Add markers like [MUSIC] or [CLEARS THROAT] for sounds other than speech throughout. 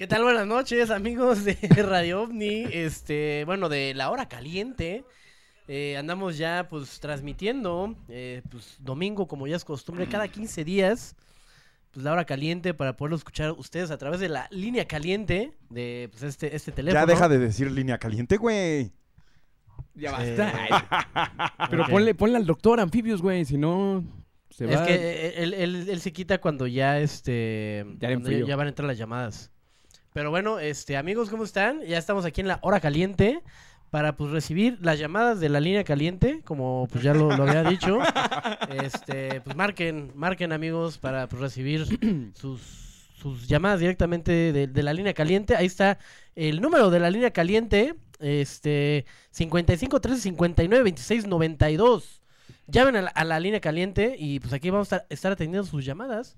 ¿Qué tal? Buenas noches, amigos de [LAUGHS] Radio OVNI. Este, bueno, de la hora caliente. Eh, andamos ya, pues, transmitiendo, eh, pues, domingo, como ya es costumbre, cada 15 días, pues, la hora caliente para poderlo escuchar ustedes a través de la línea caliente de, pues, este, este teléfono. Ya deja de decir línea caliente, güey. Ya Eh, basta. [LAUGHS] Pero ok. ponle, ponle al doctor Anfibios, güey, si no se va. Es que eh, él, él- él se quita cuando ya, este, cuando ya van a entrar las llamadas. Pero bueno, este, amigos, ¿cómo están? Ya estamos aquí en la hora caliente para, pues, recibir las llamadas de la línea caliente, como, pues, ya lo, lo había dicho. [LAUGHS] Este, pues, marquen, marquen, amigos, para, pues, recibir sus, sus llamadas directamente de, de la línea caliente. Ahí está el número de la línea caliente, este, 55 13 59 26 92. Llamen a la, a la línea caliente y pues aquí vamos a estar, estar atendiendo sus llamadas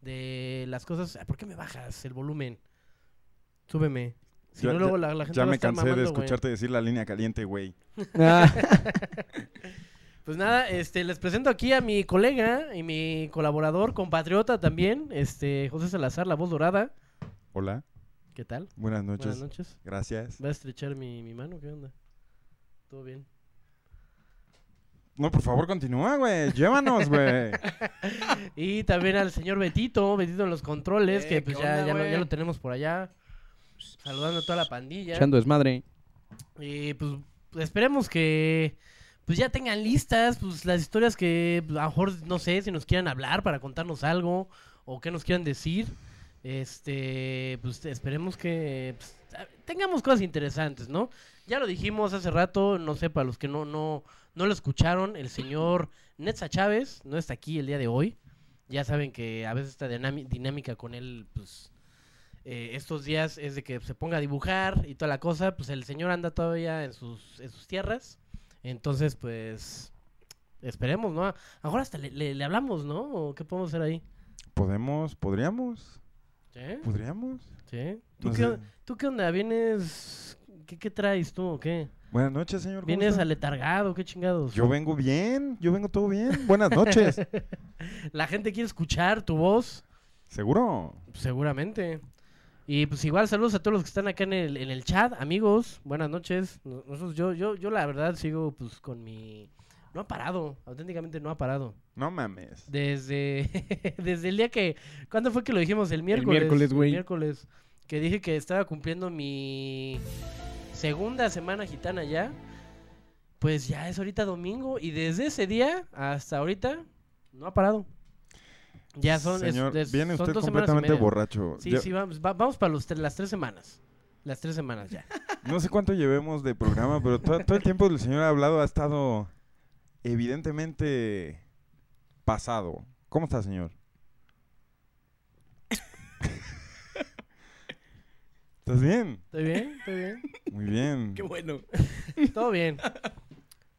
de las cosas. ¿Por qué me bajas el volumen? Súbeme. Si Ya- no, luego la, la gente Ya va a me cansé de mamando, escucharte decir la línea caliente, güey. Ah, [LAUGHS] Pues nada, este, les presento aquí a mi colega y mi colaborador, compatriota también, este, José Salazar, la voz dorada. Hola, ¿Qué tal? buenas noches. Buenas noches. Gracias. ¿Va a estrechar mi, mi mano? ¿Qué onda? ¿Todo bien? No, por favor, continúa, güey. Llévanos, güey. [LAUGHS] Y también al señor Betito, Betito en los controles, Eh, que ¿qué pues ya, onda, ya, lo, güey? ya lo tenemos por allá. Saludando a toda la pandilla. echando desmadre. Y pues esperemos que pues ya tengan listas pues las historias que pues, a lo mejor no sé si nos quieran hablar para contarnos algo o qué nos quieran decir. Este, pues esperemos que pues, tengamos cosas interesantes, ¿no? Ya lo dijimos hace rato, no sé, para los que no, no, no lo escucharon, el señor Netza Chávez no está aquí el día de hoy. Ya saben que a veces esta dinámica con él, pues, eh, estos días es de que se ponga a dibujar y toda la cosa, pues el señor anda todavía en sus, en sus tierras. Entonces, pues, esperemos, ¿no? Ahora hasta le, le- le hablamos, ¿no? ¿O qué podemos hacer ahí? ¿Podemos? ¿Podríamos? ¿Sí? ¿Podríamos? ¿Sí? ¿Tú, No qué, sé. ¿Tú qué onda? ¿Vienes? ¿Qué, qué traes tú o qué? Buenas noches, señor. ¿cómo ¿Vienes está? aletargado? ¿Qué chingados? Yo vengo bien, yo vengo todo bien. Buenas noches. [LAUGHS] La gente quiere escuchar tu voz, ¿Seguro? seguramente. Y pues igual saludos a todos los que están acá en el, en el chat, amigos, buenas noches. No- Nosotros, yo, yo, yo la verdad sigo pues con mi... No ha parado, auténticamente no ha parado. No mames. Desde, [LAUGHS] desde el día que... ¿Cuándo fue que lo dijimos? El miércoles. miércoles, güey. miércoles. Que dije que estaba cumpliendo mi segunda semana gitana ya. Pues ya es ahorita domingo. Y desde ese día hasta ahorita no ha parado. Ya son... Señor, es- viene son usted completamente borracho. Sí, Ya- sí, vamos, va- vamos para los, las tres semanas. Las tres semanas ya. [LAUGHS] No sé cuánto llevemos de programa, pero to- todo el tiempo el señor ha hablado ha estado evidentemente pasado. ¿Cómo está, señor? [LAUGHS] ¿Estás bien? ¿Estoy bien? ¿Estoy bien? Muy bien. bueno. Todo bien.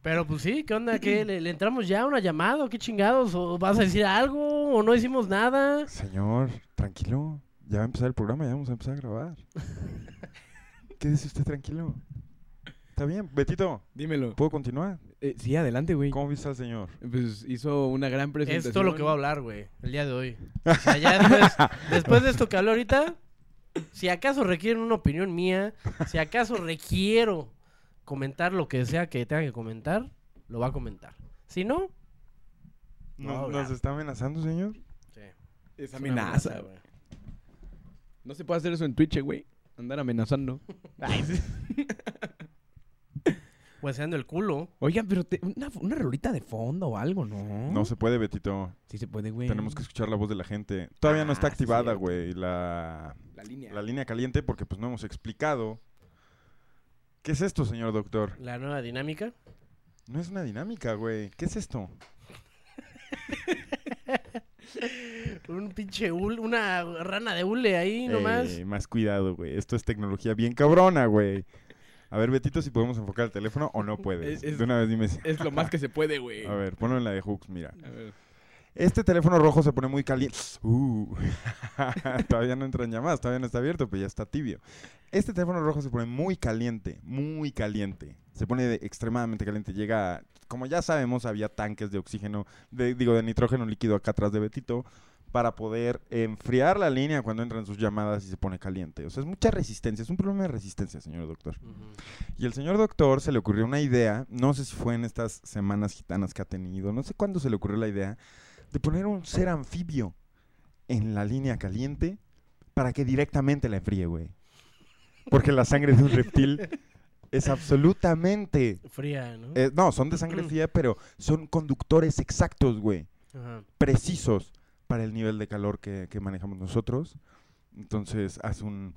Pero pues sí, ¿qué onda? ¿Qué? [CLEARS THROAT] ¿Le, le entramos ya a una llamada o qué chingados? ¿O vas a decir algo? ¿O no hicimos nada? Señor, tranquilo. Ya va a empezar el programa, ya vamos a empezar a grabar. [LAUGHS] Quédese usted tranquilo. Está bien. Betito, Dímelo. ¿puedo continuar? Eh, sí, adelante, güey. ¿Cómo viste al señor? Pues hizo una gran presentación. Es todo lo que voy a hablar, güey, el día de hoy. [LAUGHS] O sea, ya después, después de esto que hablé ahorita, si acaso requieren una opinión mía, si acaso requiero comentar lo que sea que tenga que comentar, lo va a comentar. Si no, No, ¿Nos, está amenazando, señor? sí. Es amenaza, güey. No se puede hacer eso en Twitch, eh, güey. Andar amenazando. [LAUGHS] Hueseando el culo. Oigan, pero te- una, una rolita de fondo o algo, ¿no? No se puede, Betito. Sí se puede, güey. Tenemos que escuchar la voz de la gente. Todavía no está Ah, sí, activada, cierto. güey, la, La línea. la línea caliente porque pues no hemos explicado. ¿Qué es esto, señor doctor? La nueva dinámica. No es una dinámica, güey. ¿Qué es esto? [LAUGHS] Un pinche hule, una rana de hule ahí nomás. Eh, más cuidado, güey. Esto es tecnología bien cabrona, güey. A ver, Betito, si podemos enfocar el teléfono o no puedes. Es- es- De una vez dime si... Es lo más que se puede, güey. A ver, ponlo en la de Hooks, mira. A ver. Este teléfono rojo se pone muy caliente. Uh. [LAUGHS] todavía no entran llamadas, todavía no está abierto, pero ya está tibio. Este teléfono rojo se pone muy caliente, muy caliente. Se pone de- extremadamente caliente. Llega, como ya sabemos, había tanques de oxígeno, de, digo, de nitrógeno líquido acá atrás de Betito, para poder enfriar la línea cuando entran sus llamadas y se pone caliente. O sea, es mucha resistencia, es un problema de resistencia, señor doctor. Y el señor doctor se le ocurrió una idea, no sé si fue en estas semanas gitanas que ha tenido, no sé cuándo se le ocurrió la idea, de poner un ser anfibio en la línea caliente para que directamente la enfríe, güey. Porque la sangre de un reptil es absolutamente... Fría, ¿no? eh, no, son de sangre [CLEARS THROAT] fría, pero son conductores exactos, güey. Ajá. Precisos para el nivel de calor que, que manejamos nosotros. Entonces hace un...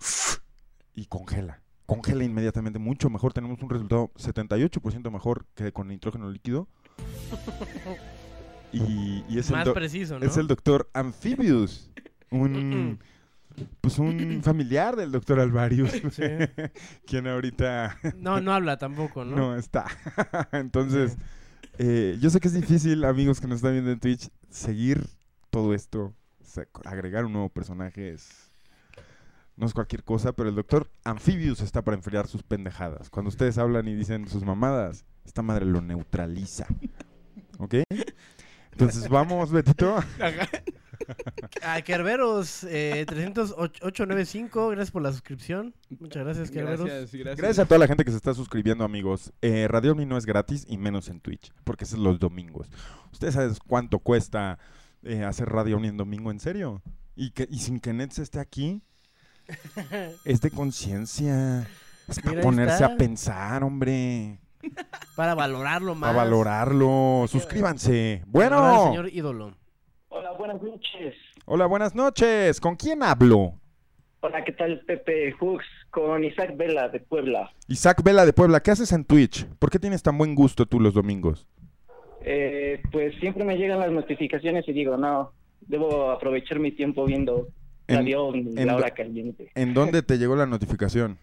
y congela. Congela inmediatamente mucho mejor. Tenemos un resultado 78% mejor que con nitrógeno líquido. [LAUGHS] Y, y es, el Más do- preciso, ¿no? es el doctor Amphibius. Un, pues un familiar del doctor Alvarius. Sí. [LAUGHS] quien ahorita No, no habla tampoco, ¿no? [LAUGHS] no está. [LAUGHS] Entonces, eh, yo sé que es difícil, amigos que nos están viendo en Twitch, seguir todo esto. O sea, co- agregar un nuevo personaje es. No es cualquier cosa, pero el doctor Amphibius está para enfriar sus pendejadas. Cuando ustedes hablan y dicen sus mamadas, esta madre lo neutraliza. ¿Ok? Entonces, vamos, Betito. [LAUGHS] A Kerberos eh, 30895, gracias por la suscripción. Muchas gracias, Kerberos. Gracias, gracias. Gracias a toda la gente que se está suscribiendo, amigos. Eh, Radio Omni no es gratis y menos en Twitch, porque es los domingos. ¿Ustedes saben cuánto cuesta eh, hacer Radio Omni en domingo? ¿En serio? Y, que, y sin que Nets esté aquí, [LAUGHS] es de conciencia. Es para ponerse está. a pensar, hombre. Para valorarlo más. Para valorarlo. Suscríbanse. Al Bueno. señor ídolo. Hola, buenas noches. Hola, buenas noches. ¿Con quién hablo? Hola, ¿qué tal? Pepe Hooks con Isaac Vela de Puebla. Isaac Vela de Puebla. ¿Qué haces en Twitch? ¿Por qué tienes tan buen gusto tú los domingos? Eh, pues siempre me llegan las notificaciones y digo, no, debo aprovechar mi tiempo viendo En- en la hora caliente. ¿En dónde te llegó la notificación?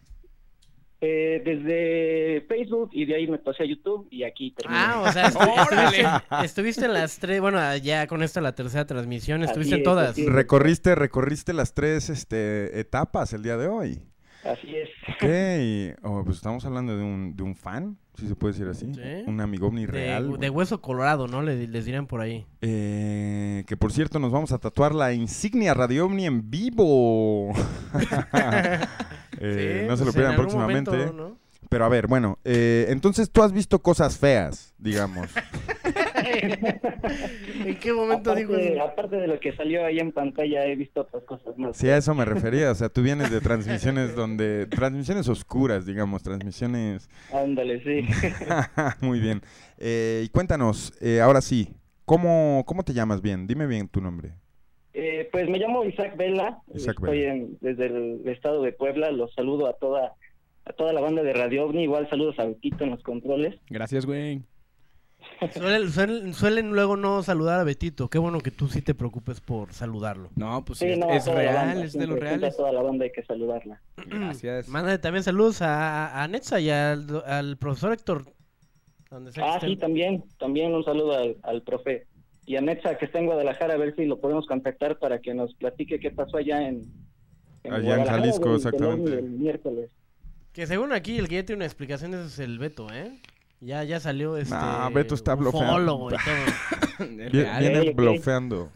Eh, desde Facebook y de ahí me pasé a YouTube y aquí terminé. Ah, o sea, [LAUGHS] estuviste, estuviste en las tres, bueno, ya con esta la tercera transmisión, estuviste en es, todas. Recorriste, recorriste las tres este, etapas el día de hoy. Así es. Ok, oh, pues estamos hablando de un, de un fan, si se puede decir así. Sí. Un amigo ovni De, real. de hueso colorado, ¿no? Le- les dirían por ahí. Eh, que por cierto nos vamos a tatuar la insignia Radio Omni en vivo. [LAUGHS] Eh, Sí, no se lo pues, pierdan próximamente. momento, ¿no? Pero a ver, bueno, eh, entonces tú has visto cosas feas, digamos. [LAUGHS] [LAUGHS] ¿En qué momento dijo Aparte, eso? aparte de lo que salió ahí en pantalla, he visto otras cosas más. Sí, a eso me refería. O sea, tú vienes de transmisiones donde... Transmisiones oscuras, digamos, transmisiones... Ándale, sí. [LAUGHS] Muy bien. Eh, y cuéntanos, eh, ahora sí, ¿cómo, ¿cómo te llamas bien? Dime bien tu nombre. Eh, pues me llamo Isaac Vela, Isaac estoy Vela. en- desde el estado de Puebla, los saludo a toda a toda la banda de Radio OVNI, igual saludos a Betito en los controles. Gracias, güey. Suelen, suelen- suelen luego no saludar a Betito. Qué bueno que tú sí te preocupes por saludarlo. No, pues sí, no, es real, banda, es de los reales. A toda la banda hay que saludarla. Gracias. Mándale también saludos a, a, Netza y al, profesor Héctor. Donde sea que Ah, estén. sí, también, también un saludo al, al profe y a Netza que está en Guadalajara, a ver si lo podemos contactar para que nos platique qué pasó allá en, Allá en Guadalajara Jalisco, exactamente. El miércoles. Que según aquí el que ya tiene una explicación eso es el Beto, ¿eh? Ya, ya salió este... Nah, Beto está blofeando. [LAUGHS] Viene blofeando.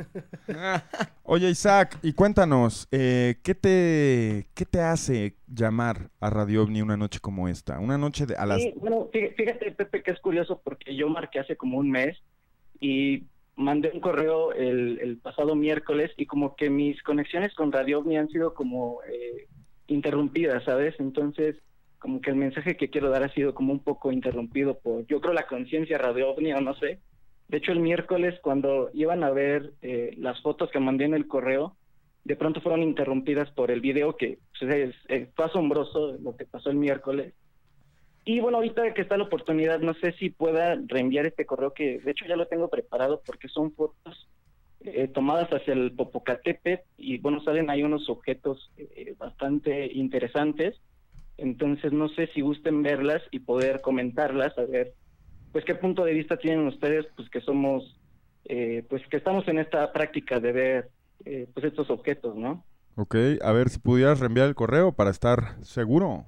[LAUGHS] Oye, Isaac, y cuéntanos, eh, ¿qué, te, ¿qué te hace llamar a Radio OVNI una noche como esta? Una noche de, a las... Sí, bueno, fí- fíjate, Pepe, que es curioso porque yo marqué hace como un mes y mandé un correo el, el pasado miércoles y como que mis conexiones con Radio OVNI han sido como eh, interrumpidas, ¿sabes? Entonces, como que el mensaje que quiero dar ha sido como un poco interrumpido por, yo creo, la conciencia Radio no sé. De hecho, el miércoles cuando iban a ver eh, las fotos que mandé en el correo, de pronto fueron interrumpidas por el video que pues, es- es- fue asombroso lo que pasó el miércoles. Y bueno, ahorita que está la oportunidad, no sé si pueda reenviar este correo que de hecho ya lo tengo preparado porque son fotos eh, tomadas hacia el Popocatépetl y bueno, salen ahí unos objetos eh, bastante interesantes. Entonces no sé si gusten verlas y poder comentarlas, a ver pues qué punto de vista tienen ustedes, pues que somos, eh, pues que estamos en esta práctica de ver eh, pues estos objetos, ¿no? Ok, a ver si pudieras reenviar el correo para estar seguro.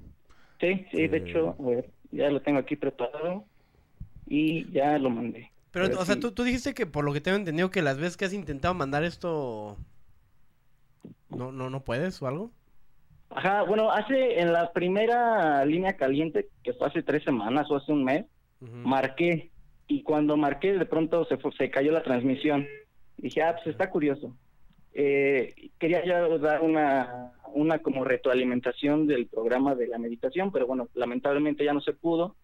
Sí, sí, de Eh. hecho, a ver, ya lo tengo aquí preparado y ya lo mandé. Pero, o sea, tú, tú dijiste que por lo que tengo entendido que las veces que has intentado mandar esto ¿No, no, no puedes o algo? Ajá, bueno, hace en la primera línea caliente, que fue hace tres semanas o hace un mes, Ujú. marqué y cuando marqué de pronto se, fue- se cayó la transmisión. Dije, ah, pues está curioso. Eh, quería ya dar una, una como retroalimentación del programa de la meditación, pero bueno, lamentablemente ya no se pudo.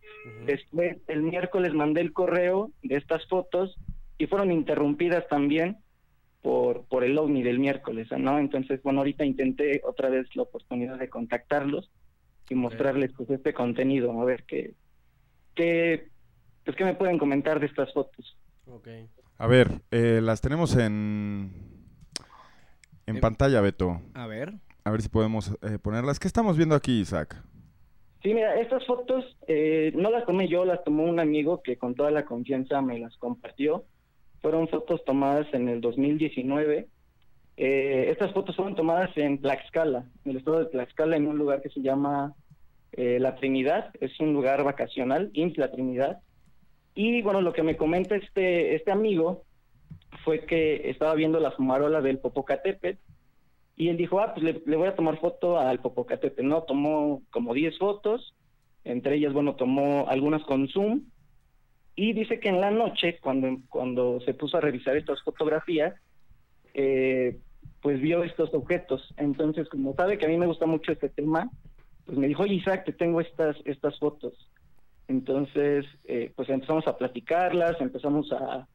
Después, el miércoles mandé el correo de estas fotos y fueron interrumpidas también por, por el ovni del miércoles, ¿no? Entonces, bueno, ahorita intenté otra vez la oportunidad de contactarlos y mostrarles pues este contenido, a ver qué, qué, pues qué me pueden comentar de estas fotos. Ok. A ver, eh, las tenemos en, en En- pantalla, Beto. A ver. A ver si podemos eh, ponerlas. ¿Qué estamos viendo aquí, Isaac? Sí, mira, estas fotos eh, no las tomé yo, las tomó un amigo que con toda la confianza me las compartió. Fueron fotos tomadas en el 2019. Eh, estas fotos fueron tomadas en Tlaxcala, en el estado de Tlaxcala, en un lugar que se llama eh, La Trinidad. Es un lugar vacacional, IMSS La Trinidad. Y bueno, lo que me comenta este, este amigo fue que estaba viendo la fumarola del Popocatépetl y él dijo, ah, pues le, le voy a tomar foto al Popocatépetl, ¿no? Tomó como 10 fotos, entre ellas, bueno, tomó algunas con zoom, y dice que en la noche, cuando, cuando se puso a revisar estas fotografías, eh, pues vio estos objetos. Entonces, como sabe que a mí me gusta mucho este tema, pues me dijo, oye Isaac, te tengo estas, estas fotos. Entonces, eh, pues empezamos a platicarlas, empezamos a,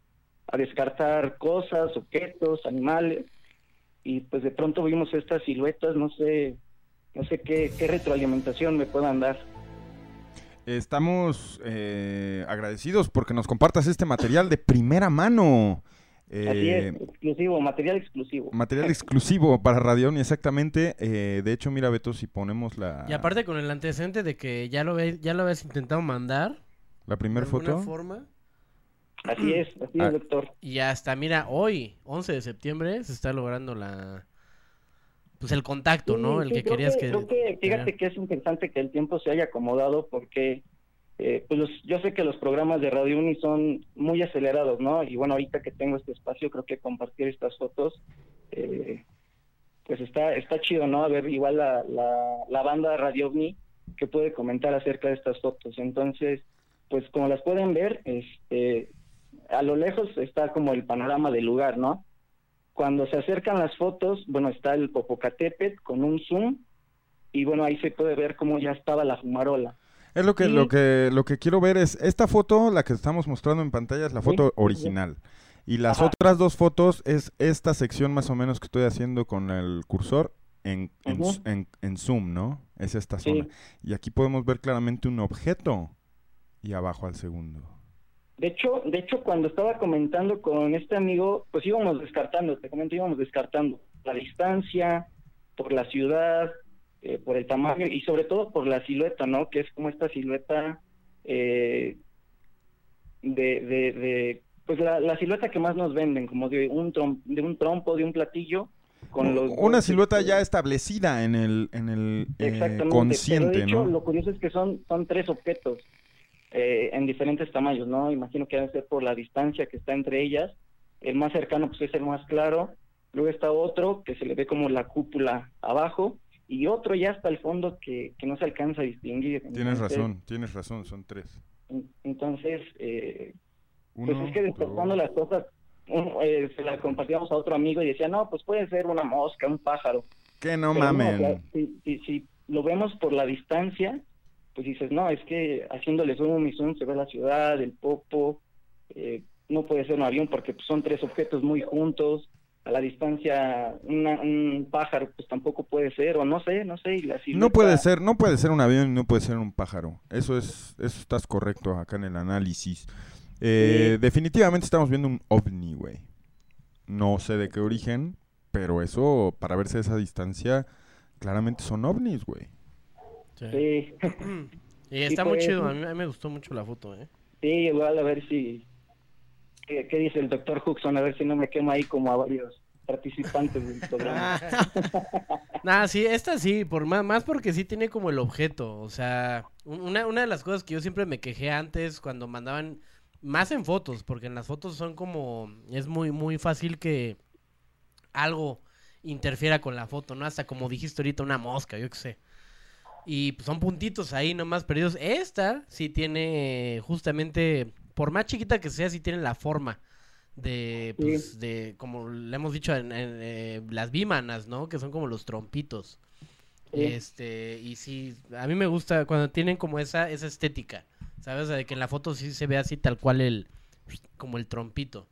a descartar cosas, objetos, animales, y pues de pronto vimos estas siluetas, no sé, no sé qué, qué retroalimentación me puedan dar. Estamos eh, agradecidos porque nos compartas este material de primera mano. Así Eh, es, exclusivo, material exclusivo. Material exclusivo para Radión, exactamente. Eh, de hecho, mira, Beto, si ponemos la, Y aparte con el antecedente de que ya lo, ve, ya lo habías intentado mandar. la primera de alguna foto. forma. Así es, así Ah. es, doctor. Y hasta, mira, hoy, 11 de septiembre, se está logrando la... Pues el contacto, ¿no? El sí, que querías que... creo que fíjate que es interesante que el tiempo se haya acomodado porque eh, pues los- yo sé que los programas de Radio Uni son muy acelerados, ¿no? Y bueno, ahorita que tengo este espacio, creo que compartir estas fotos, eh, pues está está chido, ¿no? A ver, igual la, la, la banda Radio Uni que puede comentar acerca de estas fotos. Entonces, pues como las pueden ver, este, a lo lejos está como el panorama del lugar, ¿no? Cuando se acercan las fotos, bueno, está el Popocatépetl con un zoom y bueno, ahí se puede ver cómo ya estaba la fumarola. Es lo que, Sí. lo que, lo que quiero ver es, esta foto, la que estamos mostrando en pantalla, es la foto sí, sí. original. Y las Ajá. otras dos fotos es esta sección más o menos que estoy haciendo con el cursor en, en, en- en zoom, ¿no? Es esta zona. Y aquí podemos ver claramente un objeto y abajo al segundo. De hecho, de hecho, cuando estaba comentando con este amigo, pues íbamos descartando, te comento, íbamos descartando la distancia, por la ciudad, eh, por el tamaño y sobre todo por la silueta, ¿no? Que es como esta silueta eh, de, de, de, pues la, la silueta que más nos venden, como de un, trom- de un trompo, de un platillo, con los... Una silueta este, ya establecida en el, en el eh, consciente, Pero de hecho, ¿no? lo curioso es que son, son tres objetos eh, en diferentes tamaños, ¿no? Imagino que debe ser por la distancia que está entre ellas. El más cercano pues es el más claro. Luego está otro que se le ve como la cúpula abajo y otro ya hasta el fondo que, que no se alcanza a distinguir. Tienes Entonces- razón, tienes razón, son tres. en- Entonces, eh, Uno, pues es que despertando las cosas, eh, se las compartíamos a otro amigo y decía, no, pues puede ser una mosca, un pájaro. Que no Pero mamen. o sea, si, si, si lo vemos por la distancia, pues dices, no, es que haciéndole zoom y zoom se ve la ciudad, el popo, eh, no puede ser un avión porque pues, son tres objetos muy juntos, a la distancia una- un pájaro pues tampoco puede ser, o no sé, no sé, y la No puede ser, no puede ser un avión y no puede ser un pájaro. Eso es, eso estás correcto acá en el análisis. Eh, Sí. Definitivamente estamos viendo un ovni, güey. No sé de qué origen, pero eso, para verse a esa distancia, claramente son ovnis, güey. Sí. Sí, Y está Sí, muy pues, chido, a mí, a mí me gustó mucho la foto, ¿eh? sí, igual a ver si, ¿qué, qué dice el doctor Huxon? A ver si no me quema ahí como a varios participantes del programa. [LAUGHS] Nah, sí, esta sí, por más, más porque sí tiene como el objeto. O sea, un- una, una de las cosas que yo siempre me quejé antes cuando mandaban, más en fotos, porque en las fotos son como, es muy, muy fácil que algo interfiera con la foto, ¿no? Hasta como dijiste ahorita, una mosca, yo qué sé. Y pues, son puntitos ahí nomás perdidos. Esta sí tiene justamente, por más chiquita que sea, sí tiene la forma de, Sí. pues, de como le hemos dicho en, en, eh, las bímanas, ¿no? Que son como los trompitos. Sí. Este, y sí, a mí me gusta cuando tienen como esa, esa estética, ¿sabes? De que en la foto sí se ve así tal cual el, como el trompito.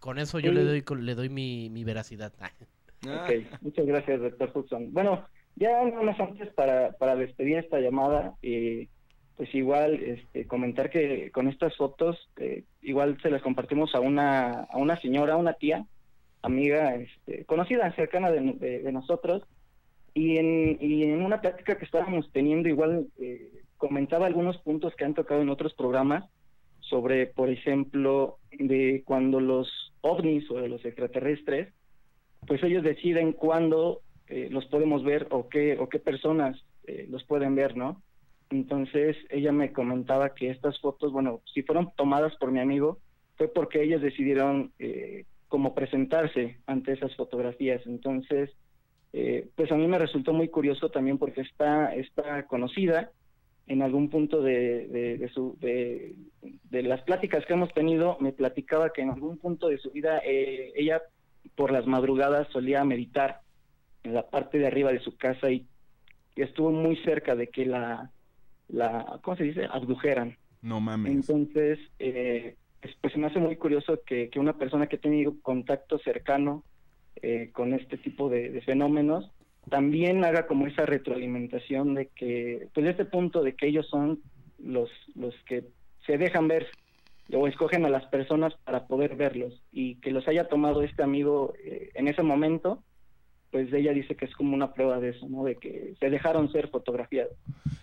Con eso yo Sí. le doy, le doy mi, mi veracidad. [LAUGHS] Ah, Ok, muchas gracias, doctor Hudson. Bueno, ya más antes para, para despedir esta llamada, eh, pues igual este, comentar que con estas fotos, eh, igual se las compartimos a una, a una señora, una tía, amiga, este, conocida, cercana de, de- de nosotros, y en, y en una plática que estábamos teniendo, igual eh, comentaba algunos puntos que han tocado en otros programas sobre, por ejemplo, de cuando los ovnis o los extraterrestres pues ellos deciden cuándo eh, los podemos ver o qué o qué personas eh, los pueden ver, ¿no? Entonces ella me comentaba que estas fotos, bueno, si fueron tomadas por mi amigo, fue porque ellos decidieron eh, como presentarse ante esas fotografías. Entonces, eh, pues a mí me resultó muy curioso también porque está, está conocida en algún punto de, de, de su, de, de las pláticas que hemos tenido, me platicaba que en algún punto de su vida eh, ella por las madrugadas solía meditar en la parte de arriba de su casa y estuvo muy cerca de que la, la ¿cómo se dice? abdujeran. No mames. Entonces, eh, pues, me hace muy curioso que, que una persona que ha tenido contacto cercano eh, con este tipo de, de fenómenos también haga como esa retroalimentación de que, pues este punto de que ellos son los, los que se dejan ver o escogen a las personas para poder verlos y que los haya tomado este amigo eh, en ese momento, pues ella dice que es como una prueba de eso, ¿no? De que se dejaron ser fotografiados.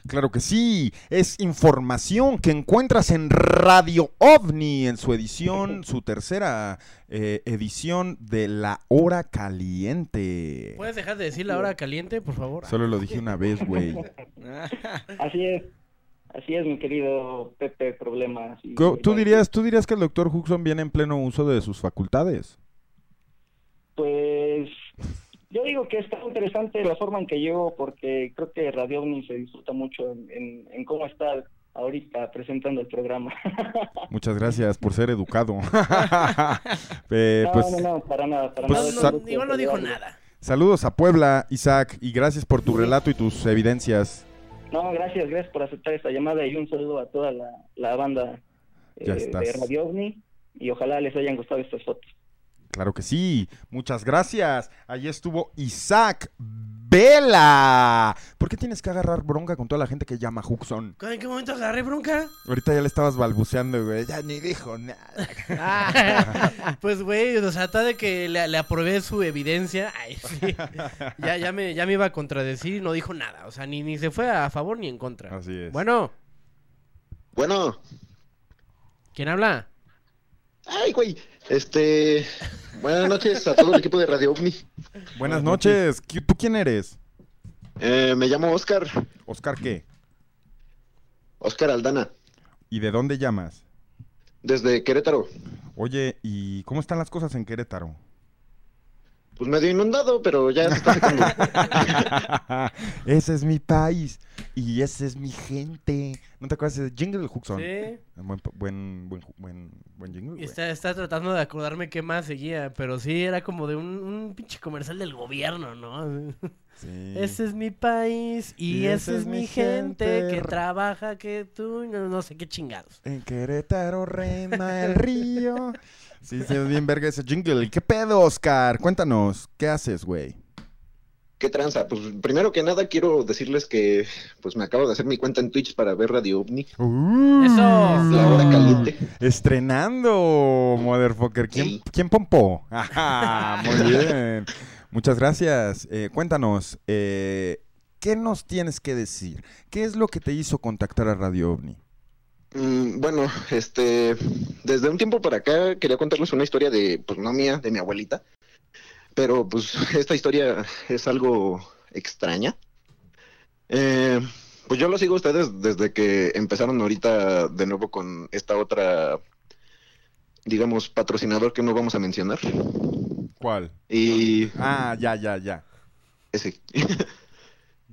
Claro que sí, es información que encuentras en Radio OVNI en su edición, su tercera eh, edición de La Hora Caliente. ¿Puedes dejar de decir la hora caliente, por favor? Solo lo dije una vez, güey. [LAUGHS] Así es, así es mi querido Pepe Problemas. y- ¿Tú dirías, ¿Tú dirías que el doctor Huxon viene en pleno uso de sus facultades? Pues yo digo que está interesante la forma en que llego porque creo que Radio OVNI se disfruta mucho en, en- en cómo está ahorita presentando el programa. [LAUGHS] Muchas gracias por ser educado. [LAUGHS] Eh, no, pues, no, no, para nada, para pues, No, nada. dijo nada. Saludos a Puebla, Isaac, y gracias por tu relato y tus evidencias. No, gracias, gracias por aceptar esta llamada y un saludo a toda la, la banda eh, de. Radio OVNI y ojalá les hayan gustado estas fotos. Claro que sí, muchas gracias. Allí estuvo Isaac Vela. ¿Por qué tienes que agarrar bronca con toda la gente que llama Huxon? ¿En qué momento agarré bronca? Ahorita ya le estabas balbuceando, güey. Ya ni dijo nada. Ah, [LAUGHS] pues, güey, o sea, está de que le, le aprobé su evidencia. Ay, sí. Ya, ya, me, ya me iba a contradecir y no dijo nada. O sea, ni, ni se fue a favor ni en contra. Así es. Bueno, Bueno, ¿quién habla? ay, güey. Este. Buenas noches a todo el equipo de Radio OVNI. Buenas noches. ¿Qui- ¿Tú quién eres? Eh, me llamo Oscar. Oscar, ¿qué? Oscar Aldana. ¿Y de dónde llamas? Desde Querétaro. Oye, ¿y cómo están las cosas en Querétaro? Pues medio inundado, pero ya se está secando. [LAUGHS] ese es mi país y esa es mi gente. ¿No te acuerdas de jingle Huxon? Sí. Buen, buen, buen, buen, buen jingle, güey. Está, está tratando de acordarme qué más seguía, pero sí, era como de un, un pinche comercial del gobierno, ¿no? [LAUGHS] Sí. Ese es mi país y, esa es mi gente, que trabaja, que tú, no, no sé qué chingados. En Querétaro reina el río. Sí, sí, es bien verga ese jingle. ¿Y qué pedo, Oscar? Cuéntanos, ¿qué haces, güey? ¿Qué tranza? Pues primero que nada quiero decirles que pues me acabo de hacer mi cuenta en Twitch para ver Radio OVNI. Uh, Eso. La hora caliente. Estrenando, motherfucker. ¿Quién, Sí. ¿quién pompó? [LAUGHS] Ajá, muy bien. Muchas gracias. Eh, cuéntanos, eh, ¿qué nos tienes que decir? ¿Qué es lo que te hizo contactar a Radio OVNI? Mm, bueno, este, desde un tiempo para acá quería contarles una historia de, pues no mía, de mi abuelita. Pero pues [LAUGHS] esta historia es algo extraña. Eh, pues yo lo sigo a ustedes desde que empezaron ahorita de nuevo con esta otra, digamos, patrocinador que no vamos a mencionar. ¿Cuál? Y Ah, ya, ya, ya. ese. [LAUGHS]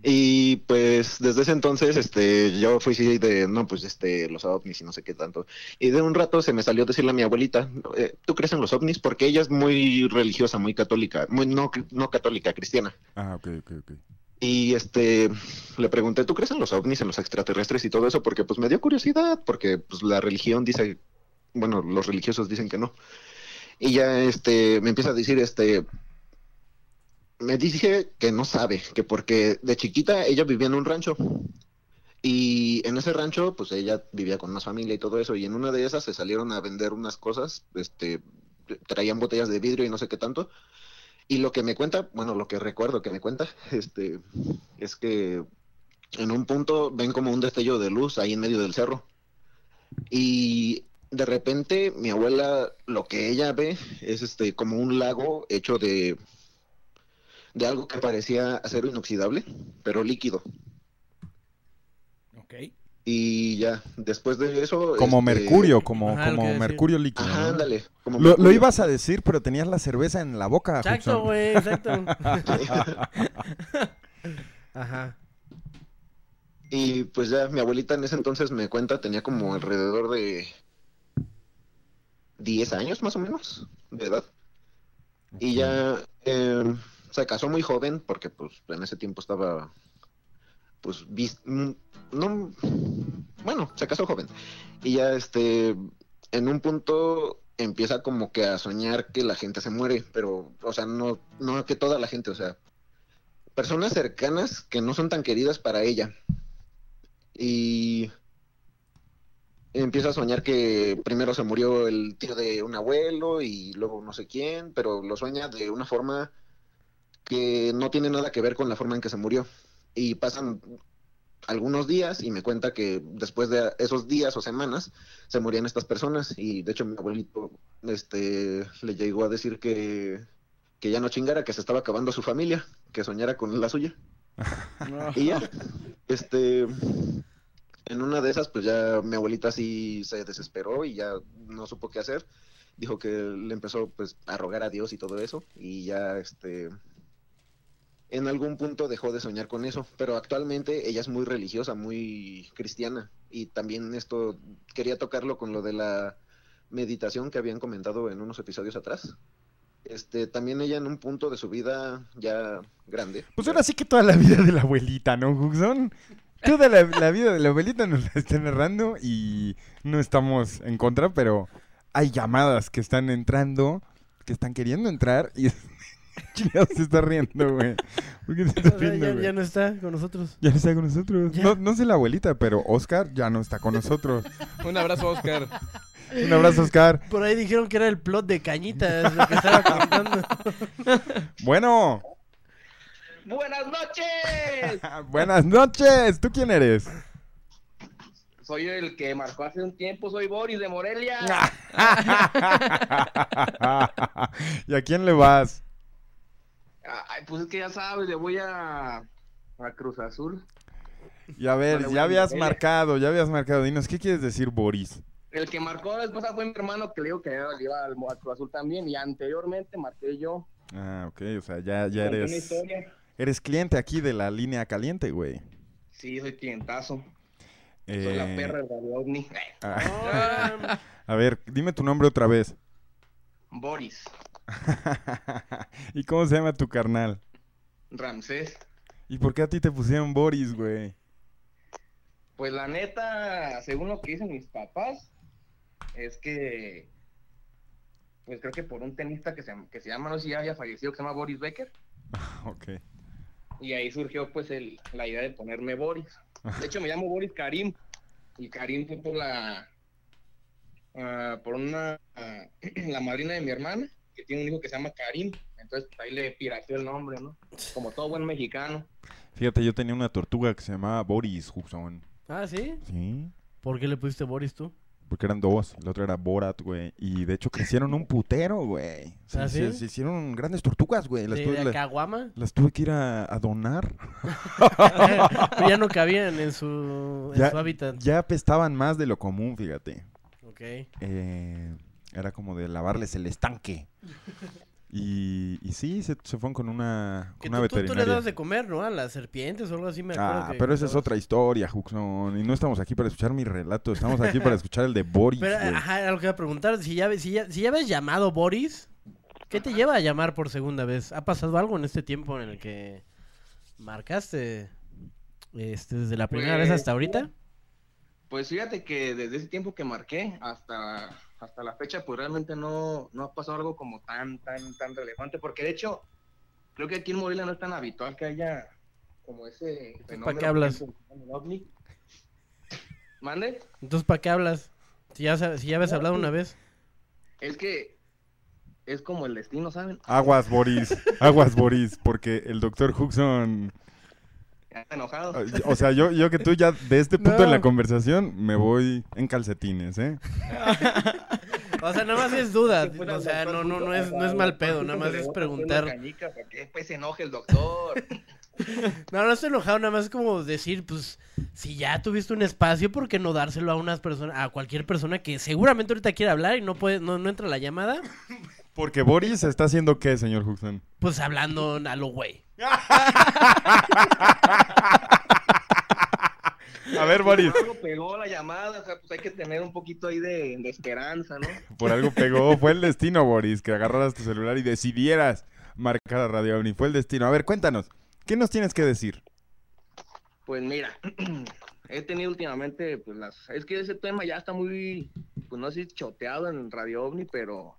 Y pues desde ese entonces, este, yo fui así de, no, pues este, los ovnis y no sé qué tanto. Y de un rato se me salió decirle a mi abuelita, eh, ¿tú crees en los ovnis? Porque ella es muy religiosa, muy católica, muy no, no católica, cristiana. Ah, ok, ok, ok. Y este, le pregunté, ¿tú crees en los ovnis, en los extraterrestres y todo eso? Porque pues me dio curiosidad, porque pues la religión dice, bueno, los religiosos dicen que no. Y ya este, me empieza a decir, este, me dije que no sabe, que porque de chiquita ella vivía en un rancho. Y en ese rancho, pues ella vivía con más familia y todo eso. Y en una de esas se salieron a vender unas cosas, este, traían botellas de vidrio y no sé qué tanto. Y lo que me cuenta, bueno, lo que recuerdo que me cuenta, [LAUGHS] este, es que en un punto ven como un destello de luz ahí en medio del cerro. Y de repente mi abuela, lo que ella ve es este, como un lago hecho de, de algo que parecía acero inoxidable, pero líquido. Ok. Y ya, después de eso... Como este, mercurio, como, Ajá, como mercurio líquido. Ajá, ¿no? ándale. como Lo, ibas a decir, pero tenías la cerveza en la boca. Exacto, güey, exacto. [LAUGHS] Ajá. Y pues ya mi abuelita en ese entonces me cuenta, tenía como alrededor de 10 años más o menos de edad. Y ya eh, se casó muy joven porque pues en ese tiempo estaba pues mm, no bueno, se casó joven. Y ya este en un punto empieza como que a soñar que la gente se muere, pero o sea, no no que toda la gente, o sea, personas cercanas que no son tan queridas para ella. Y empieza a soñar que primero se murió el tío de un abuelo y luego no sé quién, pero lo sueña de una forma que no tiene nada que ver con la forma en que se murió. Y pasan algunos días y me cuenta que después de esos días o semanas se morían estas personas y de hecho mi abuelito este le llegó a decir que que ya no chingara, que se estaba acabando su familia, que soñara con la suya. [LAUGHS] Y ya, este, en una de esas, pues ya mi abuelita sí se desesperó y ya no supo qué hacer. Dijo que le empezó pues a rogar a Dios y todo eso y ya, este, en algún punto dejó de soñar con eso, pero actualmente ella es muy religiosa, muy cristiana y también esto quería tocarlo con lo de la meditación que habían comentado en unos episodios atrás. Este, también ella en un punto de su vida ya grande. Pues ahora sí que toda la vida de la abuelita, ¿no, Huxon? Toda la, la vida de la abuelita nos la está narrando y no estamos en contra, pero hay llamadas que están entrando, que están queriendo entrar y... [LAUGHS] Chingado se está riendo, güey. ¿Por qué se está O sea, riendo, ya, güey? ya no está con nosotros. Ya no está con nosotros. Ya. No, no sé la abuelita, pero Oscar ya no está con nosotros. Un abrazo, Oscar. Un abrazo, Oscar. Por ahí dijeron que era el plot de Cañitas, lo que estaba contando. [LAUGHS] Bueno, Buenas noches. [LAUGHS] buenas noches. ¿Tú quién eres? Soy el que marcó hace un tiempo, soy Boris de Morelia. ¿Y a quién le vas? Ay, pues es que ya sabes, le voy a, a Cruz Azul. Y a ver, ya habías marcado, ya habías marcado. Dinos, ¿qué quieres decir, Boris? El que marcó después fue mi hermano que le digo que iba al, al Cruz Azul también. Y anteriormente marqué yo. Ah, ok, o sea, ya, ya eres, eres cliente aquí de la línea caliente, güey. Sí, soy clientazo. Soy Eh, la perra del Radio OVNI. ah, [LAUGHS] [LAUGHS] a ver, dime tu nombre otra vez. Boris, [LAUGHS] ¿Y cómo se llama tu carnal? Ramsés. ¿Y por qué a ti te pusieron Boris, güey? Pues la neta, según lo que dicen mis papás, es que, pues creo que por un tenista que se, que se llama, no sé si ya había fallecido, que se llama Boris Becker, [LAUGHS] Ok. y ahí surgió pues el, la idea de ponerme Boris. De hecho me llamo Boris Karim, y Karim fue por la, ah, por una, ah, [CLEARS THROAT] la madrina de mi hermana, que tiene un hijo que se llama Karim, entonces pues, ahí le pirateó el nombre, ¿no? Como todo buen mexicano. Fíjate, yo tenía una tortuga que se llamaba Boris Huxon. Ah, ¿sí? Sí. ¿Por qué le pusiste Boris tú? Porque eran dos. La otra era Borat, güey. Y de hecho crecieron un putero, güey. ¿Ah, se, sí? se hicieron grandes tortugas, güey. Las, ¿De, tuve- de la- Caguama? las tuve que ir a, a donar. [LAUGHS] ya no [LAUGHS] cabían en su, en Ya- su hábitat. Ya apestaban más de lo común, fíjate. Ok. Eh, era como de lavarles el estanque. Y, y sí, se, se fueron con una, Que con una tú, tú- tú le veterinaria. das de comer, ¿no? A las serpientes o algo así, me acuerdo. Ah, que pero esa es otra historia, Juxon. Y no estamos aquí para escuchar mi relato, estamos aquí para escuchar el de Boris, Pero, ajá, lo que iba a preguntar. Si ya, si, ya, si ya habías llamado Boris, ¿qué te lleva a llamar por segunda vez? ¿Ha pasado algo en este tiempo en el que marcaste este, desde la primera vez hasta ahorita? Pues fíjate que desde ese tiempo que marqué hasta, hasta la fecha, pues realmente no, no ha pasado algo como tan, tan, tan relevante, porque de hecho, creo que aquí en Morelia no es tan habitual que haya como ese fenómeno. qué hablas? ¿Mande? Entonces, ¿para qué hablas? Si ya, si ya habías No, hablado pues- una vez. Es que es como el destino, ¿saben? Aguas, Boris, [LAUGHS] aguas, Boris, porque el doctor Juxon... Ya está enojado. O sea, yo, yo que tú ya de este punto en la No. conversación me voy en calcetines, ¿eh? [LAUGHS] O sea, nada más es duda. O sea, doctor no, no, no es, no es mal pedo, nada más es preguntar. cañica para que después se enoje el doctor. [LAUGHS] No, no estoy enojado, nada más es como decir, pues, si ya tuviste un espacio, ¿por qué no dárselo a unas personas, a cualquier persona que seguramente ahorita quiere hablar y no puede, no, no entra la llamada? Porque Boris está haciendo qué, señor Juxon? Pues hablando a lo güey. A ver, Boris, Algo pegó la llamada, o sea, pues hay que tener un poquito ahí de, de esperanza, ¿no? por algo pegó, [LAUGHS] fue el destino, Boris, que agarraras tu celular y decidieras marcar a Radio OVNI, fue el destino. A ver, cuéntanos, ¿qué nos tienes que decir? Pues mira, [CLEARS THROAT] he tenido últimamente, pues las, es que ese tema ya está muy, pues no sé choteado en Radio OVNI, pero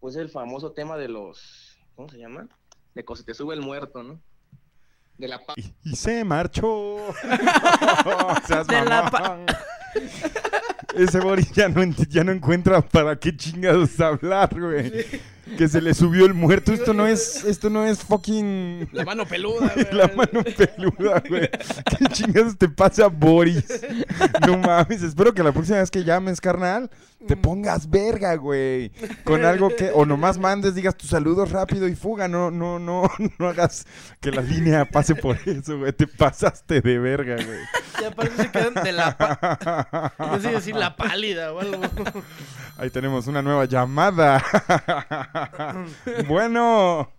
pues el famoso tema de los, ¿cómo se llama? De se te sube el muerto, ¿no? De la pa- Y, y se marchó. [LAUGHS] [LAUGHS] Seas De la mamón. Ese Boris ya no, ya no encuentra para qué chingados hablar, güey. Que se le subió el muerto. Esto no es, esto no es fucking La mano peluda, [LAUGHS] güey. la mano peluda, güey. ¿Qué chingados te pasa, Boris? No mames, espero que la próxima vez que llames, carnal, te pongas verga, güey. Con algo que, o nomás mandes, digas tus saludos rápido y fuga. No, no, no, [LAUGHS] no hagas que la línea pase por eso, güey. Te pasaste de verga, güey. Y aparte se quedan de la sé decir la pálida o algo. [LAUGHS] Ahí tenemos una nueva llamada. [LAUGHS] bueno.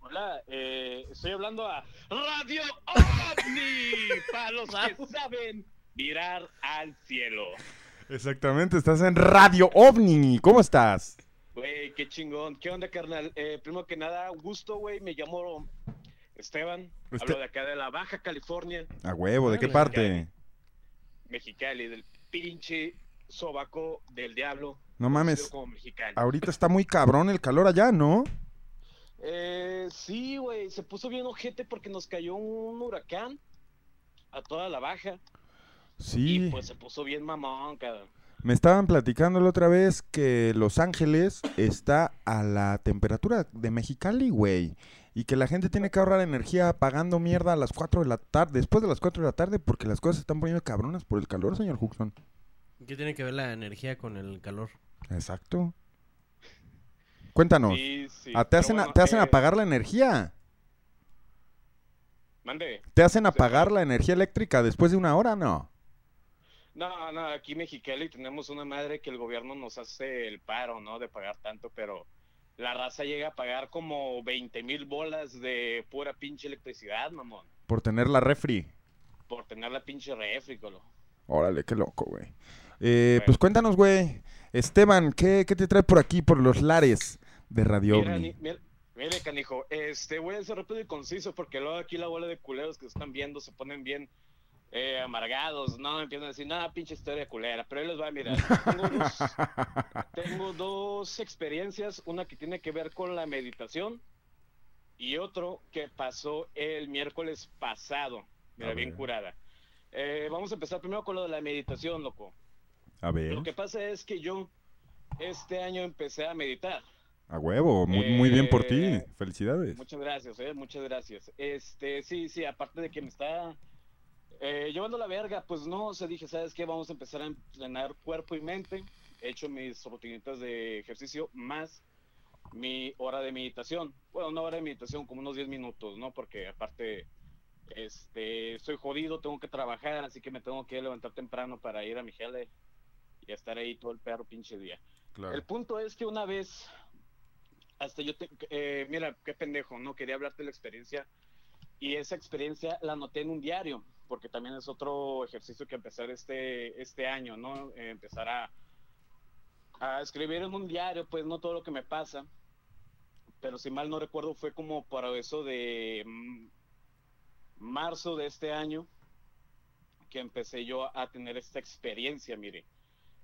Hola, eh, estoy hablando a Radio OVNI, para los que saben mirar al cielo. Exactamente, estás en Radio OVNI. ¿Cómo estás? Güey, qué chingón. ¿Qué onda, carnal? Eh, primero que nada, un gusto, güey. Me llamo Esteban. Este- Hablo de acá de la Baja California, A huevo, ¿de qué parte? Mexicali, del pinche sobaco del diablo. No mames. Ahorita está muy cabrón el calor allá, ¿no? Eh, sí, güey, se puso bien ojete porque nos cayó un huracán a toda la Baja. Sí. Y pues se puso bien mamón, cabrón. Me estaban platicando la otra vez que Los Ángeles está a la temperatura de Mexicali, güey. Y que la gente tiene que ahorrar energía apagando mierda a las 4 de la tarde, después de las 4 de la tarde, porque las cosas se están poniendo cabronas por el calor, señor Huxon. ¿Qué tiene que ver la energía con el calor? Exacto. Cuéntanos. Sí, sí. Ah, ¿Te hacen, a- bueno, ¿Te hacen eh, apagar la energía? Mande. ¿Te hacen apagar la energía eléctrica después de una hora? No. No, no, aquí en Mexicali tenemos una madre que el gobierno nos hace el paro, ¿no? De pagar tanto, pero la raza llega a pagar como 20 mil bolas de pura pinche electricidad, mamón. Por tener la refri. Por tener la pinche refri, colo. Órale, qué loco, güey. Eh, Bueno. Pues cuéntanos, güey. Esteban, ¿qué, ¿qué te trae por aquí, por los lares de Radio Mira, mira, mire, canijo, este, voy a ser rápido y conciso porque luego aquí la bola de culeros que están viendo se ponen bien eh, amargados, ¿no? Empiezan a decir, nada, pinche historia culera, pero ahí les va a mirar. [LAUGHS] Tengo dos, tengo dos experiencias, una que tiene que ver con la meditación y otro que pasó el miércoles pasado, mira, bien curada. Eh, vamos a empezar primero con lo de la meditación, loco. A ver. Lo que pasa es que yo este año empecé a meditar. A huevo, muy, muy bien por ti. Eh, Felicidades. Muchas gracias, eh, muchas gracias. Este, sí, sí, aparte de que me está eh, llevando la verga, pues no, o sea, dije, ¿sabes qué? Vamos a empezar a entrenar cuerpo y mente. He hecho mis rutinitas de ejercicio más mi hora de meditación. Bueno, una hora de meditación como unos 10 minutos, ¿no? Porque aparte, este, estoy jodido, tengo que trabajar, así que me tengo que levantar temprano para ir a mi jale y estar ahí todo el perro pinche día. Claro. El punto es que una vez hasta yo, te- eh, mira, qué pendejo, no quería hablarte de la experiencia y esa experiencia la anoté en un diario, porque también es otro ejercicio que empezar este, este año, ¿no? Eh, empezar a, a escribir en un diario, pues no todo lo que me pasa, pero si mal no recuerdo fue como para eso de mm, marzo de este año que empecé yo a tener esta experiencia, mire.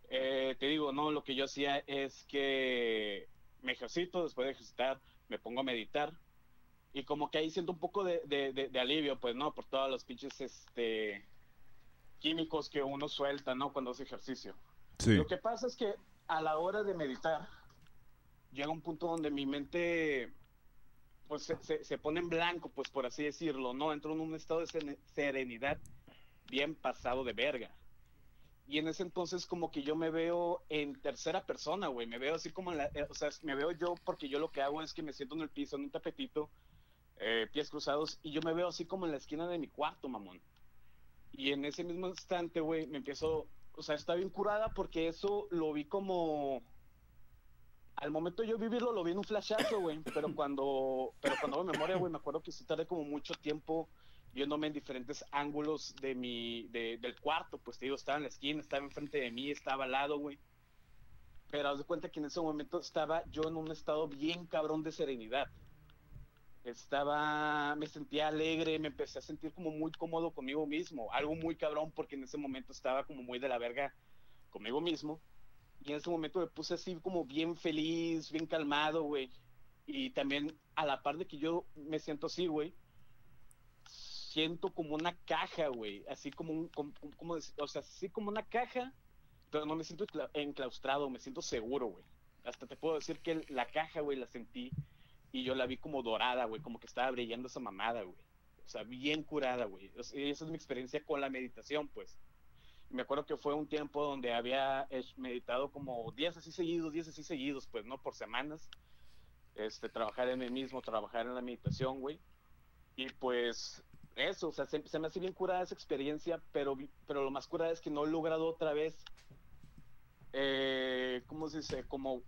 Eh, te digo, no, lo que yo hacía es que me ejercito, después de ejercitar me pongo a meditar y como que ahí siento un poco de, de- de- de alivio, pues, ¿no? Por todos los pinches, este, químicos que uno suelta, ¿no? Cuando hace ejercicio. Sí. Lo que pasa es que a la hora de meditar, llega un punto donde mi mente pues se, se- se pone en blanco, pues por así decirlo, ¿no? Entro en un estado de serenidad bien pasado de verga. Y en ese entonces como que yo me veo en tercera persona, güey. Me veo así como en la... eh, o sea, me veo yo porque yo lo que hago es que me siento en el piso, en un tapetito, eh, pies cruzados, y yo me veo así como en la esquina de mi cuarto, mamón. Y en ese mismo instante, güey, me empiezo... O sea, está bien curada porque eso lo vi como... Al momento yo vivirlo, lo vi en un flashazo, güey. Pero [LAUGHS] cuando, pero cuando hago memoria, güey, me acuerdo que sí tardé como mucho tiempo viéndome en diferentes ángulos de mi, de- del cuarto. Pues te digo, estaba en la esquina, estaba enfrente de mí, estaba al lado, güey. Pero haz de cuenta que en ese momento estaba yo en un estado bien cabrón de serenidad. Estaba, me sentía alegre, me empecé a sentir como muy cómodo conmigo mismo. Algo muy cabrón porque en ese momento estaba como muy de la verga conmigo mismo. Y en ese momento me puse así como bien feliz, bien calmado, güey. Y también a la par de que yo me siento así, güey, siento como una caja, güey. Así como un, como, como dec- o sea, así como una caja, pero no me siento encla- enclaustrado, me siento seguro, güey. Hasta te puedo decir que la caja, güey, la sentí y yo la vi como dorada, güey, como que estaba brillando esa mamada, güey. O sea, bien curada, güey. O sea, esa es mi experiencia con la meditación, pues. Y me acuerdo que fue un tiempo donde había meditado como 10 así seguidos, 10 así seguidos, pues, ¿no? Por semanas. Este, trabajar en mí mismo, trabajar en la meditación, güey. Y pues, eso, o sea, se, se me hace bien curada esa experiencia, pero, pero lo más curada es que no he logrado otra vez, eh, ¿cómo se dice? Como,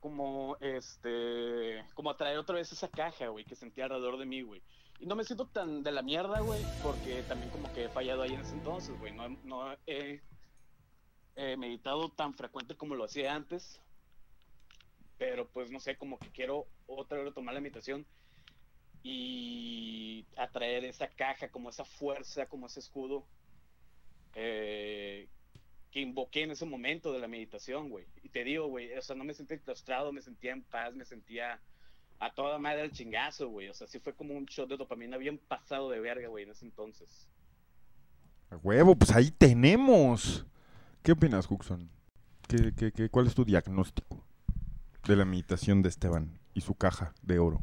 como, este, como atraer otra vez esa caja, güey, que sentía alrededor de mí, güey. Y no me siento tan de la mierda, güey, porque también como que he fallado ahí en ese entonces, güey. No, he- no he eh, meditado tan frecuente como lo hacía antes. Pero pues no sé, como que quiero otra vez tomar la meditación y atraer esa caja, como esa fuerza, como ese escudo eh, que invoqué en ese momento de la meditación, güey. Y te digo, güey, o sea, no me sentí enclaustrado, me sentía en paz, me sentía a toda madre el chingazo, güey. O sea, sí fue como un shot de dopamina bien pasado de verga, güey, en ese entonces. A huevo, pues ahí tenemos. ¿Qué opinas, Huxon? ¿Qué, qué, qué, ¿Cuál es tu diagnóstico de la meditación de Esteban y su caja de oro?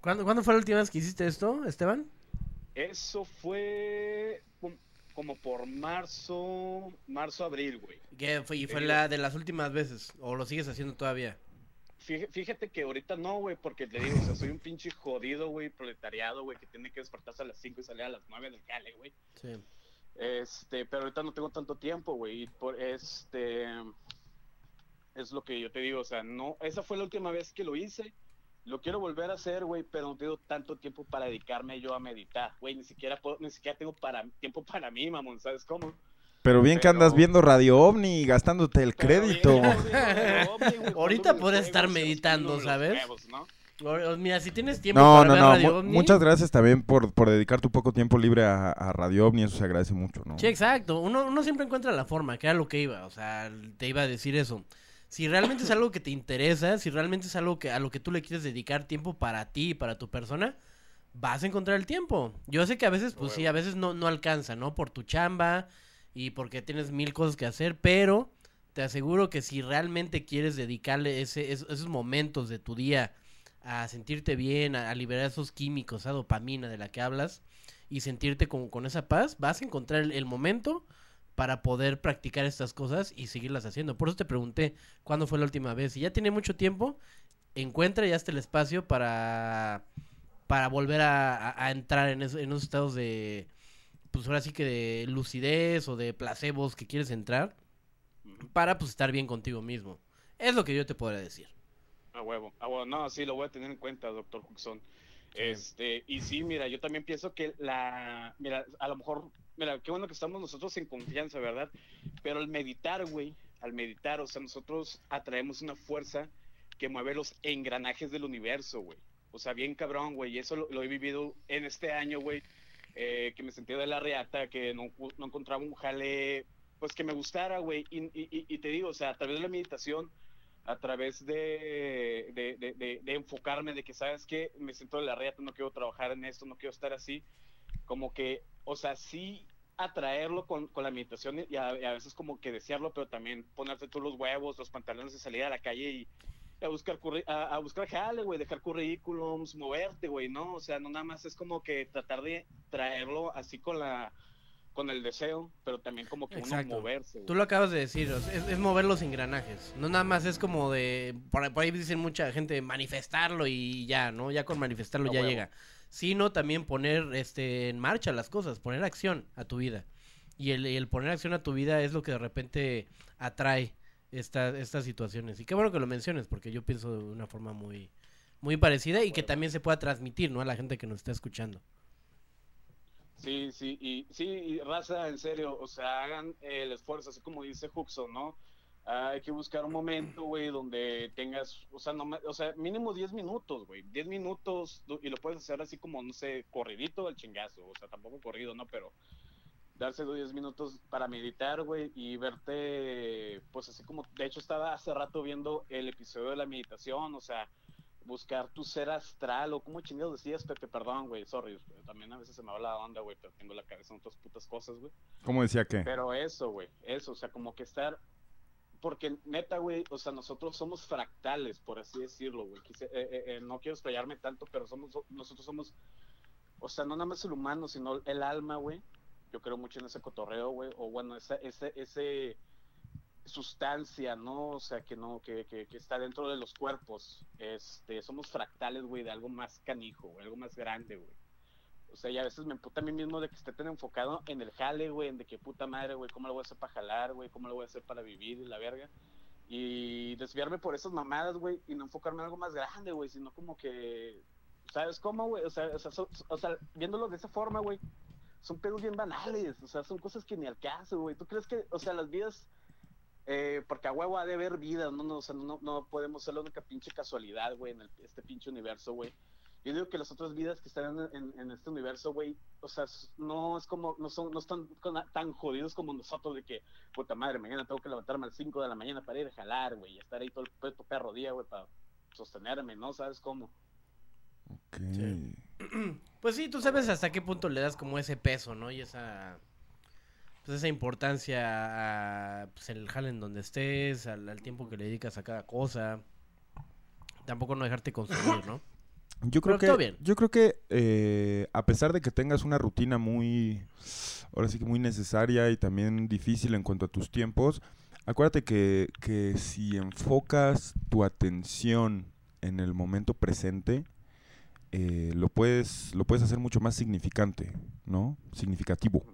¿Cuándo, cuándo fue la última vez que hiciste esto, Esteban? Eso fue como por marzo, marzo, abril, güey. ¿Qué fue, y fue Eh, la de las últimas veces? ¿O lo sigues haciendo todavía? Fíjate, que ahorita no, güey, porque te digo, o sea, soy un pinche jodido, güey, proletariado, güey, que tiene que despertarse a las 5 y salir a las 9 del jale, güey. Sí. Este, pero ahorita no tengo tanto tiempo, güey, por este es lo que yo te digo, o sea, no, esa fue la última vez que lo hice. Lo quiero volver a hacer, güey, pero no tengo tanto tiempo para dedicarme yo a meditar, güey, ni siquiera puedo, ni siquiera tengo para tiempo para mí, mamón, ¿sabes cómo? Pero bien que andas viendo Radio OVNI y gastándote el Pero crédito. bien, [LAUGHS] Ahorita los estar huevos, meditando, ¿sabes? Mira, si tienes tiempo No, para no, ver no. Radio OVNI- Muchas gracias también por, por dedicar tu poco tiempo libre a, a Radio OVNI. Eso se agradece mucho, ¿no? Sí, exacto. Uno, uno siempre encuentra la forma, que era lo que iba. O sea, te iba a decir eso. Si realmente es algo que te interesa, si realmente es algo que a lo que tú le quieres dedicar tiempo para ti y para tu persona, vas a encontrar el tiempo. Yo sé que a veces, pues sí, a veces no, no alcanza, ¿no? Por tu chamba y porque tienes mil cosas que hacer, pero te aseguro que si realmente quieres dedicarle ese, es- esos momentos de tu día a sentirte bien, a, a liberar esos químicos, esa dopamina de la que hablas, y sentirte con, con esa paz, vas a encontrar el, el momento para poder practicar estas cosas y seguirlas haciendo. Por eso te pregunté cuándo fue la última vez. Si ya tiene mucho tiempo, encuentra ya hasta el espacio para, para volver a, entrar en esos estados de, pues ahora sí que de lucidez o de placebos que quieres entrar, para pues estar bien contigo mismo. Es lo que yo te podría decir. A huevo, a huevo. No, sí, lo voy a tener en cuenta, doctor Huxon. Este, y sí, mira, yo también pienso que la, mira, a lo mejor, mira, qué bueno que estamos nosotros en confianza, ¿verdad? Pero al meditar, güey, al meditar, o sea, nosotros atraemos una fuerza que mueve los engranajes del universo, güey. O sea, bien cabrón, güey, y eso lo, lo he vivido en este año, güey, eh, que me sentía de la reata, que no, no encontraba un jale, pues que me gustara, güey, y, y- y- te digo, o sea, a través de la meditación, a través de, de, de- de- de enfocarme, de que, ¿sabes qué? Me siento de la reata, no quiero trabajar en esto, no quiero estar así, como que, o sea, sí atraerlo con, con la meditación y a, y a veces como que desearlo, pero también ponerte tú los huevos, los pantalones de salir a la calle y a buscar curri- a, a buscar jale, güey, dejar currículums, moverte, güey, ¿no? O sea, no nada más es como que tratar de traerlo así con la con el deseo, pero también como que Exacto. uno moverse. güey. Tú lo acabas de decir, es, es mover los engranajes. No nada más es como de. Por, ahí- por ahí dicen mucha gente manifestarlo y ya, ¿no? Ya con manifestarlo ya huevo. llega. Sino también poner este, en marcha las cosas, poner acción a tu vida. Y el, el poner acción a tu vida es lo que de repente atrae esta- estas situaciones. Y qué bueno que lo menciones, porque yo pienso de una forma muy, muy parecida y que también se pueda transmitir, ¿no? A la gente que nos está escuchando. Sí, sí, y sí, y raza, en serio, o sea, hagan el esfuerzo, así como dice Huxon, ¿no? Ah, hay que buscar un momento, güey, donde tengas, o sea, no, o sea, mínimo 10 minutos, güey, 10 minutos, y lo puedes hacer así como, no sé, corridito al chingazo, o sea, tampoco corrido, ¿no? Pero darse los 10 minutos para meditar, güey, y verte, pues así como, de hecho estaba hace rato viendo el episodio de la meditación, o sea, buscar tu ser astral, o como chingados decías, Pepe, perdón, güey, sorry, también a veces se me va la onda, güey, pero tengo la cabeza en otras putas cosas, güey. ¿Cómo decía que? Pero eso, güey, eso, o sea, como que estar. Porque neta, güey, o sea, nosotros somos fractales, por así decirlo, güey. Quise- eh, eh, eh, no quiero estrellarme tanto, pero somos, nosotros somos, o sea, no nada más el humano, sino el alma, güey. Yo creo mucho en ese cotorreo, güey, o bueno, esa, ese, ese sustancia, ¿no? O sea, que no, que, que, que está dentro de los cuerpos. Este, somos fractales, güey, de algo más canijo, algo más grande, güey. O sea, y a veces me emputa a mí mismo de que esté tan enfocado en el jale, güey, en de que puta madre, güey, cómo lo voy a hacer para jalar, güey, cómo lo voy a hacer para vivir y la verga. Y desviarme por esas mamadas, güey, y no enfocarme en algo más grande, güey, sino como que, ¿sabes cómo, güey? O sea, o sea, so- o sea, viéndolo de esa forma, güey, son pedos bien banales, o sea, son cosas que ni al caso, güey. ¿Tú crees que, o sea, las vidas, eh, porque a huevo ha de haber vida, no, no, o sea, no, no podemos ser la única pinche casualidad, güey, en el- este pinche universo, güey. Yo digo que las otras vidas que están en, en- en este universo, güey, o sea, no es como, no son, no están con- tan jodidos como nosotros de que, puta madre, mañana tengo que levantarme a las 5 de la mañana para ir a jalar, güey, y estar ahí todo el puto perro día, güey, para sostenerme, ¿no? ¿Sabes cómo? Ok. Sí. [CLEARS THROAT] Pues sí, tú sabes hasta qué punto le das como ese peso, ¿no? Y esa pues esa importancia a pues, el jale en donde estés, al, al tiempo que le dedicas a cada cosa. Tampoco no dejarte consumir, ¿no? [LAUGHS] Yo creo Pero que, bien. yo creo que eh, a pesar de que tengas una rutina muy, ahora sí que muy necesaria y también difícil en cuanto a tus tiempos, acuérdate que, que si enfocas tu atención en el momento presente, eh, lo puedes, lo puedes hacer mucho más significante, ¿no? Significativo.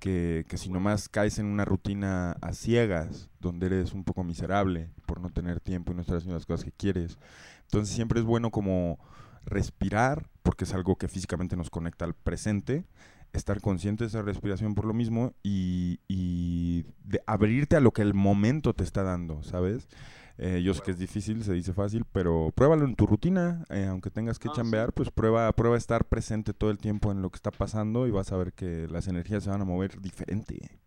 Que, que si nomás caes en una rutina a ciegas, donde eres un poco miserable por no tener tiempo y no estar haciendo las cosas que quieres. Entonces siempre es bueno como respirar, porque es algo que físicamente nos conecta al presente, estar consciente de esa respiración por lo mismo y, y de abrirte a lo que el momento te está dando, ¿sabes? Eh, yo sé que es difícil, se dice fácil, pero pruébalo en tu rutina, eh, aunque tengas que Ah, chambear, pues prueba, prueba estar presente todo el tiempo en lo que está pasando y vas a ver que las energías se van a mover diferente.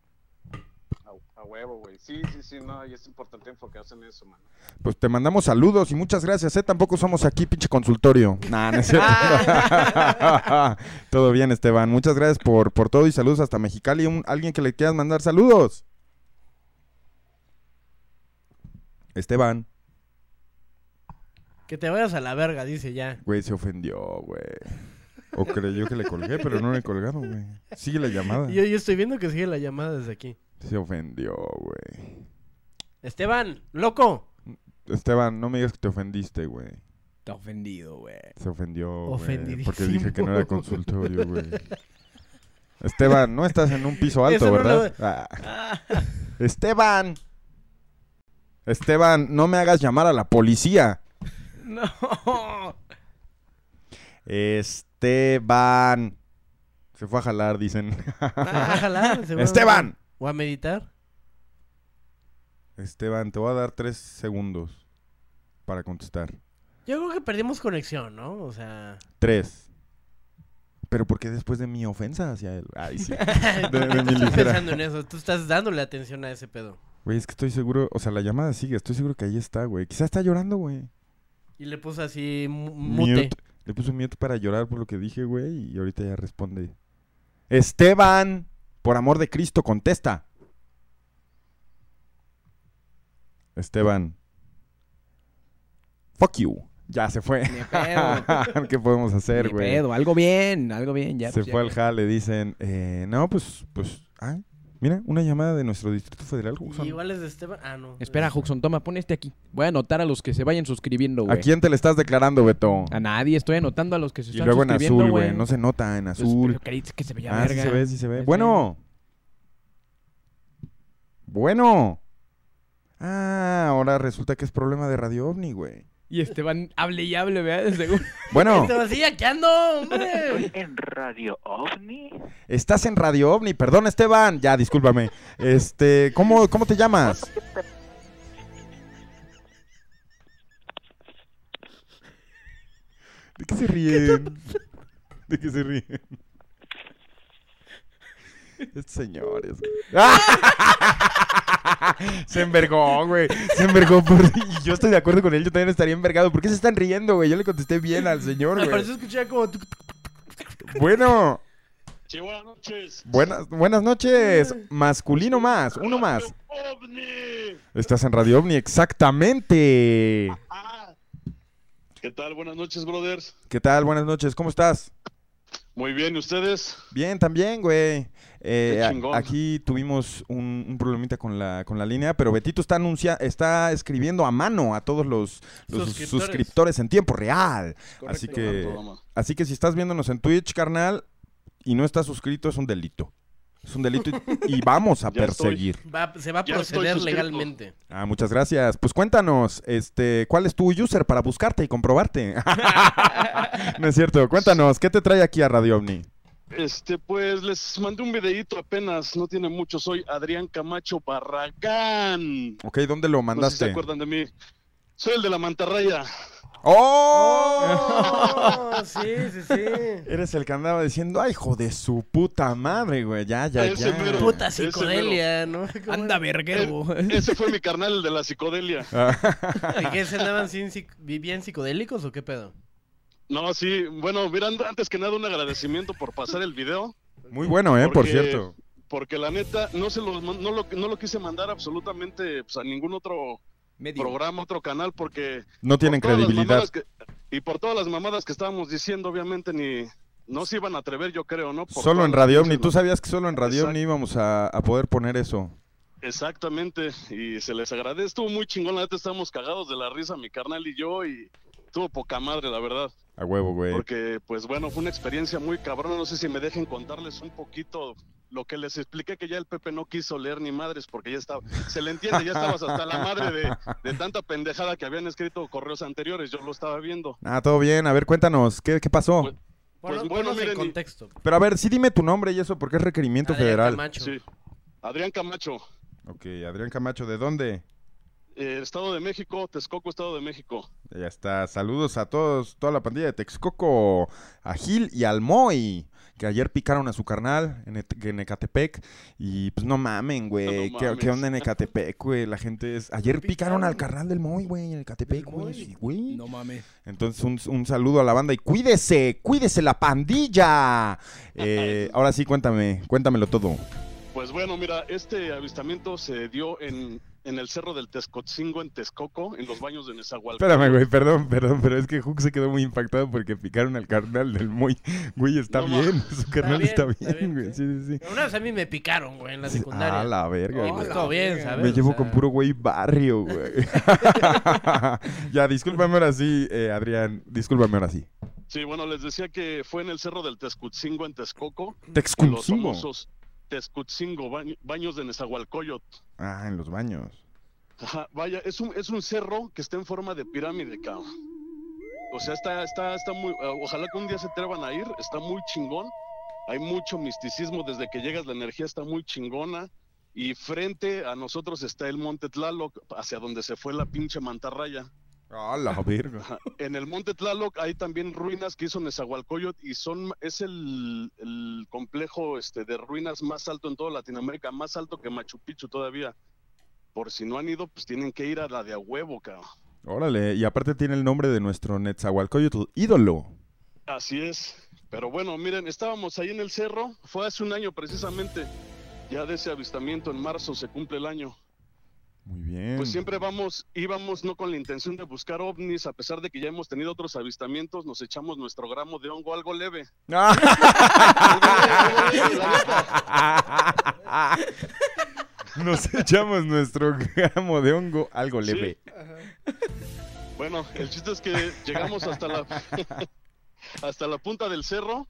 A, huevo, güey. Sí, sí, sí, no, y es importante enfocarse en eso, mano. Pues te mandamos saludos y muchas gracias, ¿eh? Tampoco somos aquí pinche consultorio. Nah, no es cierto. [LAUGHS] todo bien, Esteban. Muchas gracias por, por todo y saludos hasta Mexicali. Un- ¿Alguien que le quieras mandar saludos? Esteban. Que te vayas a la verga, dice ya. Güey, se ofendió, güey. O creyó que le colgué, pero no le he colgado, güey. Sigue la llamada. Yo, yo estoy viendo que sigue la llamada desde aquí. Se ofendió, güey. Esteban, loco. Esteban, no me digas que te ofendiste, güey. Está ofendido, güey. Se ofendió, güey. Ofendidísimo. Porque dije que no era consultorio, güey. [LAUGHS] Esteban, no estás en un piso alto, lo- ¿verdad? Ah. Esteban. Esteban, no me hagas llamar a la policía. No. Esteban. Se fue a jalar, dicen. Ah, ojalá, seguro. Esteban. O a meditar. Esteban, te voy a dar tres segundos para contestar. Yo creo que perdimos conexión, ¿no? O sea. Tres. Pero ¿por qué después de mi ofensa hacia él? Ay, sí. ¿por [LAUGHS] de mi ligera. pensando en eso? Tú estás dándole atención a ese pedo. Güey, es que estoy seguro, o sea, la llamada sigue, estoy seguro que ahí está, güey. Quizá está llorando, güey. Y le puso así mu- Mute. mute. Le puso mute para llorar por lo que dije, güey, y ahorita ya responde. Esteban, por amor de Cristo, contesta. Esteban. Fuck you. Ya se fue. Ni pedo. [LAUGHS] ¿Qué podemos hacer, güey? pedo, algo bien, algo bien. Ya, se pues, ya fue al que- jale, dicen. eh, no, pues, pues, ay, mira, una llamada de nuestro Distrito Federal. Juxon. Y igual es de Esteban. Ah, no. Espera, Juxon, toma, pon este aquí. Voy a anotar a los que se vayan suscribiendo, ¿A güey. quién te le estás declarando, Beto? A nadie, estoy anotando a los que se Y están luego en suscribiendo, azul, güey. No se nota en Pues, azul. pero queréis que se veía Ah, sí se ve, sí se ve. Pues, Bueno. Bueno. Ah, ahora resulta que es problema de Radio OVNI, güey. Y Esteban, hable y hable, vea, de seguro. [LAUGHS] Bueno, Esteban, sí, aquí ando, hombre. en Radio OVNI. estás en Radio OVNI. Perdón, Esteban. Ya, discúlpame. Este, ¿cómo, cómo te llamas? ¿De qué se ríen? ¿De qué se ríen? Estos [LAUGHS] señores. güey. [LAUGHS] Se envergó, güey. Se envergó por... Y yo estoy de acuerdo con él. Yo también estaría envergado. ¿Por qué se están riendo, güey? Yo le contesté bien al señor, Me güey. pareció escuchar como... tuc, tuc, Bueno, Sí, buenas noches. buenas, buenas noches. Masculino más, uno más. ¡OVNI! Estás en Radio OVNI, exactamente. ¿Qué tal? Buenas noches, brothers. ¿Qué tal? Buenas noches, ¿cómo estás? Muy bien, ¿y ustedes? Bien, también, güey. Eh, a- aquí tuvimos un, un problemita con la, con la línea, pero Betito está anuncia, está escribiendo a mano a todos los, los Suscriptores. suscriptores en tiempo real. Así que, así que si estás viéndonos en Twitch, carnal, y no estás suscrito, es un delito. Es un delito y, y [LAUGHS] vamos a Ya estoy. perseguir. Va, se va a Ya proceder legalmente. Ah, muchas gracias. Pues cuéntanos, este, ¿cuál es tu user para buscarte y comprobarte? [LAUGHS] no es cierto. Cuéntanos, ¿qué te trae aquí a Radio OVNI? Este, pues les mandé un videíto apenas, no tiene mucho. Soy Adrián Camacho Barragán. Ok, ¿dónde lo No sé si se mandaste? acuerdan de mí. Soy el de la mantarraya. ¡Oh! Oh, sí, sí, sí. Eres el que andaba diciendo, ay, hijo de su puta madre, güey. Ya, ya, Ese ya. mero. Puta Ese psicodelia, ¿no? ¿Cómo [LAUGHS] Anda, verguero. Ese fue mi carnal, el de la psicodelia. [LAUGHS] ¿Y qué se andaban sin psic- bien psicodélicos o qué pedo? No, sí, bueno, mira, antes que nada un agradecimiento por pasar el video, Muy bueno, ¿eh? Por cierto. porque la neta no se lo, no lo, no lo quise mandar absolutamente pues, a ningún otro Medio. programa, otro canal, porque No tienen por credibilidad. que- y por todas las mamadas que estábamos diciendo, obviamente ni no se iban a atrever, yo creo, ¿no? Por Solo en Radio pinches ¿Tú sabías que solo en Radio. OVNI íbamos a, a poder poner eso? Exactamente, y se les agradece, estuvo muy chingón, la neta estábamos cagados de la risa, mi carnal y yo, y estuvo poca madre, la verdad. A huevo, güey. Porque, pues bueno, fue una experiencia muy cabrona. No sé si me dejen contarles un poquito lo que les expliqué, que ya el Pepe no quiso leer ni madres, porque ya estaba, se le entiende, ya estabas hasta la madre de, de tanta pendejada que habían escrito correos anteriores, yo lo estaba viendo. Ah, todo bien. A ver, cuéntanos, ¿qué, qué pasó? Pues- Bueno, Pues bueno, y- contexto. Pero a ver, sí dime tu nombre y eso, porque es requerimiento Adrián federal. Camacho. Sí. Adrián Camacho, Ok, Adrián Camacho, ¿de dónde? Eh, Estado de México, Texcoco, Estado de México. Ya está. Saludos a todos, toda la pandilla de Texcoco, a Gil y al Moy, que ayer picaron a su carnal en, Et- en Ecatepec. Y pues no mamen, güey. No ¿Qué, onda en Ecatepec, güey? La gente es. Ayer picaron Picaron. al carnal del Moy, güey, en Ecatepec, güey. No mames. Entonces, un, un saludo a la banda y cuídese, cuídese la pandilla. Eh, [LAUGHS] ahora sí, cuéntame, cuéntamelo todo. Pues bueno, mira, este avistamiento se dio en, en el cerro del Texcotzingo, en Texcoco, en los baños de Nezahualcóyotl. Espérame, güey, perdón, perdón, pero es que Hook se quedó muy impactado porque picaron al carnal del Moy. Güey, está No bien, su carnal bien, está está bien, güey. Sí, sí, sí. Una vez a mí me picaron, güey, en la secundaria. Ah, la verga, güey. todo bien, ¿sabes? Me O llevo sea, con puro güey barrio, güey. [LAUGHS] ya, discúlpame ahora sí, eh, Adrián. Discúlpame ahora sí. Sí, bueno, les decía que fue en el cerro del Texcotzingo, en Texcoco. en los famosos Texcotzingo, bañ- baños de Nezahualcóyotl. Ah, en los baños. Ajá, vaya, es un, es un cerro que está en forma de pirámide, cabrón. o sea, está, está, está muy, eh, ojalá que un día se atrevan a ir, está muy chingón. Hay mucho misticismo desde que llegas, la energía está muy chingona. Y frente a nosotros está el Monte Tlaloc, hacia donde se fue la pinche mantarraya. Ah, la verga. En el Monte Tlaloc hay también ruinas que hizo Nezahualcóyotl y son es el, el complejo este de ruinas más alto en toda Latinoamérica, más alto que Machu Picchu todavía. Por si no han ido, pues tienen que ir a la de a huevo, cabrón. Órale, y aparte tiene el nombre de nuestro Netzahualcoyotl, ídolo. Así es. Pero bueno, miren, estábamos ahí en el cerro, fue hace un año precisamente. Ya de ese avistamiento en marzo se cumple el año. Muy bien. Pues siempre vamos, íbamos no con la intención de buscar ovnis, a pesar de que ya hemos tenido otros avistamientos, nos echamos nuestro gramo de hongo algo leve. [LAUGHS] Nos echamos nuestro gramo de hongo, algo Sí. leve. Bueno, el chiste es que llegamos hasta la [LAUGHS] hasta la punta del cerro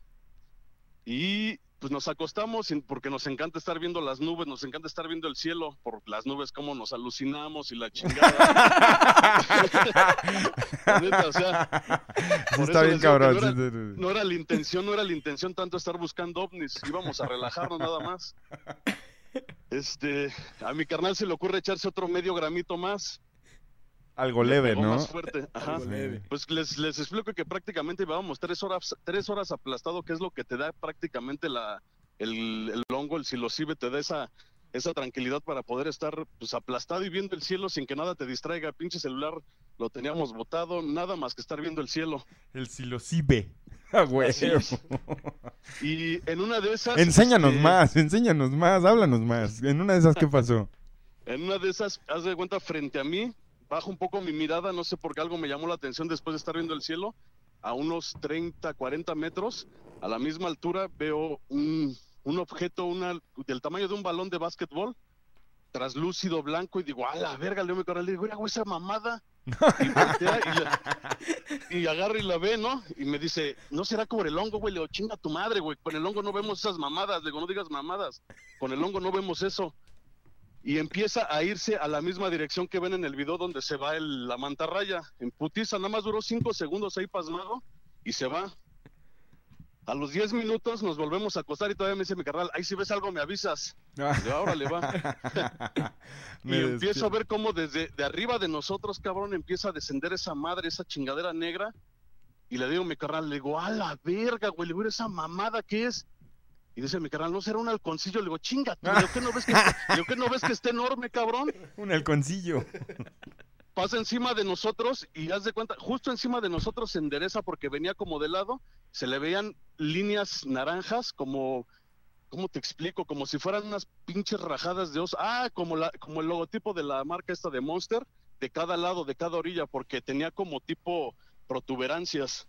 y pues nos acostamos porque nos encanta estar viendo las nubes, nos encanta estar viendo el cielo por las nubes como nos alucinamos y la chingada. [LAUGHS] La neta, o sea, Sí por está eso bien les digo que cabrón. no era- no era la intención, no era la intención tanto estar buscando ovnis, íbamos a relajarnos nada más. [LAUGHS] Este, a mi carnal se le ocurre echarse otro medio gramito más. Algo Le leve, ¿no? Más fuerte. Ajá. Algo leve. Pues les, les explico que prácticamente llevábamos tres horas, tres horas aplastado, que es lo que te da prácticamente la, el, el hongo, el psilocibe, te da esa, esa tranquilidad para poder estar pues aplastado y viendo el cielo sin que nada te distraiga. Pinche celular lo teníamos botado, nada más que estar viendo el cielo. El silocibe. [LAUGHS] Ah, güey. Así es. Y en una de esas... Enséñanos este, más, enséñanos más, háblanos más. En una de esas, ¿qué pasó? En una de esas, haz de cuenta, frente a mí, bajo un poco mi mirada, no sé por qué algo me llamó la atención después de estar viendo el cielo, a unos 30, 40 metros, a la misma altura, veo un, un objeto una, del tamaño de un balón de básquetbol, traslúcido, blanco, y digo, a la verga, le mi carnal, le digo, esa mamada. Y voltea y, la- y agarra y la ve, ¿no? Y me dice, ¿no será como el hongo, güey? Le digo, chinga tu madre, güey, con el hongo no vemos esas mamadas. Le digo, no digas mamadas, con el hongo no vemos eso y empieza a irse a la misma dirección que ven en el video donde se va el, la mantarraya. En putiza, nada más duró cinco segundos ahí pasmado y se va. A los 10 minutos nos volvemos a acostar y todavía me dice mi carnal, ahí si ves algo me avisas. [LAUGHS] Y yo, ahora le va. Me y empiezo a ver cómo desde de arriba de nosotros, cabrón, empieza a descender esa madre, esa chingadera negra. Y le digo a mi carnal, le digo, a la verga, güey, le digo, esa mamada, ¿qué es? Y dice mi carnal, ¿no será un halconcillo? Le digo, chinga, digo, ¿qué no ves que, [LAUGHS] está- ¿qué no ves que está enorme, cabrón? Un halconcillo. [LAUGHS] pasa encima de nosotros y haz de cuenta, justo encima de nosotros se endereza porque venía como de lado, se le veían líneas naranjas como, ¿cómo te explico? Como si fueran unas pinches rajadas de oso. Ah, como, la, como el logotipo de la marca esta de Monster, de cada lado, de cada orilla, porque tenía como tipo protuberancias.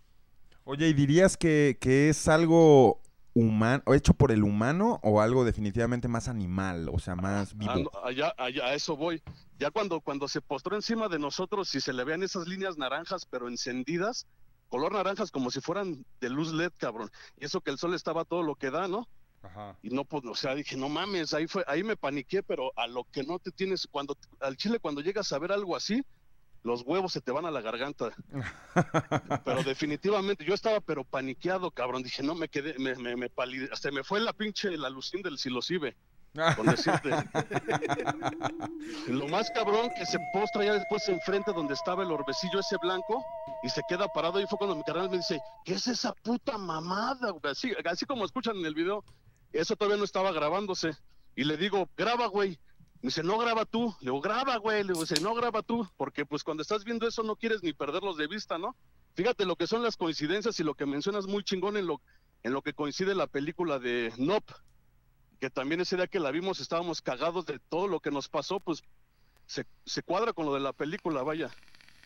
Oye, ¿y dirías que, que es algo humano, hecho por el humano o algo definitivamente más animal, o sea, más vivo? Ah, allá, allá, a eso voy. Ya cuando, cuando se postró encima de nosotros y se le vean esas líneas naranjas, pero encendidas, color naranjas como si fueran de luz LED, cabrón. Y eso que el sol estaba todo lo que da, ¿no? Ajá. Y no, pues, o sea, dije, no mames, ahí fue, ahí me paniqué, pero a lo que no te tienes, cuando, al chile cuando llegas a ver algo así, los huevos se te van a la garganta. [LAUGHS] Pero definitivamente, yo estaba pero paniqueado, cabrón. Dije, no, me quedé, me, me, me palide- hasta me fue la pinche, la lucín del silocibe, con decirte. [LAUGHS] Lo más cabrón que se postra ya después enfrente donde estaba el orbecillo ese blanco y se queda parado y fue cuando mi canal me dice, ¿qué es esa puta mamada? güey?" Así, así como escuchan en el video, eso todavía no estaba grabándose. Y le digo, graba, güey. Me dice, no graba tú. Le digo, graba, güey. Le dice, no graba tú. Porque pues cuando estás viendo eso no quieres ni perderlos de vista, ¿no? Fíjate lo que son las coincidencias y lo que mencionas muy chingón en lo, en lo que coincide la película de Nope. Que también ese día que la vimos estábamos cagados de todo lo que nos pasó, pues se, se cuadra con lo de la película, vaya.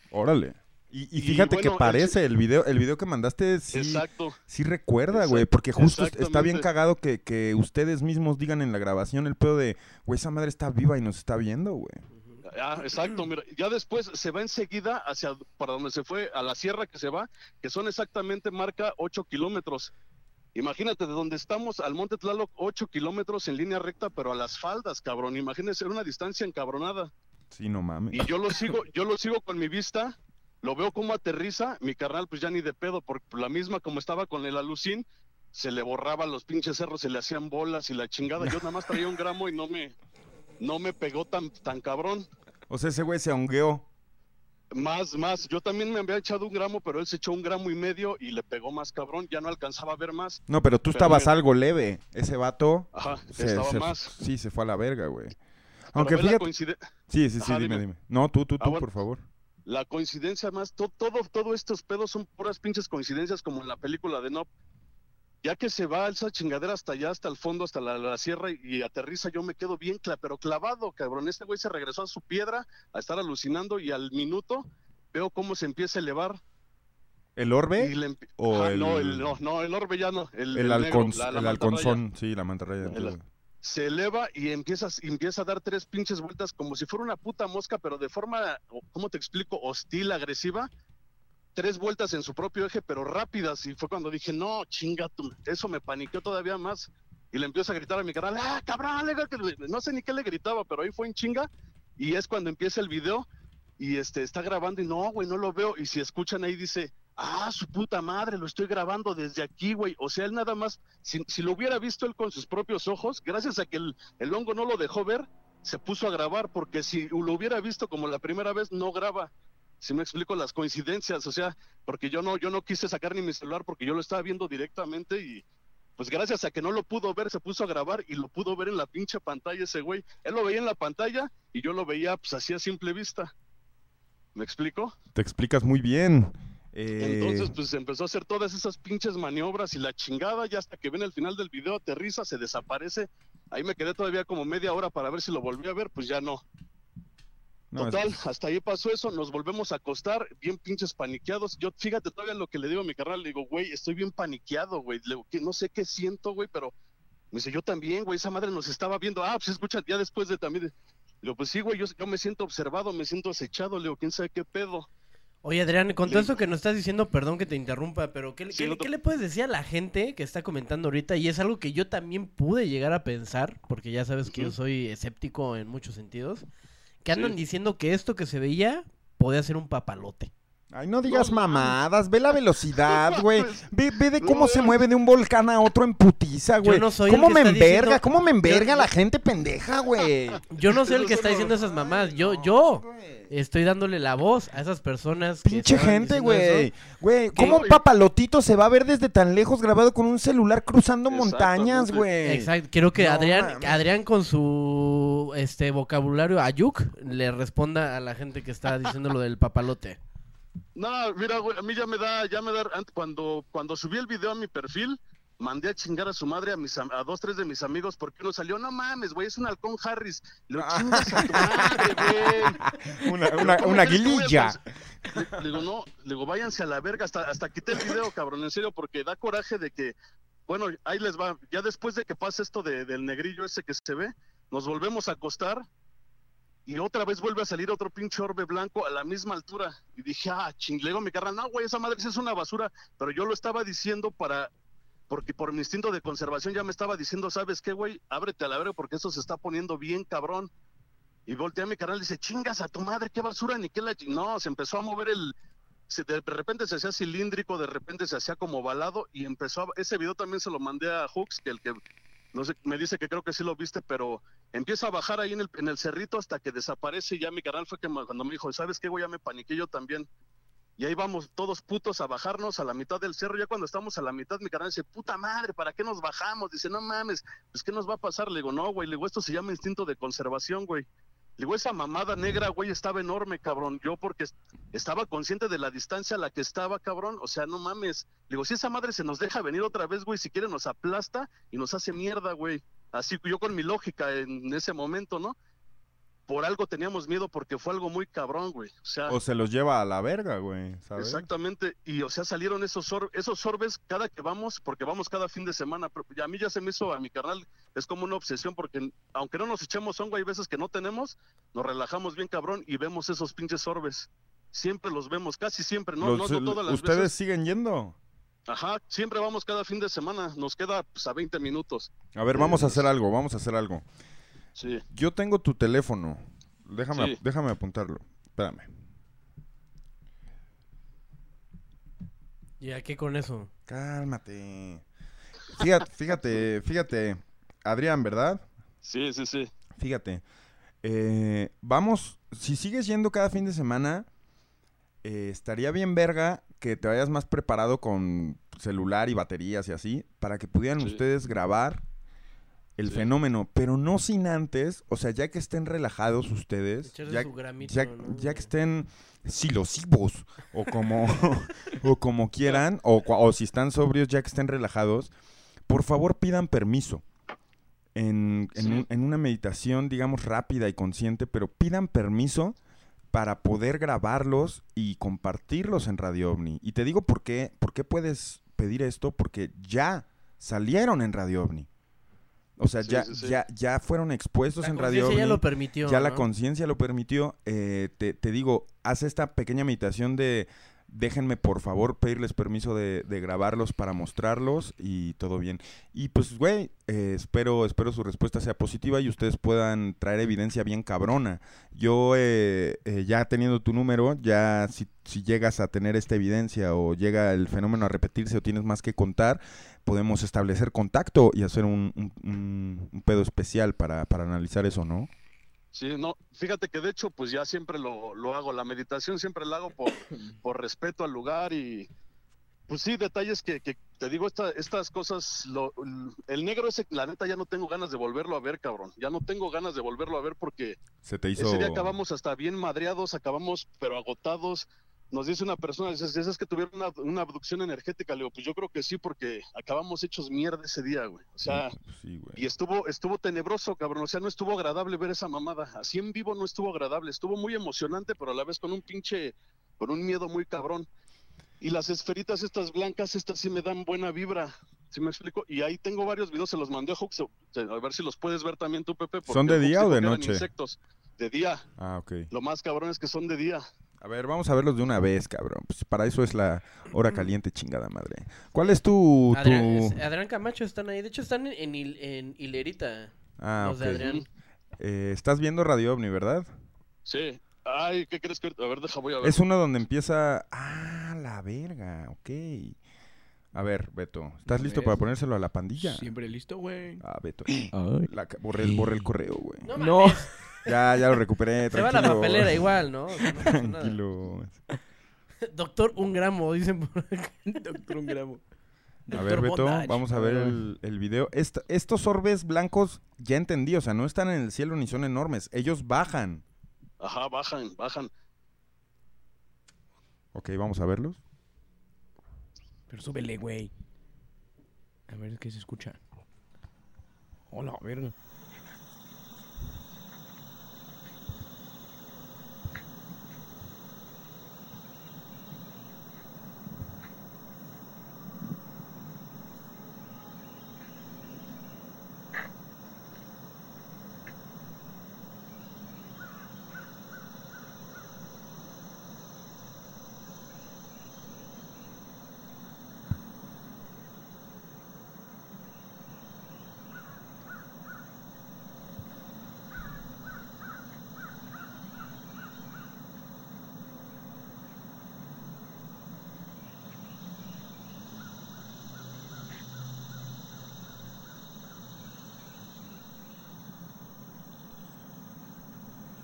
Órale. Y, y Y fíjate que parece el video, el video que mandaste sí, Exacto. sí recuerda, güey, porque justo está bien cagado que, que ustedes mismos digan en la grabación el pedo de, güey, esa madre está viva y nos está viendo, güey. Ah, exacto, mira, ya después se va enseguida hacia para donde se fue, a la sierra que se va, que son exactamente marca 8 kilómetros. Imagínate, de donde estamos al Monte Tlaloc, 8 kilómetros en línea recta, pero a las faldas, cabrón. Imagínense, una distancia encabronada. Sí, no mames. Y yo lo sigo, yo lo sigo con mi vista lo veo como aterriza, mi carnal pues ya ni de pedo, por la misma como estaba con el alucín, se le borraban los pinches cerros, se le hacían bolas y la chingada. Yo nada más traía un gramo y no me, no me pegó tan, tan cabrón. O sea, ese güey se hongueó. Más, más, yo también me había echado un gramo, pero él se echó un gramo y medio y le pegó más cabrón, ya no alcanzaba a ver más. No, pero tú Pero estabas algo leve. Ese vato. Ajá, se- estaba se- más. Sí, se fue a la verga, güey. Aunque fíjate. coincide- Sí, sí, sí, Ajá, dime, dime. dime. No, tú, tú, Ah, tú, bueno. por favor. La coincidencia más, to- todo, todo estos pedos son puras pinches coincidencias como en la película de Nope. Ya que se va esa chingadera hasta allá, hasta el fondo, hasta la, la sierra y, y aterriza, yo me quedo bien, cla- pero clavado, cabrón. Este güey se regresó a su piedra a estar alucinando y al minuto veo cómo se empieza a elevar. ¿El orbe? le o el- no, el, no, no, el orbe ya no. El, El, el negro, la- la el halconzón, sí, la. El- antigua. Se eleva y empieza, a dar tres pinches vueltas como si fuera una puta mosca, pero de forma, ¿cómo te explico? Hostil, agresiva. Tres vueltas en su propio eje, pero rápidas. Y fue cuando dije, no, chinga tú. Eso me paniqueó todavía más. Y le empiezo a gritar a mi canal, ¡ah, cabrón! le- le-". No sé ni qué le gritaba, pero ahí fue en chinga. Y es cuando empieza el video y este está grabando y no, güey, no lo veo. Y si escuchan ahí dice, ah, su puta madre, lo estoy grabando desde aquí, güey. O sea, él nada más, si, si lo hubiera visto él con sus propios ojos, gracias a que el, el hongo no lo dejó ver, se puso a grabar, porque si lo hubiera visto como la primera vez, no graba. Si me explico las coincidencias, o sea, porque yo no, yo no quise sacar ni mi celular porque yo lo estaba viendo directamente y pues gracias a que no lo pudo ver, se puso a grabar y lo pudo ver en la pinche pantalla ese güey. Él lo veía en la pantalla y yo lo veía pues así a simple vista. ¿Me explico? Te explicas muy bien. Eh, Entonces, pues empezó a hacer todas esas pinches maniobras y la chingada, ya hasta que ven el final del video, aterriza, se desaparece. Ahí me quedé todavía como media hora para ver si lo volví a ver, pues ya no. no, es- Total, hasta ahí pasó eso, nos volvemos a acostar, bien pinches paniqueados. Yo, fíjate todavía lo que le digo a mi carnal, le digo, güey, estoy bien paniqueado, güey. Le digo, que no sé qué siento, güey, pero me dice, yo también, güey, esa madre nos estaba viendo. Ah, pues escucha, ya después de también. Le digo, pues sí, güey, yo, yo me siento observado, me siento acechado, le digo, quién sabe qué pedo. Oye, Adrián, con todo Sí. esto que nos estás diciendo, perdón que te interrumpa, pero ¿qué, le- Sí, qué- no te- qué le puedes decir a la gente que está comentando ahorita? Y es algo que yo también pude llegar a pensar, porque ya sabes que yo soy escéptico en muchos sentidos, que andan Sí. diciendo que esto que se veía podía ser un papalote. Ay, no digas No mamadas, ve la velocidad, [LAUGHS] güey. Ve, ve de No cómo se mueve de un volcán a otro en putiza, güey. no ¿Cómo me enverga? diciendo- ¿Cómo me enverga Yo- la gente pendeja, güey? [LAUGHS] Yo no soy el que está diciendo esas mamás, yo, yo estoy dándole la voz a esas personas. que Pinche gente, güey. Güey, ¿cómo un papalotito se va a ver desde tan lejos grabado con un celular cruzando montañas, güey? Exacto, quiero que No Adrián. Adrián con su este vocabulario ayuk le responda a la gente que está diciendo lo del papalote. No, mira, güey, a mí ya me da, ya me da, cuando, cuando subí el video a mi perfil, mandé a chingar a su madre a mis, a dos, tres de mis amigos, porque uno salió, no mames, güey, es un halcón Harris, lo Ah. chingas a tu madre, güey. [LAUGHS] Una, una, ¿cómo una? Le, digo, no, le digo, váyanse a la verga, hasta, hasta quité el video, cabrón, en serio, porque da coraje de que, bueno, ahí les va, ya después de que pasa esto de- del negrillo ese que se ve, nos volvemos a acostar y otra vez vuelve a salir otro pinche orbe blanco a la misma altura. Y dije, ah, chinglego mi carnal, no, güey, esa madre es una basura, pero yo lo estaba diciendo para, porque por mi instinto de conservación ya me estaba diciendo, ¿sabes qué, güey? Ábrete a la verga porque eso se está poniendo bien cabrón. Y volteé a mi canal y dice, chingas a tu madre, qué basura, ni qué la... chi-". No, se empezó a mover el... se- de repente se hacía cilíndrico, de repente se hacía como balado y empezó a... Ese video también se lo mandé a Hooks, que el que... No sé, me dice que creo que sí lo viste, pero empieza a bajar ahí en el, en el cerrito hasta que desaparece y ya mi canal fue que cuando me dijo, ¿sabes qué, güey? Ya me paniqué yo también. Y ahí vamos todos putos a bajarnos a la mitad del cerro. Ya cuando estamos a la mitad, mi canal dice, puta madre, ¿para qué nos bajamos? Dice, no mames, pues ¿qué nos va a pasar? Le digo, no, güey, le digo, esto se llama instinto de conservación, güey. Digo, esa mamada negra, güey, estaba enorme, cabrón. Yo porque est- estaba consciente de la distancia a la que estaba, cabrón. O sea, no mames. Digo, si esa madre se nos deja venir otra vez, güey, si quiere nos aplasta y nos hace mierda, güey. Así yo con mi lógica en ese momento, ¿no? Por algo teníamos miedo porque fue algo muy cabrón, güey. O sea, O se los lleva a la verga, güey, ¿sabes? Exactamente, y o sea, salieron esos, esos orbes cada que vamos, porque vamos cada fin de semana, pero ya a mí ya se me hizo, a mi carnal, es como una obsesión, porque aunque no nos echemos hongo, hay veces que no tenemos, nos relajamos bien cabrón y vemos esos pinches orbes. Siempre los vemos, casi siempre, no, Los- no, no todas las ¿Ustedes veces. siguen yendo? Ajá, siempre vamos cada fin de semana, nos queda pues, a 20 minutos. A ver, vamos a hacer algo, vamos a hacer algo. Sí, Yo tengo tu teléfono. Déjame, Sí. déjame apuntarlo. Espérame. ¿Y a qué con eso? Cálmate. Fíjate, fíjate, fíjate, Adrián, ¿verdad? Sí, sí, sí. Fíjate. eh, vamos, si sigues yendo cada fin de semana, eh, estaría bien verga que te vayas más preparado con celular y baterías y así, para que pudieran Sí. ustedes grabar el Sí. fenómeno, pero no sin antes, o sea, ya que estén relajados ustedes, ya, gramito, ya- ¿no? ya que estén silosivos o como, [LAUGHS] o como quieran, o, si están sobrios, ya que estén relajados, por favor pidan permiso. En, en Sí. un- en una meditación, digamos, rápida y consciente, pero pidan permiso para poder grabarlos y compartirlos en Radio OVNI. Y te digo por qué, por qué puedes pedir esto, porque ya salieron en Radio OVNI. O sea, Sí, ya, sí, sí. ya, ya fueron expuestos La en Radio ya lo permitió. Ya la conciencia lo permitió. eh, te, te digo, haz esta pequeña meditación de déjenme por favor pedirles permiso de, de grabarlos para mostrarlos y todo bien. Y pues, güey, eh, espero, espero su respuesta sea positiva y ustedes puedan traer evidencia bien cabrona. Yo, eh, eh, ya teniendo tu número, ya si, si llegas a tener esta evidencia o llega el fenómeno a repetirse o tienes más que contar, podemos establecer contacto y hacer un, un- un- un pedo especial para, para analizar eso, ¿no? Sí, no, fíjate que de hecho, pues ya siempre lo, lo hago. La meditación siempre la hago por, [COUGHS] por respeto al lugar y, pues sí, detalles que, que te digo, esta- estas cosas, lo, el negro ese, la neta, ya no tengo ganas de volverlo a ver, cabrón. Ya no tengo ganas de volverlo a ver porque Se te hizo... ese día acabamos hasta bien madreados, acabamos pero agotados. Nos dice una persona, dice, ¿es que tuvieron una, una abducción energética? Le digo, pues yo creo que sí, porque acabamos hechos mierda ese día, güey. O sea, Sí, güey. y estuvo, estuvo tenebroso, cabrón. O sea, no estuvo agradable ver esa mamada. Así en vivo no estuvo agradable. Estuvo muy emocionante, pero a la vez con un pinche, con un miedo muy cabrón. Y las esferitas estas blancas, estas sí me dan buena vibra. ¿Sí me explico? Y ahí tengo varios videos, se los mandé a Hux. A ver si los puedes ver también tú, Pepe. ¿Son de día o de noche? Insectos. De día. Ah, ok. Lo más cabrón es que son de día. A ver, vamos a verlos de una vez, cabrón. Pues para eso es la hora caliente, chingada madre. ¿Cuál es tu... tu... Adrián, es- Adrián Camacho están ahí. De hecho, están en, en, hil- en hilerita. Ah, los ok. de Adrián. Eh, estás viendo Radio OVNI, ¿verdad? Sí. Ay, ¿qué crees que? A ver, deja, voy a ver. Es uno donde empieza... Ah, la verga, ok. A ver, Beto, ¿estás listo para ponérselo a la pandilla? Siempre listo, güey. Ah, Beto. Ay. La borré, borré el correo, güey. No, No. Ya, ya lo recuperé, Se va a la papelera igual, ¿no? O sea, no pasa nada. Tranquilo. [LAUGHS] Doctor, un gramo, dicen por acá. [LAUGHS] Doctor, un gramo. A ver, Beto, Bondage. vamos a ver el, el video. Esta- estos orbes blancos, ya entendí, o sea, no están en el cielo ni son enormes. Ellos bajan. Ajá, bajan, bajan. Ok, vamos a verlos. Pero súbele, güey. A ver qué se escucha. Hola, verga.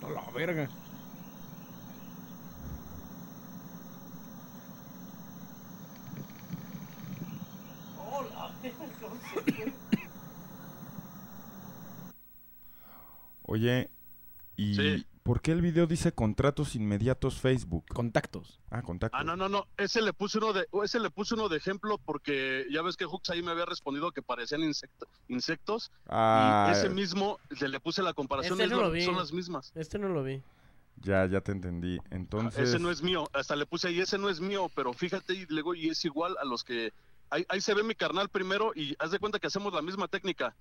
Hola, verga. Oye, ¿y Sí. Por qué el video dice contratos inmediatos Facebook? Contactos. Ah, contacto. Ah, no, no, no. Ese le puse uno de, ese le puse uno de ejemplo porque ya ves que Hux ahí me había respondido que parecían insecto- insectos. Ah, y ese mismo le, le puse la comparación. Ese es no lo- lo vi. son las mismas. Este no lo vi. ya, ya te entendí. Entonces, Ese no es mío. Hasta le puse ahí, ese no es mío, pero fíjate y luego y es igual a los que ahí, ahí se ve mi carnal primero y haz de cuenta que hacemos la misma técnica.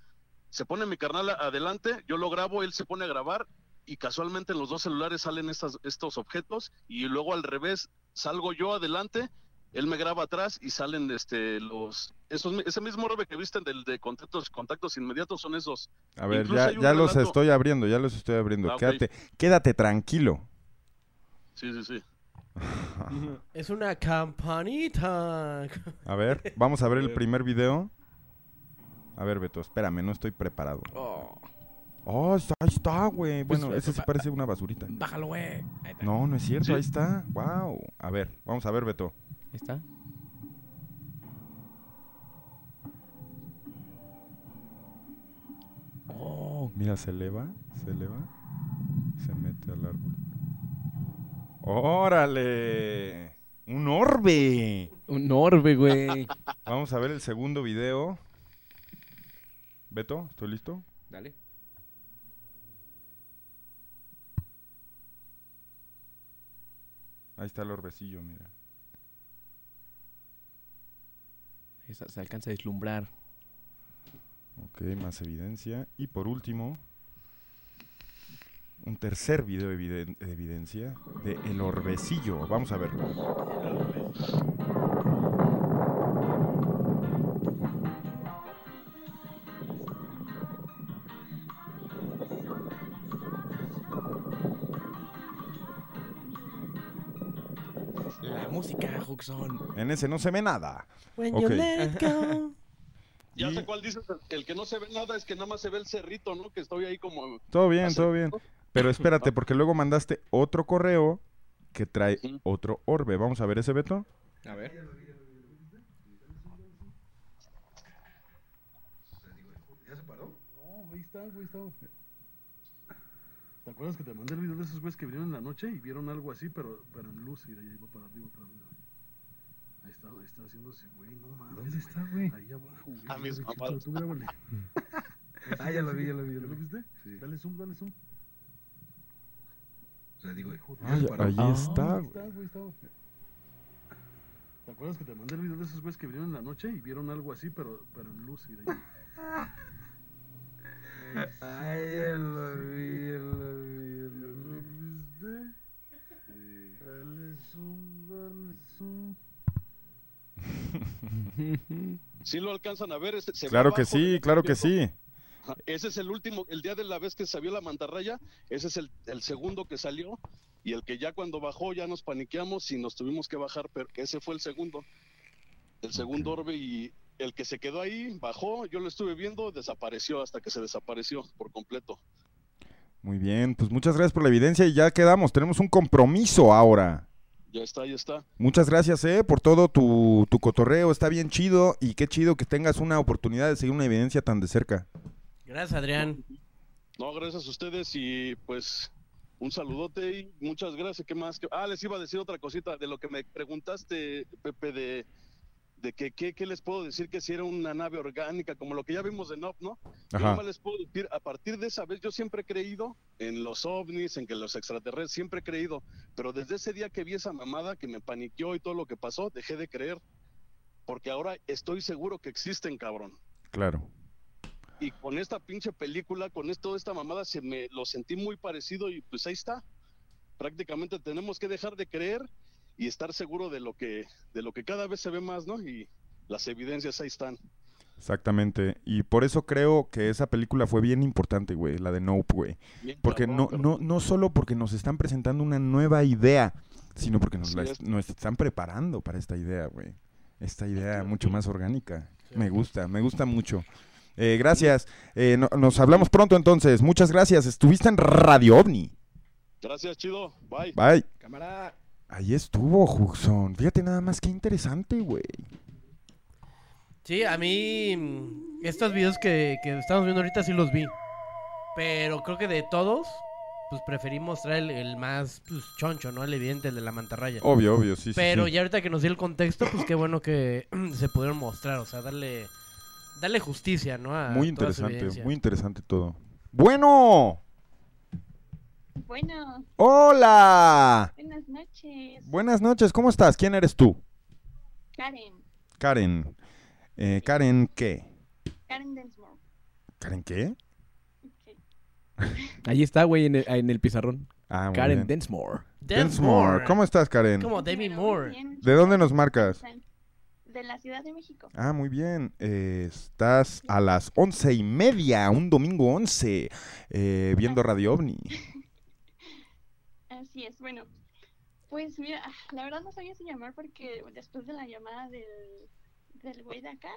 Se pone mi carnal adelante, yo lo grabo, él se pone a grabar y casualmente en los dos celulares salen estas, estos objetos y luego al revés salgo yo adelante, él me graba atrás y salen este los esos ese mismo orbe que viste del de contactos contactos inmediatos son esos. a ver, incluso ya, ya los estoy abriendo, ya los estoy abriendo. Ah. Quédate, quédate tranquilo. Sí, sí, sí. [LAUGHS] Es una campanita. A ver, vamos a ver el primer video. A ver, Beto, espérame, no estoy preparado. Oh, Oh, está- ahí está, güey. Pues, Bueno, ese sí ba- parece una basurita. bájalo, güey. No, no es cierto, Sí. ahí está. Wow. A ver, vamos a ver, Beto. Ahí está. Oh, Mira, se eleva, se eleva, se mete al árbol. ¡Órale! ¡Un orbe! un orbe, güey. Vamos a ver el segundo video. Beto, ¿estoy listo? Dale. Ahí está el orbecillo, mira. Esa- se alcanza a deslumbrar. Ok, más evidencia. Y por último, un tercer video de eviden- de evidencia de el orbecillo. Vamos a verlo. En ese no se ve nada. When you let it go. [LAUGHS] Ya Y- sé cuál dices, el- que no se ve nada es que nada más se ve el cerrito, ¿no? Que estoy ahí como... Todo bien, todo bien. Pero [LAUGHS] espérate, porque luego mandaste otro correo que trae otro orbe. Vamos a ver ese, Beto. A ver. No, ahí está, güey, está. ¿Te acuerdas que te mandé el video de esos güeyes que vinieron en la noche y vieron algo así, pero, pero en luz y de ahí va para arriba otra vez? Ahí está, ahí está haciéndose, güey, no mames. ¿Dónde está, güey? Ahí abajo, güey. A mis mamadas. Tú grábale. [LAUGHS] [LAUGHS] Ah, ya lo vi, ya lo vi, ya ¿Ya lo lo vi. viste? Sí. Dale zoom, dale zoom. O sea, digo, hijo, ahí Ah. está, Ahí güey. está, güey, está. ¿Te acuerdas que te mandé el video de esos güeyes que vinieron en la noche y vieron algo así, pero, pero en luz y de ahí? Ay, ya lo vi, ya lo vi, ya lo vi. viste? Sí. Dale zoom, dale zoom. [LAUGHS] Sí lo alcanzan a ver. este- se Claro que sí, claro que sí. Ese es el último, el día de la vez que salió la mantarraya, ese es el, el segundo que salió y el que ya cuando bajó ya nos paniqueamos y nos tuvimos que bajar, pero ese fue el segundo, el segundo orbe y el que se quedó ahí bajó, yo lo estuve viendo, desapareció hasta que se desapareció por completo. Muy bien, pues muchas gracias por la evidencia y ya quedamos. Tenemos un compromiso ahora. Ya está, ya está. Muchas gracias, eh, por todo tu, tu cotorreo. Está bien chido y qué chido que tengas una oportunidad de seguir una evidencia tan de cerca. Gracias, Adrián. No, gracias a ustedes y pues un saludote y muchas gracias. ¿Qué más? Ah, les iba a decir otra cosita de lo que me preguntaste, Pepe, de, de que qué qué les puedo decir que si era una nave orgánica, como lo que ya vimos de NOP, ¿no? Yo les puedo decir, a partir de esa vez yo siempre he creído en los ovnis, en que los extraterrestres, siempre he creído, pero desde ese día que vi esa mamada que me paniqueó y todo lo que pasó, dejé de creer, porque ahora estoy seguro que existen, cabrón. Claro. Y con esta pinche película, con esto, toda esta mamada, se me lo sentí muy parecido y pues ahí está. Prácticamente tenemos que dejar de creer y estar seguro de lo que, de lo que cada vez se ve más, ¿no? Y las evidencias ahí están. Exactamente. Y por eso creo que esa película fue bien importante, güey, la de Nope, güey. Bien Porque no, no, no solo porque nos están presentando una nueva idea, sino porque nos, la es. nos están preparando para esta idea, güey. Esta idea mucho más orgánica. Me gusta, me gusta mucho. Eh, gracias. Eh, no- nos hablamos pronto entonces. Muchas gracias. Estuviste en Radio OVNI. Gracias, chido. Bye. Bye. Cámara. Ahí estuvo, Juxon. Fíjate nada más qué interesante, güey. Sí, a mí mm, estos videos que, que estamos viendo ahorita sí los vi. Pero creo que de todos, pues preferí mostrar el, el más pues, choncho, ¿no? El evidente, el de la mantarraya. Obvio, obvio, sí, sí, Pero sí. ya ahorita que nos dio el contexto, pues qué bueno que [CLEARS THROAT] se pudieron mostrar, o sea, darle, darle justicia, ¿no? A Muy interesante, muy interesante todo. Bueno, Bueno, hola. buenas noches. Buenas noches, ¿cómo estás? ¿Quién eres tú? Karen, Karen. Eh, Karen, ¿qué? Karen Densmore. ¿Karen qué? [LAUGHS] Ahí está, güey, en el, en el pizarrón. Ah, muy Karen bien. Densmore. Densmore. ¿Cómo estás, Karen? Como Demi Moore. ¿De dónde nos marcas? De la Ciudad de México. Ah, muy bien. Eh, estás a las once y media, un domingo once, eh, viendo Radio OVNI. Así es, bueno. Pues mira, la verdad no sabía si llamar porque después de la llamada del, del güey de acá,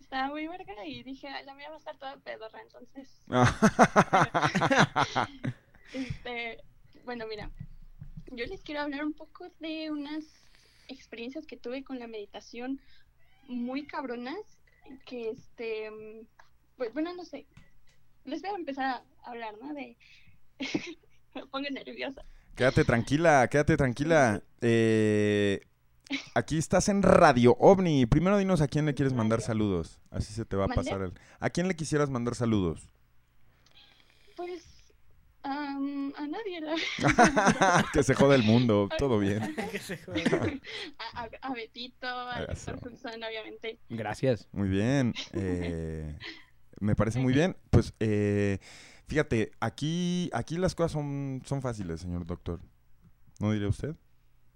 estaba muy verga y dije, "Ay, la mía va a estar toda pedorra, entonces... [LAUGHS] Este, bueno, mira, yo les quiero hablar un poco de unas experiencias que tuve con la meditación muy cabronas, que este, pues, bueno, no sé, les voy a empezar a hablar, ¿no? De, [LAUGHS] me pongo nerviosa. Quédate tranquila, quédate tranquila. Eh, aquí estás en Radio OVNI. Primero dinos a quién le quieres mandar saludos. Así se te va a pasar el... ¿A quién le quisieras mandar saludos? Pues, a nadie, la [LAUGHS] que se jode el mundo, [LAUGHS] todo bien. [LAUGHS] Que se a, a, a Betito, a Eso. Víctor Fulson, obviamente. Gracias. Muy bien. eh, me parece muy bien. Pues eh, fíjate, aquí, aquí las cosas son, son fáciles, señor doctor. ¿No diría usted?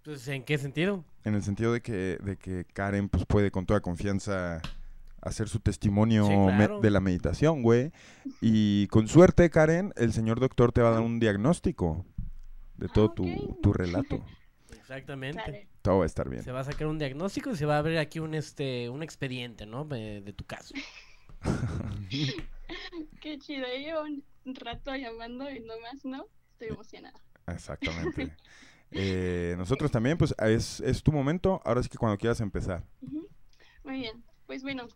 Pues, ¿en qué sentido? En el sentido de que, de que Karen pues, puede con toda confianza hacer su testimonio Sí, me- claro. de la meditación, güey. Y con suerte, Karen, el señor doctor te va a dar un diagnóstico de todo tu, tu relato. Exactamente. Todo va a estar bien. Se va a sacar un diagnóstico y se va a abrir aquí un este un expediente, ¿no? De, de tu caso. [LAUGHS] [LAUGHS] Qué chido, yo llevo un rato llamando y nomás no, estoy emocionada. Exactamente. [LAUGHS] Eh, nosotros también, pues es, es tu momento. Ahora sí que cuando quieras empezar. Muy bien, pues bueno,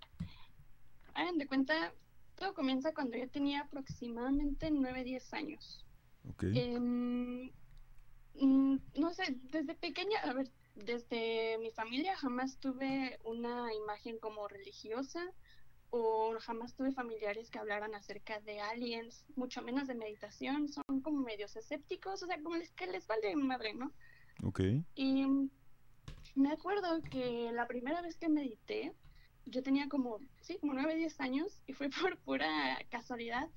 hagan de cuenta, todo comienza cuando yo tenía aproximadamente 9, 10 años. Ok. Em, mm, no sé, desde pequeña, a ver, desde mi familia jamás tuve una imagen como religiosa o jamás tuve familiares que hablaran acerca de aliens, mucho menos de meditación, son como medios escépticos, o sea, como les, que les vale madre, ¿no? Ok. Y me acuerdo que la primera vez que medité, yo tenía como, sí, como 9, 10 años y fue [LAUGHS] por pura casualidad.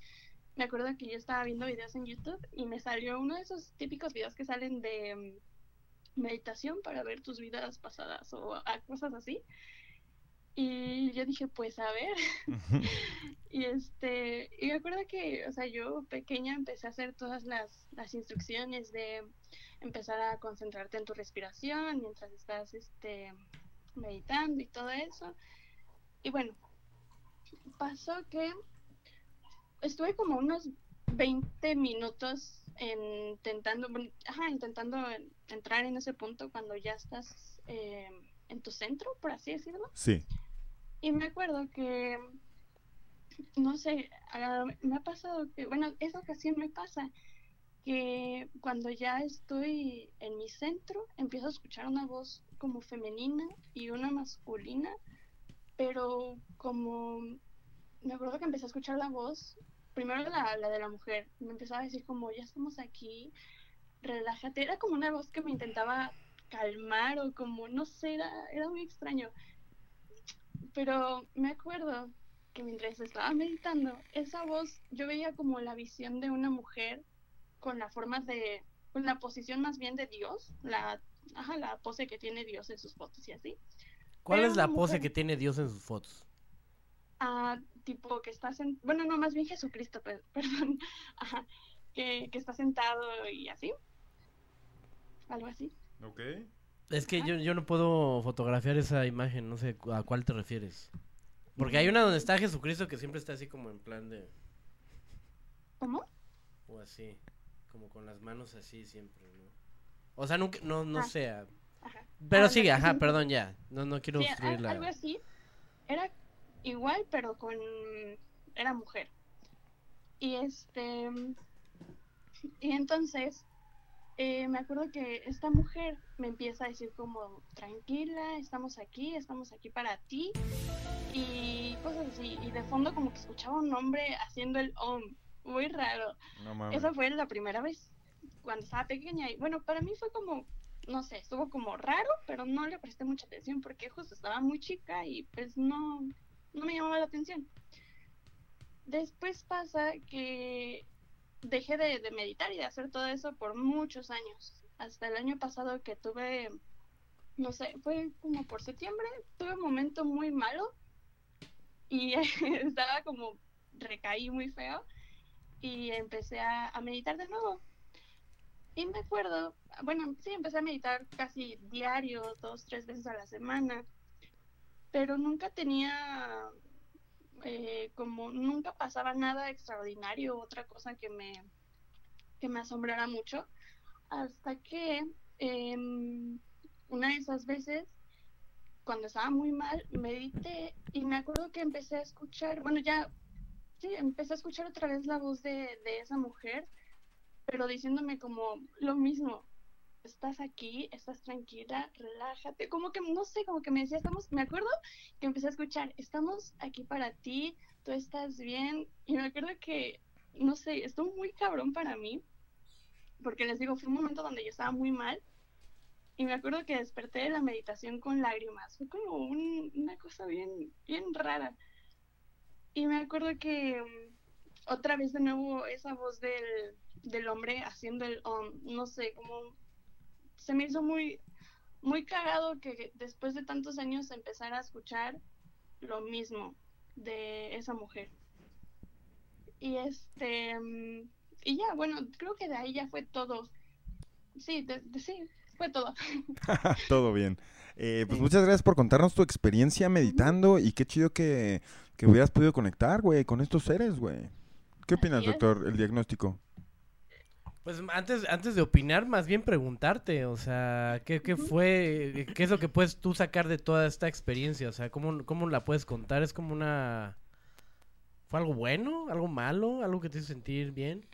Me acuerdo que yo estaba viendo videos en YouTube y me salió uno de esos típicos videos que salen de mm, meditación para ver tus vidas pasadas o a- cosas así. Y yo dije, pues a ver. [LAUGHS] Y este, y me acuerdo que, o sea, yo pequeña empecé a hacer todas las, las instrucciones de empezar a concentrarte en tu respiración mientras estás este meditando y todo eso. Y bueno, pasó que estuve como unos 20 minutos en- intentando, ajá, intentando en- entrar en ese punto cuando ya estás eh, en tu centro, por así decirlo. Sí. Y me acuerdo que, no sé, ah, me ha pasado que, bueno, esa ocasión me pasa que cuando ya estoy en mi centro, empiezo a escuchar una voz como femenina y una masculina, pero como, me acuerdo que empecé a escuchar la voz, primero la, la de la mujer, me empezaba a decir como, ya estamos aquí, relájate, era como una voz que me intentaba calmar o como, no sé, era, era muy extraño. Pero me acuerdo que mientras estaba meditando, esa voz yo veía como la visión de una mujer con la forma de, con la posición más bien de Dios, la, ajá, la pose que tiene Dios en sus fotos y así. ¿Cuál Pero es la pose mujer. que tiene Dios en sus fotos? Ah, tipo que está sentado, bueno, no, más bien Jesucristo, pe- [LAUGHS] perdón, ajá, que, que está sentado y así, algo así. Ok. Es que yo, yo no puedo fotografiar esa imagen, no sé a cuál te refieres. Porque hay una donde está Jesucristo que siempre está así como en plan de... ¿Cómo? O así, como con las manos así siempre, ¿no? O sea, nunca, no, no Ah, sé. ah, ajá. Pero Ah, sigue, ajá, perdón ya. No, no quiero Sí, al- obstruir la... algo así. Era igual, pero con. Era mujer. Y este. Y entonces. Eh, me acuerdo que esta mujer me empieza a decir como tranquila, estamos aquí, estamos aquí para ti y cosas así. Y de fondo como que escuchaba un hombre haciendo el om, muy raro. No mames. Esa fue la primera vez cuando estaba pequeña y bueno, para mí fue como, no sé, estuvo como raro, pero no le presté mucha atención porque justo estaba muy chica y pues no, no me llamaba la atención. Después pasa que dejé de, meditar y de hacer todo eso por muchos años. Hasta el año pasado que tuve, no sé, fue como por septiembre, tuve un momento muy malo y [LAUGHS] estaba como, recaí muy feo y empecé a, a meditar de nuevo. Y me acuerdo, bueno, sí, empecé a meditar casi diario, dos, tres veces a la semana, pero nunca tenía, eh, como, nunca pasaba nada extraordinario, otra cosa que me, que me asombrara mucho, hasta que em, una de esas veces, cuando estaba muy mal, medité y me acuerdo que empecé a escuchar, bueno, ya, sí, empecé a escuchar otra vez la voz de, de esa mujer, pero diciéndome como lo mismo, estás aquí, estás tranquila, relájate, como que, no sé, como que me decía, estamos, me acuerdo que empecé a escuchar, estamos aquí para ti, tú estás bien, y me acuerdo que, no sé, estuvo muy cabrón para mí, porque les digo, fue un momento donde yo estaba muy mal, y me acuerdo que desperté de la meditación con lágrimas, fue como un- una cosa bien, bien rara. Y me acuerdo que mm, otra vez de nuevo esa voz del, del hombre haciendo el um, no sé, como se me hizo muy, muy cagado que después de tantos años empezara a escuchar lo mismo de esa mujer. Y este, mm, y ya, bueno, creo que de ahí ya fue todo. Sí, de- de- sí, fue todo. [LAUGHS] [LAUGHS] Todo bien. Eh, pues muchas gracias por contarnos tu experiencia meditando y qué chido que, que hubieras podido conectar, güey, con estos seres, güey. ¿Qué opinas, doctor, el diagnóstico? Pues antes, antes de opinar, más bien preguntarte, o sea, ¿qué, qué fue, qué es lo que puedes tú sacar de toda esta experiencia? O sea, ¿cómo, cómo la puedes contar? ¿Es como una... ¿Fue algo bueno? ¿Algo malo? ¿Algo que te hizo sentir bien?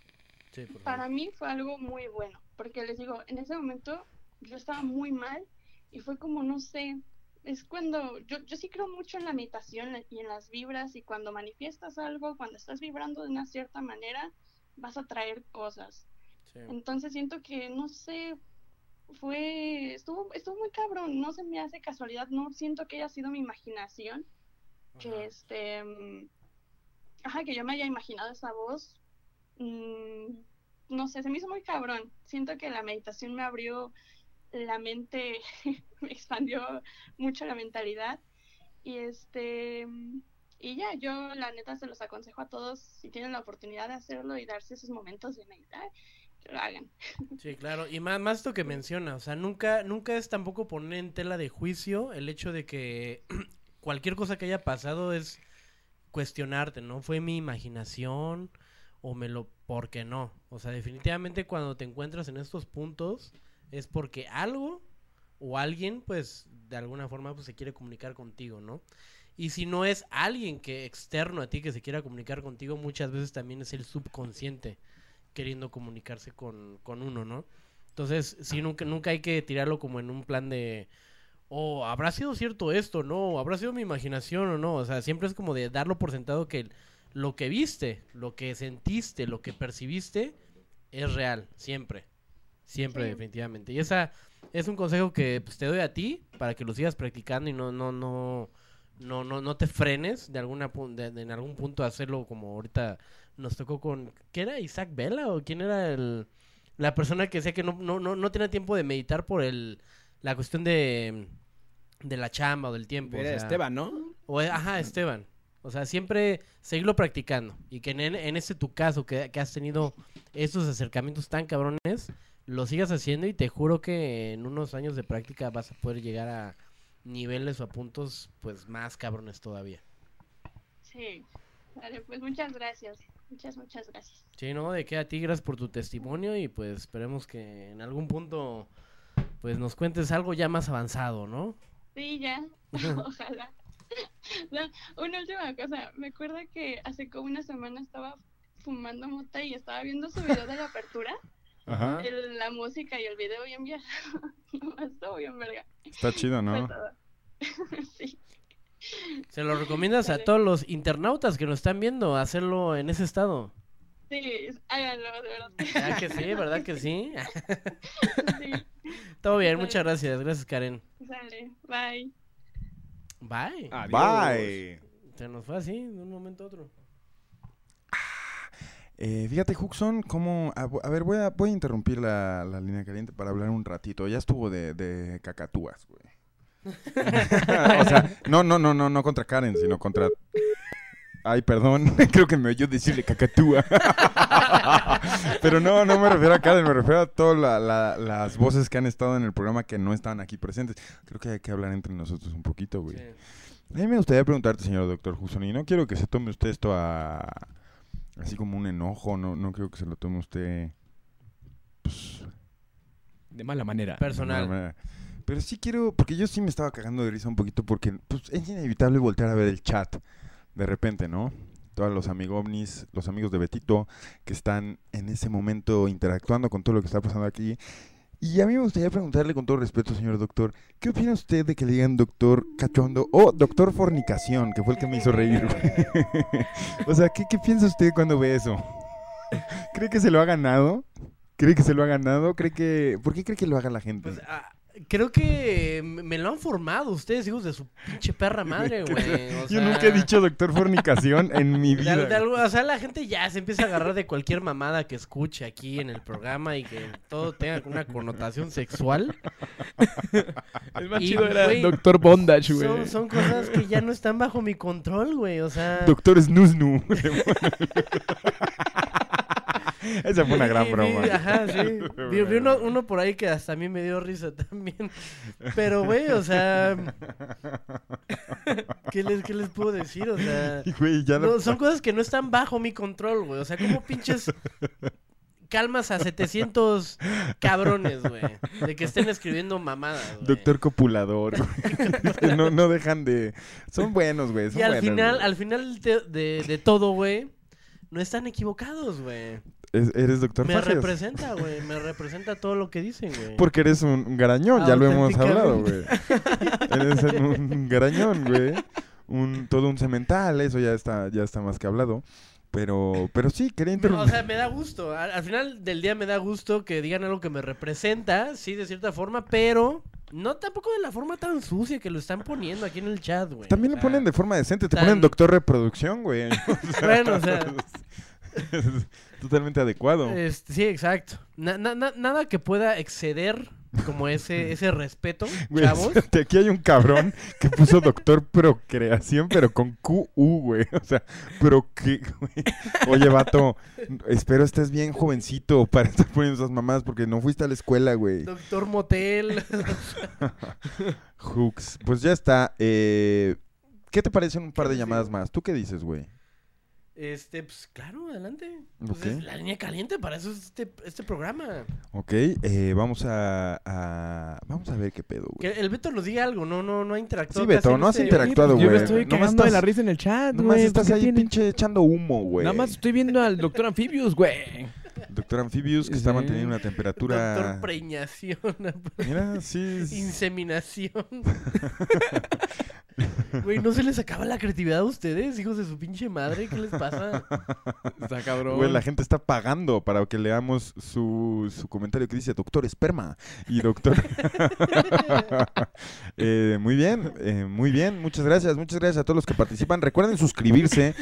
Sí, por. Para mí fue algo muy bueno, porque les digo, en ese momento yo estaba muy mal y fue como, no sé, es cuando yo, yo sí creo mucho en la meditación y en las vibras y cuando manifiestas algo, cuando estás vibrando de una cierta manera, vas a traer cosas. Entonces siento que, no sé, fue, estuvo, estuvo muy cabrón, no se me hace casualidad, no siento que haya sido mi imaginación, que este, mm, ajá, que yo me haya imaginado esa voz, mm, no sé, se me hizo muy cabrón, siento que la meditación me abrió la mente, [LAUGHS] me expandió mucho la mentalidad, y este, mm, y ya, yo la neta se los aconsejo a todos, si tienen la oportunidad de hacerlo y darse esos momentos de meditar, Sí, claro. Y más, más esto que menciona, o sea, nunca, nunca es tampoco poner en tela de juicio el hecho de que [CLEARS THROAT] cualquier cosa que haya pasado es cuestionarte, ¿no? ¿Fue mi imaginación o me lo... ¿Por qué no? O sea, definitivamente cuando te encuentras en estos puntos es porque algo o alguien, pues, de alguna forma, pues, se quiere comunicar contigo, ¿no? Y si no es alguien que externo a ti que se quiera comunicar contigo, muchas veces también es el subconsciente queriendo comunicarse con, con uno, ¿no? Entonces, sí, nunca, nunca hay que tirarlo como en un plan de, oh, ¿habrá sido cierto esto? No, ¿habrá sido mi imaginación o no? O sea, siempre es como de darlo por sentado que lo que viste, lo que sentiste, lo que percibiste, es real, siempre. Siempre, Sí. definitivamente. Y esa es un consejo que pues, te doy a ti para que lo sigas practicando y no, no, no, no, no, no te frenes de alguna de- de- en algún punto a hacerlo como ahorita nos tocó con ¿qué era Isaac Vela o quién era el la persona que decía que no no no, no tenía tiempo de meditar por el la cuestión de de la chamba o del tiempo o Era sea, Esteban, ¿no? o, ajá, Esteban. O sea, siempre seguirlo practicando. Y que en, en este tu caso, que, que has tenido estos acercamientos tan cabrones, lo sigas haciendo y te juro que en unos años de práctica vas a poder llegar a niveles o a puntos pues más cabrones todavía. Sí, vale, pues muchas gracias, muchas, muchas gracias. Sí, no, de que a ti gracias por tu testimonio y pues esperemos que en algún punto pues nos cuentes algo ya más avanzado, ¿no? Sí, ya, [LAUGHS] ojalá. No, una última cosa, me acuerdo que hace como una semana estaba fumando mota y estaba viendo su video de la apertura, [LAUGHS] Ajá. el- la música y el video bien viejo, [LAUGHS] no, estuvo bien verga. Está chido, ¿no? Sí. Se lo recomiendas a todos los internautas que nos están viendo hacerlo en ese estado. Sí, háganlo, de verdad. ¿Verdad que sí? ¿Verdad que sí? Sí, Todo bien, muchas gracias. Gracias, Karen. sale, bye. Bye. Bye. Se nos fue así, de un momento a otro. Eh, fíjate, Huxon, cómo... A, a ver, voy a, voy a interrumpir la, la línea caliente para hablar un ratito. Ya estuvo de, de cacatúas, güey. [LAUGHS] o sea, no, no, no, no, no contra Karen, sino contra... Ay, perdón, [LAUGHS] creo que me oyó decirle cacatúa. [LAUGHS] Pero no, no me refiero a Karen, me refiero a todas la- la- las voces que han estado en el programa que no estaban aquí presentes. Creo que hay que hablar entre nosotros un poquito, güey. A mí me gustaría preguntarte, señor doctor Hudson, y no quiero que se tome usted esto a... así como un enojo, no, no creo que se lo tome usted... De mala manera. de mala manera. Pero sí quiero, porque yo sí me estaba cagando de risa un poquito porque pues, es inevitable voltear a ver el chat de repente, ¿no? Todos los amigos los amigos de Betito que están en ese momento interactuando con todo lo que está pasando aquí. Y a mí me gustaría preguntarle con todo respeto, señor doctor, ¿qué opina usted de que le digan doctor cachondo o doctor fornicación, que fue el que me hizo reír? [LAUGHS] o sea, ¿qué, ¿qué piensa usted cuando ve eso? [LAUGHS] ¿Cree que se lo ha ganado? ¿Cree que se lo ha ganado? ¿Cree que... ¿Por qué cree que lo haga la gente? Creo que me lo han formado ustedes, hijos de su pinche perra [LAUGHS] madre, güey. O Yo nunca he dicho doctor fornicación en mi vida. al- de algo- o sea, la gente ya se empieza a agarrar de cualquier mamada que escuche aquí en el programa y que todo tenga una connotación sexual. [LAUGHS] El más Y, chido era güey, Dr. Bondage, güey. Son, son cosas que ya no están bajo mi control, güey. O sea. Doctor Snusnu. [LAUGHS] [LAUGHS] Esa fue una gran broma. ajá, sí. [LAUGHS] Vi, vi uno, uno por ahí que hasta a mí me dio risa también. Pero, güey, o sea. [LAUGHS] ¿Qué les, qué les puedo decir? O sea. Güey, ya no, no- son cosas que no están bajo mi control, güey. O sea, como pinches. Calmas a 700 cabrones, güey. De que estén escribiendo mamadas, güey. Doctor copulador. güey. no, no dejan de... Son buenos, güey. son Y al buenos, final, güey. al final de, de- de todo, güey, no están equivocados, güey. Es- eres doctor Me representa, [LAUGHS] güey. Me representa todo lo que dicen, güey. Porque eres un garañón, ya lo hemos hablado, güey. [LAUGHS] Eres un garañón, güey. Un, todo un cemental, eso ya está, ya está más que hablado. Pero, pero sí, quería interrumpir. O sea, me da gusto. Al, al final del día me da gusto que digan algo que me representa, sí, de cierta forma, pero no tampoco de la forma tan sucia que lo están poniendo aquí en el chat, güey. También O le sea, ponen de forma decente, te tan- ponen doctor reproducción, güey. [LAUGHS] O sea, Bueno, o sea. es totalmente adecuado. Este, sí, exacto. Na- na- na- nada que pueda exceder como ese, [LAUGHS] ese respeto, Güey, chavos. [LAUGHS] aquí hay un cabrón que puso doctor procreación, pero con QU, güey. O sea, pero qué, güey. Oye, vato, espero estés bien jovencito para estar poniendo esas mamadas porque no fuiste a la escuela, güey. Doctor Motel. [LAUGHS] Hooks. Pues ya está. Eh, ¿Qué te parecen un par de llamadas más? ¿Tú qué dices, güey? Este, pues claro, adelante. Pues Ok. es la línea caliente, para eso es este, este programa. Ok, eh, vamos a, a- Vamos a ver qué pedo, güey. Que el Beto nos diga algo, no, no, no ha interactuado. Sí, Beto, no has este- interactuado, Yo güey. me estoy Nomás cagando de estás- la risa en el chat, Nomás güey. estás ¿por qué ahí tiene? pinche echando humo, güey. Nada más estoy viendo al Doctor Amphibious, güey. Doctor Amphibious que está Sí. manteniendo una temperatura... Doctor preñación. Mira, sí. [LAUGHS] es- Inseminación. [LAUGHS] [LAUGHS] Güey, ¿no se les acaba la creatividad a ustedes, hijos de su pinche madre? ¿Qué les pasa? [LAUGHS] Está cabrón. Güey, la gente está pagando para que leamos su, su comentario que dice Doctor Esperma y Doctor... [LAUGHS] Eh, muy bien, eh, muy bien. Muchas gracias, muchas gracias a todos los que participan. Recuerden suscribirse.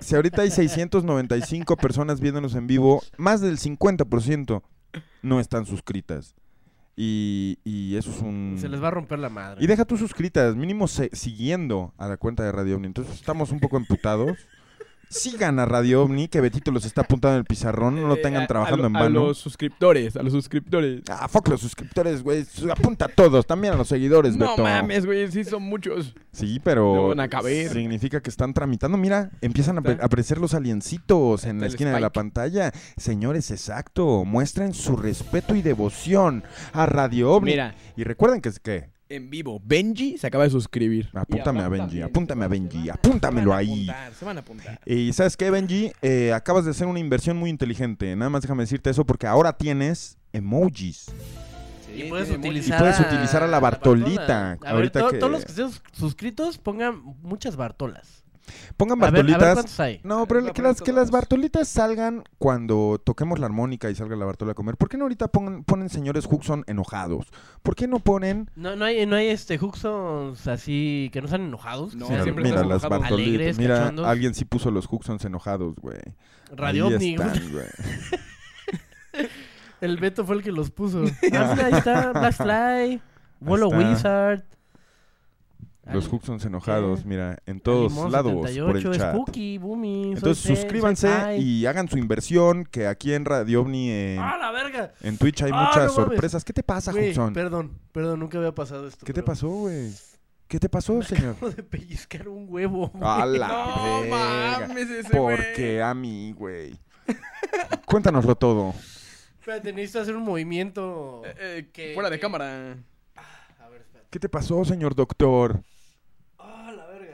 Si ahorita hay 695 personas viéndonos en vivo, más del 50% no están suscritas. Y, y eso es un... Se les va a romper la madre. Y deja tú suscritas, mínimo se- siguiendo a la cuenta de Radio Omni. Entonces estamos un poco emputados. Sigan a Radio Omni, que Betito los está apuntando en el pizarrón, no lo Eh, tengan trabajando en vano. A los suscriptores, a los suscriptores. Ah, fuck los suscriptores, güey. Apunta a todos, también a los seguidores, No Beto. mames, güey, sí son muchos. Sí, pero No van a caber. significa que están tramitando. Mira, empiezan a, aparecer los aliencitos en la esquina de la pantalla. Señores, exacto. Muestren su respeto y devoción a Radio Omni. Mira. Y recuerden que es que... En vivo, Benji se acaba de suscribir. Apúntame a Benji, apúntame a Benji, apúntamelo se van a ahí. apuntar, Se van a apuntar. Y sabes qué, Benji, Eh, acabas de hacer una inversión muy inteligente. Nada más déjame decirte eso porque ahora tienes emojis. Y puedes utilizar, y puedes utilizar a la Bartolita. A ver, Ahorita to- que- todos los que estén sus- suscritos pongan muchas Bartolas. Pongan A ver- a ver Bartolitas. cuántos hay. No, pero que las, que las Bartolitas salgan cuando toquemos la armónica y salga la Bartola a comer. ¿Por qué no ahorita pongan- ponen señores Huxon enojados? ¿Por qué no ponen No, no hay, no hay este Huxons así que no están enojados. No, sean siempre mira están las enojados. Bartolitas. Alegres, Mira, cachondos. alguien sí puso los Huxons enojados, güey. Radio Ahí Omni. están, [LAUGHS] güey. El Beto fue el que los puso. [LAUGHS] Ah, mira, ahí está, Black Fly, Wolo está. Wizard. Los Huxons enojados, ¿Qué? mira, en todos lados por 78, el chat. Spooky, Boomy, soy Entonces soy suscríbanse y hagan su inversión, que aquí en Radio OVNI, en, ¡Ah, la verga! en Twitch hay ¡Ah, muchas no mames! sorpresas. ¿Qué te pasa, Güey, Huxon? Perdón, perdón, nunca había pasado esto. ¿Qué te pasó, güey? ¿Qué te pasó, señor? Acabo de pellizcar un huevo. A la [LAUGHS] No verga. mames, ese ¿Por güey. qué a mí, güey? [LAUGHS] Cuéntanoslo todo. Espérate, necesito hacer un movimiento. Eh, eh, que- fuera de que- cámara. A ver, espérate. ¿Qué te pasó, señor doctor?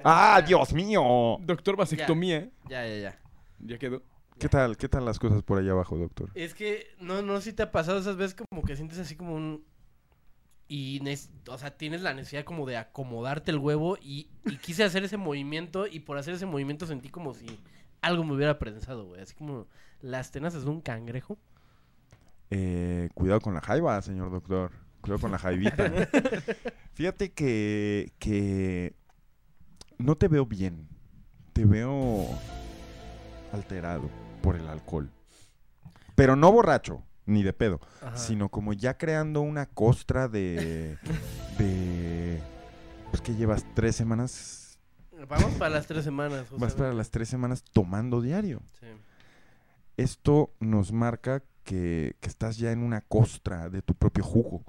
¡Ah, Dios mío! Doctor vasectomía. Ya, ya, ya. Ya quedó. ¿Qué tal? ¿Qué tal las cosas por allá abajo, doctor? Es que, no, no sé si te ha pasado esas veces como que sientes así como un... Y, o sea, tienes la necesidad como de acomodarte el huevo y, y quise hacer ese movimiento y por hacer ese movimiento sentí como si algo me hubiera prensado, güey. Así como las tenazas de un cangrejo. Eh, cuidado con la jaiba, señor doctor. Cuidado con la jaivita. [LAUGHS] Fíjate que, que no te veo bien. Te veo alterado por el alcohol. Pero no borracho, ni de pedo. Ajá. Sino como ya creando una costra de... de pues que llevas tres semanas... Vamos para las tres semanas. Vas José. para las tres semanas tomando diario. Sí. Esto nos marca que, que estás ya en una costra de tu propio jugo.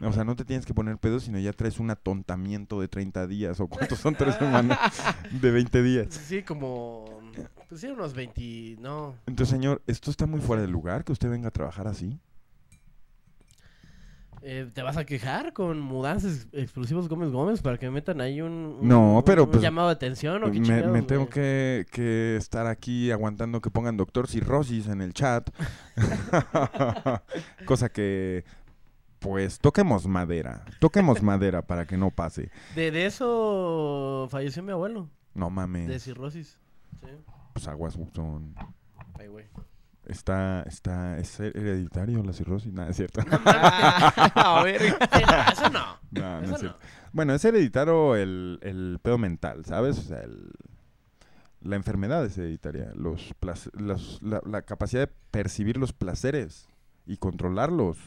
O sea, no te tienes que poner pedo, sino ya traes un atontamiento de 30 días. ¿O cuántos son tres [LAUGHS] semanas? De 20 días. Sí, como... Pues sí, unos 20... No. Entonces, señor, esto está muy fuera de lugar que usted venga a trabajar así. Eh, ¿Te vas a quejar con mudanzas explosivos Gómez Gómez para que me metan ahí un, un- No, un- pero un pues, llamado de atención o qué Me, chingados, me tengo que, que estar aquí aguantando que pongan doctor cirrosis en el chat. [LAUGHS] [LAUGHS] Cosa que, pues, toquemos madera. Toquemos madera para que no pase. De, de eso falleció mi abuelo. No mames. De cirrosis. Sí. Pues aguas, Buxton. Ay, güey. Está, está, ¿es hereditario la cirrosis? Nada, es cierto. [LAUGHS] [LAUGHS] A ver. No, eso no. No, no Eso es cierto. Bueno, es hereditario el, el pedo mental, ¿sabes? O sea, el- la enfermedad es hereditaria. Los los- la, la capacidad de percibir los placeres y controlarlos.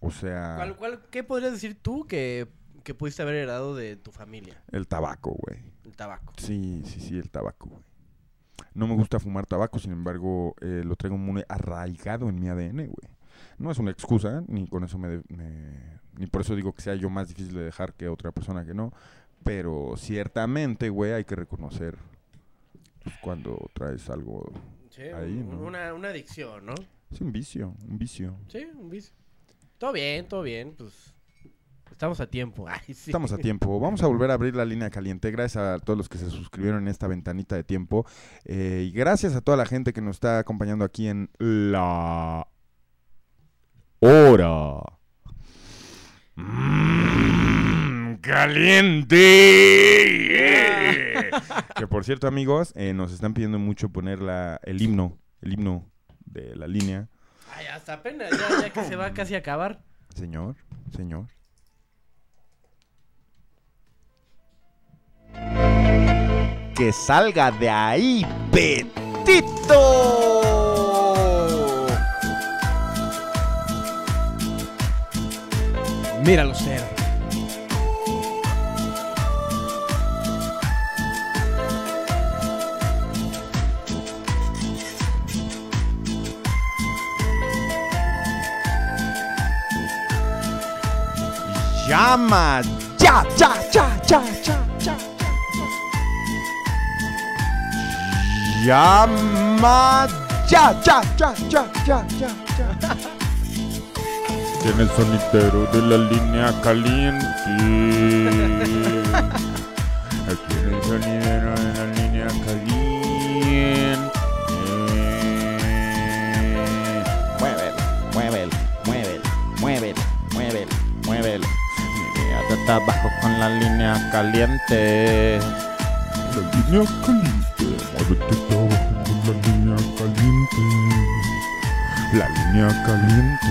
O sea, ¿Cuál, cuál, ¿Qué podrías decir tú que, que pudiste haber heredado de tu familia? el tabaco, güey. El tabaco. Sí, sí, sí, el tabaco, güey. No me gusta fumar tabaco, sin embargo, eh, lo traigo muy arraigado en mi ADN, güey. No es una excusa, ni con eso me, de- me- Ni por eso digo que sea yo más difícil de dejar que otra persona que no. Pero ciertamente, güey, hay que reconocer pues, cuando traes algo Sí, ahí, una, una adicción, ¿no? Es un vicio, un vicio. Sí, un vicio. Todo bien, todo bien, pues... Estamos a tiempo. [LAUGHS] Ay, sí. Estamos a tiempo. Vamos a volver a abrir la línea caliente. Gracias a todos los que se suscribieron en esta ventanita de tiempo. Eh, y gracias a toda la gente que nos está acompañando aquí en la hora. Mm, caliente. que por cierto, amigos, eh, nos están pidiendo mucho poner la, el himno, el himno de la línea. Ay, hasta apenas, ya, ya que se va casi a acabar. Señor, señor. Que salga de ahí, Betito. Míralo ser. Llama, ya, ya, ya, ya, ya, ya. Llama, ya, ya, ya, ya, ya, ya, ya. Tiene el sonidero de la línea caliente. [LAUGHS] con la línea caliente. La línea caliente, muévete abajo con la línea caliente. La línea caliente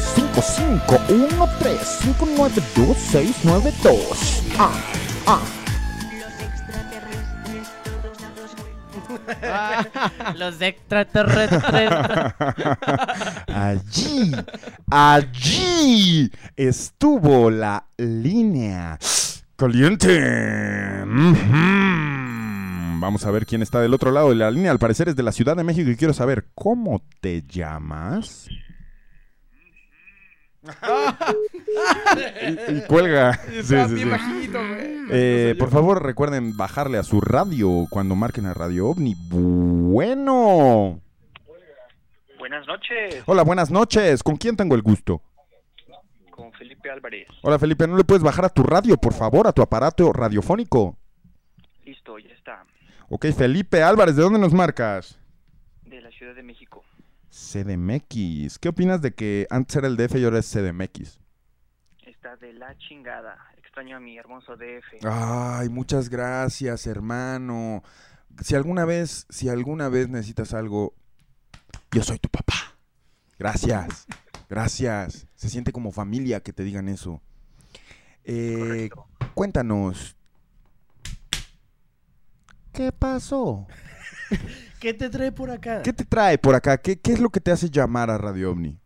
5513-592-692 Ah, ah Los extraterrestres. Allí, allí estuvo la línea Caliente. Vamos a ver quién está del otro lado de la línea. Al parecer es de la Ciudad de México y quiero saber cómo te llamas. Y, y cuelga. Sí, Estaba sí, bien sí. bajito, güey. Eh, por favor, recuerden bajarle a su radio cuando marquen a Radio OVNI. Bueno. Buenas noches, Hola, buenas noches. ¿Con quién tengo el gusto? con Felipe Álvarez. Hola, Felipe. ¿No le puedes bajar a tu radio, por favor, a tu aparato radiofónico? Listo, ya está. Ok, Felipe Álvarez, ¿de dónde nos marcas? De la Ciudad de México. CDMX. ¿Qué opinas de que antes era el DF y ahora es CDMX? Está de la chingada. Extraño a mi hermoso DF. Ay, muchas gracias, hermano. Si alguna vez, si alguna vez necesitas algo, yo soy tu papá. Gracias, [LAUGHS] gracias. Se siente como familia que te digan eso. Eh, cuéntanos. ¿Qué pasó? [LAUGHS] ¿Qué te trae por acá? ¿Qué te trae por acá? ¿Qué, qué es lo que te hace llamar a Radio OVNI?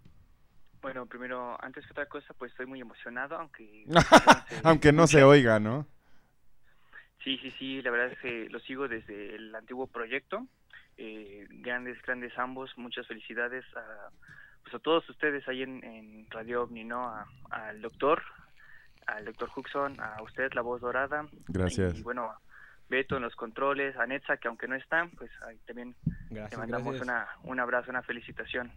Bueno, primero, antes que otra cosa, pues estoy muy emocionado, aunque... [LAUGHS] Aunque no se oiga, ¿no? Sí, sí, sí, la verdad es que lo sigo desde el antiguo proyecto. Eh, grandes, grandes ambos. Muchas felicidades a, pues a todos ustedes ahí en, en Radio OVNI, ¿no? A- al doctor, al doctor Huxon, a usted, la voz dorada. Gracias. Y bueno, Beto en los controles, a Netza, que aunque no está, pues ahí también Gracias, te mandamos una, un abrazo, una felicitación.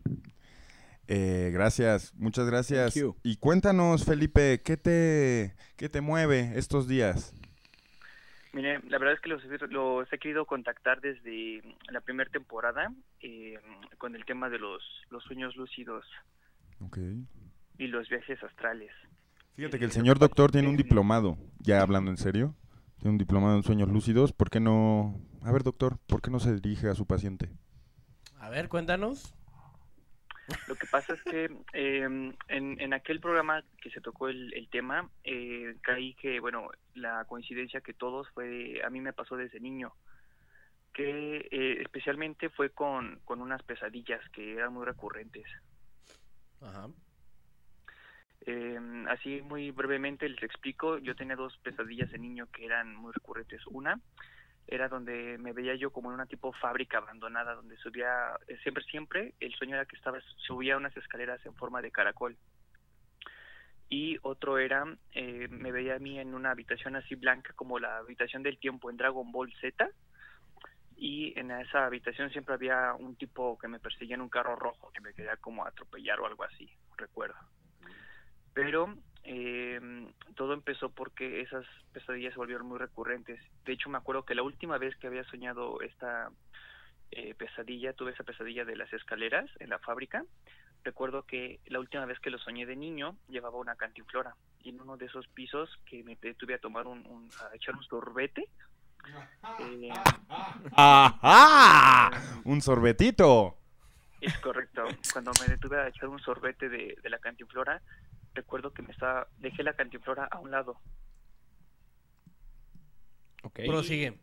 Eh, gracias, muchas gracias. Thank you. Y cuéntanos, Felipe, ¿qué te, qué te mueve estos días? Mire, la verdad es que los, los he querido contactar desde la primera temporada eh, con el tema de los, los sueños lúcidos y los viajes astrales. Fíjate que el señor doctor tiene un diplomado, ya hablando en serio, tiene un diplomado en sueños lúcidos. ¿Por qué no? A ver, doctor, ¿por qué no se dirige a su paciente? A ver, cuéntanos. Lo que pasa es que eh, en, en aquel programa que se tocó el, el tema, eh, caí que, bueno, la coincidencia que todos fue, a mí me pasó desde niño, que eh, especialmente fue con, con unas pesadillas que eran muy recurrentes. Ajá. Eh, así muy brevemente les explico, yo tenía dos pesadillas de niño que eran muy recurrentes. Una era donde me veía yo como en una tipo fábrica abandonada, donde subía, eh, siempre, siempre, el sueño era que estaba, subía unas escaleras en forma de caracol. Y otro era, eh, me veía a mí en una habitación así blanca como la habitación del tiempo en Dragon Ball Z. Y en esa habitación siempre había un tipo que me perseguía en un carro rojo, que me quería como atropellar o algo así, recuerdo. Pero eh, todo empezó porque esas pesadillas se volvieron muy recurrentes. De hecho, me acuerdo que la última vez que había soñado esta eh, pesadilla, tuve esa pesadilla de las escaleras en la fábrica. Recuerdo que la última vez que lo soñé de niño llevaba una cantinflora y en uno de esos pisos que me detuve a tomar un, un- a echar un sorbete. eh, ¡Ajá! Un sorbetito. Es correcto. Cuando me detuve a echar un sorbete de, de la cantinflora, recuerdo que me estaba, dejé la cantinflora a un lado. Prosigue.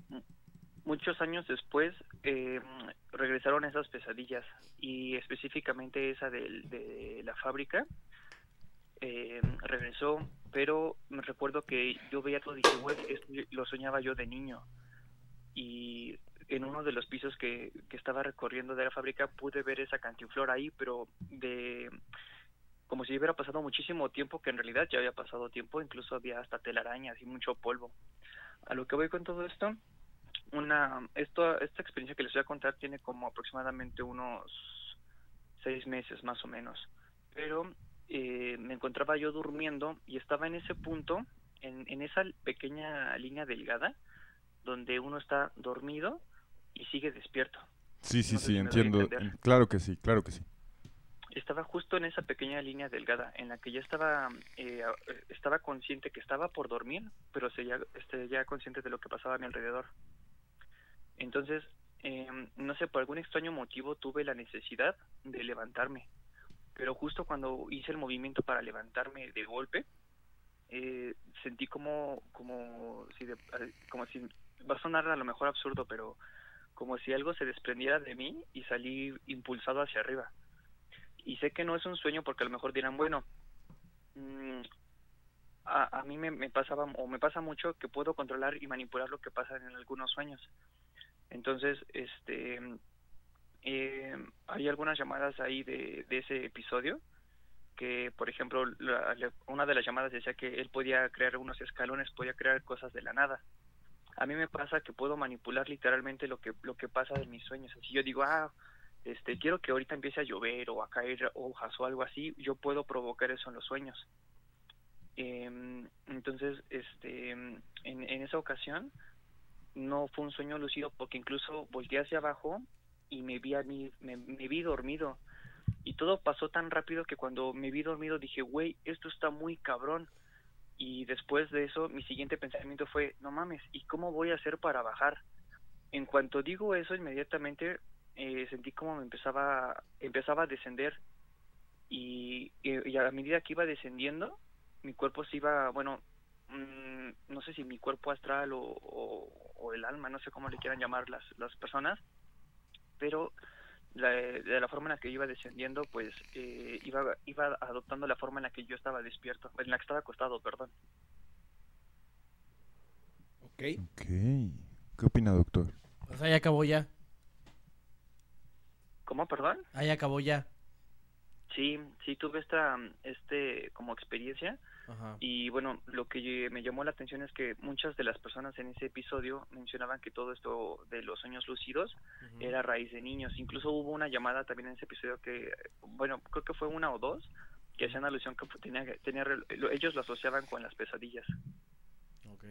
Muchos años después eh, regresaron esas pesadillas y específicamente esa de, la fábrica eh, regresó, pero me recuerdo que yo veía todo y dije, güey, esto lo soñaba yo de niño. Y en uno de los pisos que, que estaba recorriendo de la fábrica pude ver esa cantinflora ahí, pero de como si hubiera pasado muchísimo tiempo, que en realidad ya había pasado tiempo, incluso había hasta telarañas y mucho polvo. A lo que voy con todo esto, una esto, esta experiencia que les voy a contar tiene como aproximadamente unos seis meses más o menos. Pero eh, me encontraba yo durmiendo y estaba en ese punto, en, en esa pequeña línea delgada, donde uno está dormido y sigue despierto. Sí, sí, No sé sí, si entiendo. Claro que sí, claro que sí. Estaba justo en esa pequeña línea delgada en la que ya estaba eh, estaba consciente que estaba por dormir pero seguía este, ya consciente de lo que pasaba a mi alrededor. Entonces eh, no sé por algún extraño motivo tuve la necesidad de levantarme pero justo cuando hice el movimiento para levantarme de golpe eh, sentí como como si de- como si va a sonar a lo mejor absurdo pero como si algo se desprendiera de mí y salí impulsado hacia arriba y sé que no es un sueño porque a lo mejor dirán, bueno, mm, a, mí me, pasaba o me pasa mucho que puedo controlar y manipular lo que pasa en algunos sueños. Entonces, este, eh, hay algunas llamadas ahí de, de ese episodio que, por ejemplo, la- una de las llamadas decía que él podía crear unos escalones, podía crear cosas de la nada. A mí me pasa que puedo manipular literalmente lo que lo que pasa en mis sueños. Si yo digo, ah, este, quiero que ahorita empiece a llover o a caer hojas o algo así, yo puedo provocar eso en los sueños. Em, entonces, este, en, esa ocasión no fue un sueño lúcido porque incluso volteé hacia abajo y me vi a mí, me vi dormido. Y todo pasó tan rápido que cuando me vi dormido dije, güey, esto está muy cabrón. Y después de eso, mi siguiente pensamiento fue, no mames, ¿y cómo voy a hacer para bajar? En cuanto digo eso, inmediatamente eh, sentí como me empezaba, empezaba a descender. Y, y- y a medida que iba descendiendo, mi cuerpo se iba, bueno, mm, no sé si mi cuerpo astral o, o- o el alma, no sé cómo le quieran llamar las, las personas, pero la, de la forma en la que iba descendiendo, pues eh, iba, iba adoptando la forma en la que yo estaba despierto, en la que estaba acostado, perdón. Ok. Ok. ¿Qué opina, doctor? O sea, ya acabó ya. ¿Cómo, perdón? Ahí acabó ya. Sí, sí tuve esta este como experiencia Ajá. y bueno, lo que me llamó la atención es que muchas de las personas en ese episodio mencionaban que todo esto de los sueños lúcidos era raíz de niños. Incluso hubo una llamada también en ese episodio que, bueno, creo que fue una o dos, que hacían alusión que tenía, tenía ellos lo asociaban con las pesadillas. Ok.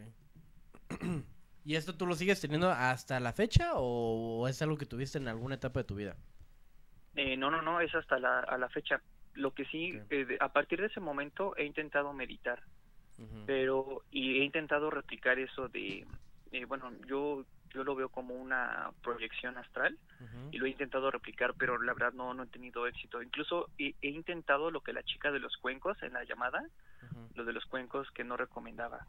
[CLEARS THROAT] ¿Y esto tú lo sigues teniendo hasta la fecha o es algo que tuviste en alguna etapa de tu vida? Eh, no, no, no, es hasta la, a la fecha. Lo que sí, eh, a partir de ese momento he intentado meditar, pero y he intentado replicar eso de, eh, bueno, yo yo lo veo como una proyección astral y lo he intentado replicar, pero la verdad no, no he tenido éxito. Incluso he, he intentado lo que la chica de los cuencos en la llamada, lo de los cuencos que no recomendaba,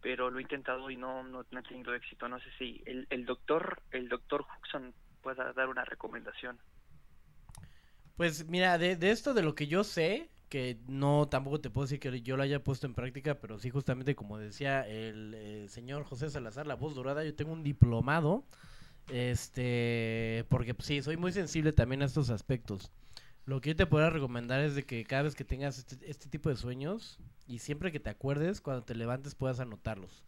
pero lo he intentado y no, no, no he tenido éxito. No sé si el, el doctor el doctor Huxon pueda dar una recomendación. Pues mira, de, de esto de lo que yo sé, que no tampoco te puedo decir que yo lo haya puesto en práctica, pero sí justamente como decía el, eh, señor José Salazar, la voz dorada, yo tengo un diplomado, este, porque pues, sí, soy muy sensible también a estos aspectos. Lo que yo te podría recomendar es de que cada vez que tengas este, este tipo de sueños y siempre que te acuerdes, cuando te levantes puedas anotarlos.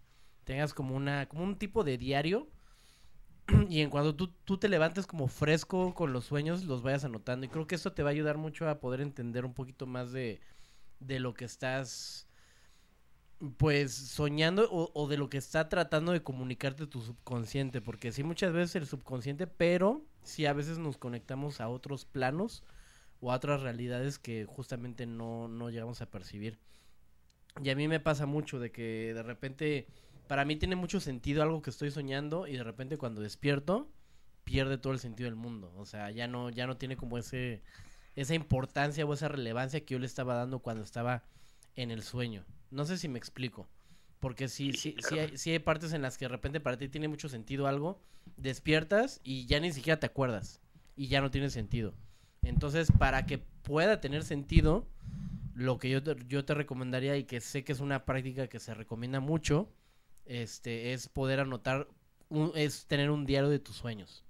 Tengas como una como un tipo de diario [CLEARS THROAT] y en cuando tú, tú te levantes como fresco con los sueños, los vayas anotando. Y creo que eso te va a ayudar mucho a poder entender un poquito más de, de lo que estás, pues, soñando o, o de lo que está tratando de comunicarte tu subconsciente. Porque sí, muchas veces el subconsciente, pero sí a veces nos conectamos a otros planos o a otras realidades que justamente no, no llegamos a percibir. Y a mí me pasa mucho de que de repente, para mí tiene mucho sentido algo que estoy soñando y de repente cuando despierto pierde todo el sentido del mundo. O sea, ya no, ya no tiene como ese, esa importancia o esa relevancia que yo le estaba dando cuando estaba en el sueño. No sé si me explico. Porque sí, sí, sí, hay, sí hay partes en las que de repente para ti tiene mucho sentido algo, despiertas y ya ni siquiera te acuerdas y ya no tiene sentido. Entonces, para que pueda tener sentido, lo que yo te, yo te recomendaría y que sé que es una práctica que se recomienda mucho, este, es poder anotar, un- es tener un diario de tus sueños.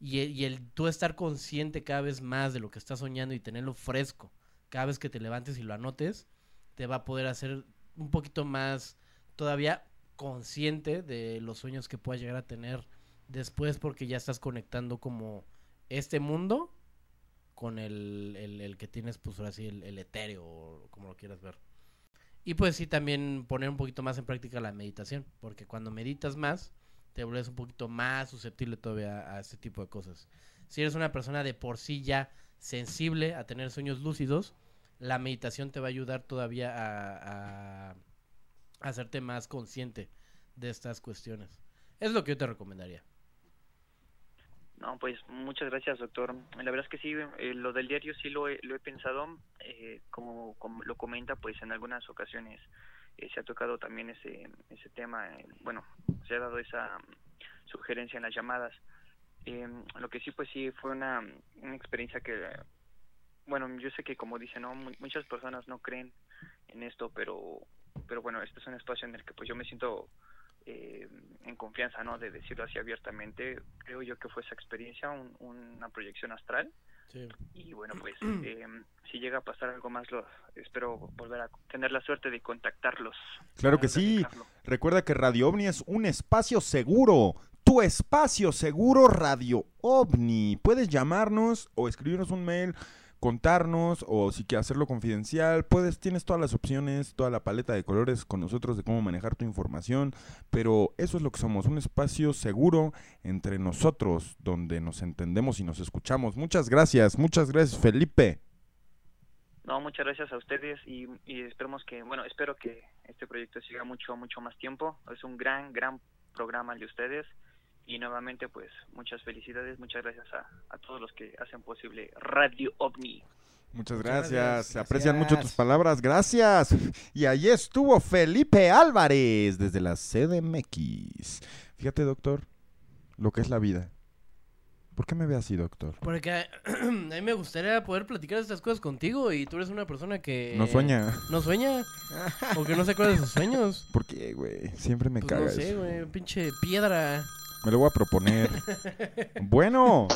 Y y el tú estar consciente cada vez más de lo que estás soñando y tenerlo fresco, cada vez que te levantes y lo anotes, te va a poder hacer un poquito más todavía consciente de los sueños que puedas llegar a tener después porque ya estás conectando como este mundo con el, el, el que tienes, pues ahora sí, el, el etéreo, o como lo quieras ver. Y pues sí, también poner un poquito más en práctica la meditación, porque cuando meditas más, te vuelves un poquito más susceptible todavía a, a este tipo de cosas. Si eres una persona de por sí ya sensible a tener sueños lúcidos, la meditación te va a ayudar todavía a, a- a hacerte más consciente de estas cuestiones. Es lo que yo te recomendaría. No, pues muchas gracias, doctor. La verdad es que sí, eh, lo del diario sí lo he, lo he pensado, eh, como, lo comenta, pues en algunas ocasiones eh, se ha tocado también ese, ese tema, eh, bueno, se ha dado esa sugerencia en las llamadas. Eh, lo que sí, pues sí, fue una, una experiencia que, bueno, yo sé que como dicen, ¿no? Mu- muchas personas no creen en esto, pero pero bueno, este es un espacio en el que pues yo me siento eh, en confianza, ¿no? De decirlo así abiertamente. Creo yo que fue esa experiencia, un- una proyección astral. Sí. Y bueno, pues eh, si llega a pasar algo más, lo, espero volver a tener la suerte de contactarlos. Claro que sí. Recuerda que Radio OVNI es un espacio seguro. Tu espacio seguro Radio OVNI. Puedes llamarnos o escribirnos un mail, contarnos o si quieres hacerlo confidencial, puedes tienes todas las opciones, toda la paleta de colores con nosotros de cómo manejar tu información, pero eso es lo que somos, un espacio seguro entre nosotros donde nos entendemos y nos escuchamos. Muchas gracias, muchas gracias, Felipe. No, muchas gracias a ustedes y, esperemos que, bueno, espero que este proyecto siga mucho, mucho más tiempo. Es un gran, gran programa el de ustedes y nuevamente, pues, muchas felicidades, muchas gracias a, a todos los que hacen posible Radio OVNI. Muchas gracias. gracias, Se aprecian mucho gracias. tus palabras. Gracias. Y ahí estuvo Felipe Álvarez desde la CDMX. Fíjate, doctor, lo que es la vida. ¿Por qué me ve así, doctor? Porque [CLEARS THROAT] a mí me gustaría poder platicar estas cosas contigo y tú eres una persona que... No sueña. No sueña. O que no se acuerda de sus sueños. ¿Por qué, güey? Siempre me Pues cagas. no sé, güey. Pinche piedra. Me lo voy a proponer. [LAUGHS] bueno.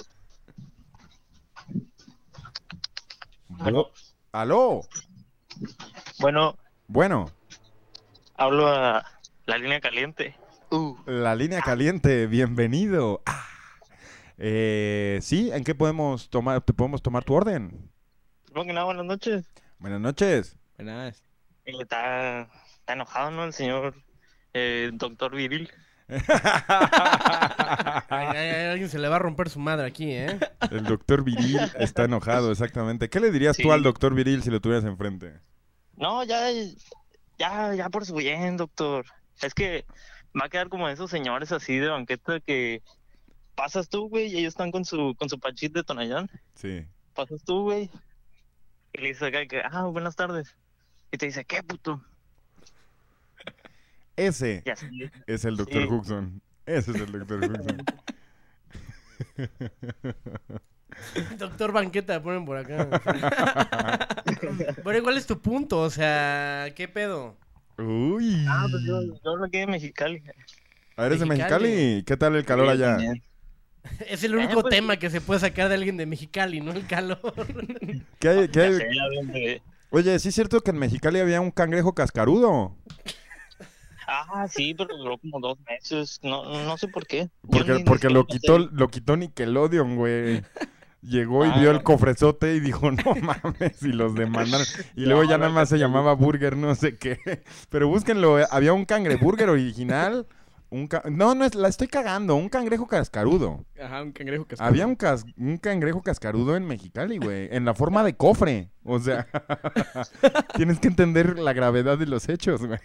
Aló. ¿Aló? Bueno, Bueno, hablo a la línea caliente. la línea caliente, bienvenido. Ah. Eh, sí, ¿en qué podemos tomar, te podemos tomar tu orden? Primero que nada, buenas noches. Buenas noches. Buenas. Eh, Está, está enojado, ¿no? El señor eh, doctor Viril. Ay, ay, ay, alguien se le va a romper su madre aquí, ¿eh? El doctor Viril está enojado, exactamente. ¿Qué le dirías tú al doctor Viril si lo tuvieras enfrente? No, ya, ya, ya por su bien, doctor. Es que va a quedar como esos señores así de banqueta que pasas tú, güey, y ellos están con su, con su pachit de Tonayán. Sí. Pasas tú, güey. Y le dices acá que, ah, buenas tardes. Y te dice, ¿qué puto? Ese es el doctor Sí. Huxon. Ese es [LAUGHS] el doctor Huxon. Doctor Banqueta, ponen por acá. [LAUGHS] Pero igual es tu punto, o sea, ¿qué pedo? Uy. Ah, pues yo, yo hablo aquí de Mexicali. Ah, ¿Eres de Mexicali. Mexicali? ¿Qué tal el calor allá? [LAUGHS] Es el único pues, tema que se puede sacar de alguien de Mexicali, ¿no? El calor. ¿Qué hay- qué hay- Oye, ¿sí es cierto que en Mexicali había un cangrejo cascarudo? Ah, sí, pero duró como dos meses. No, no sé por qué. Porque, ni- porque ni lo quitó, lo quitó Nickelodeon, güey. Llegó y Ah. vio el cofrezote y dijo, no [LAUGHS] mames, y los demandaron. Y luego ya nada más se llamaba Burger, no sé qué. Pero búsquenlo, eh, había un cangreburger original. Un ca- No, no, es, la estoy cagando, un cangrejo cascarudo. Ajá, un cangrejo cascarudo. Había un, cas- un cangrejo cascarudo en Mexicali, güey, en la forma de cofre. O sea, [LAUGHS] tienes que entender la gravedad de los hechos, güey.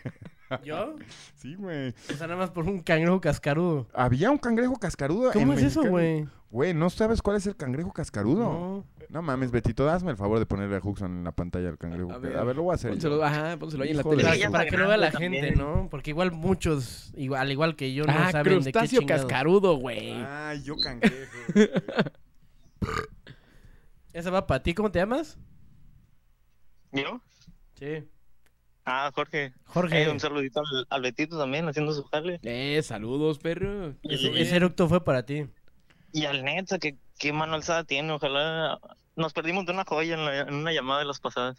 ¿Yo? Sí, güey. O sea, nada más por un cangrejo cascarudo. Había un cangrejo cascarudo ¿Cómo en es eso, güey? Güey, ¿no sabes cuál es el cangrejo cascarudo? No. No mames, Betito, hazme el favor de ponerle a Huxon en la pantalla el cangrejo. A ver, lo voy a hacer. Pónselo, ajá, pónselo ahí en la tele. Para, que lo vea la también. gente, ¿no? Porque igual muchos, igual, al igual que yo, no ah, saben de qué crustáceo chingados. cascarudo, güey. Ay, yo cangrejo. [LAUGHS] Esa va para ti, ¿cómo te llamas? ¿Yo? Sí. Ah, Jorge. Jorge. Eh, un saludito al, al Betito también, haciendo su jale. Eh, saludos, perro. Ese, ese eructo fue para ti. Y al Netza, que qué mano alzada tiene. Ojalá nos perdimos de una joya en, la- en una llamada de las pasadas.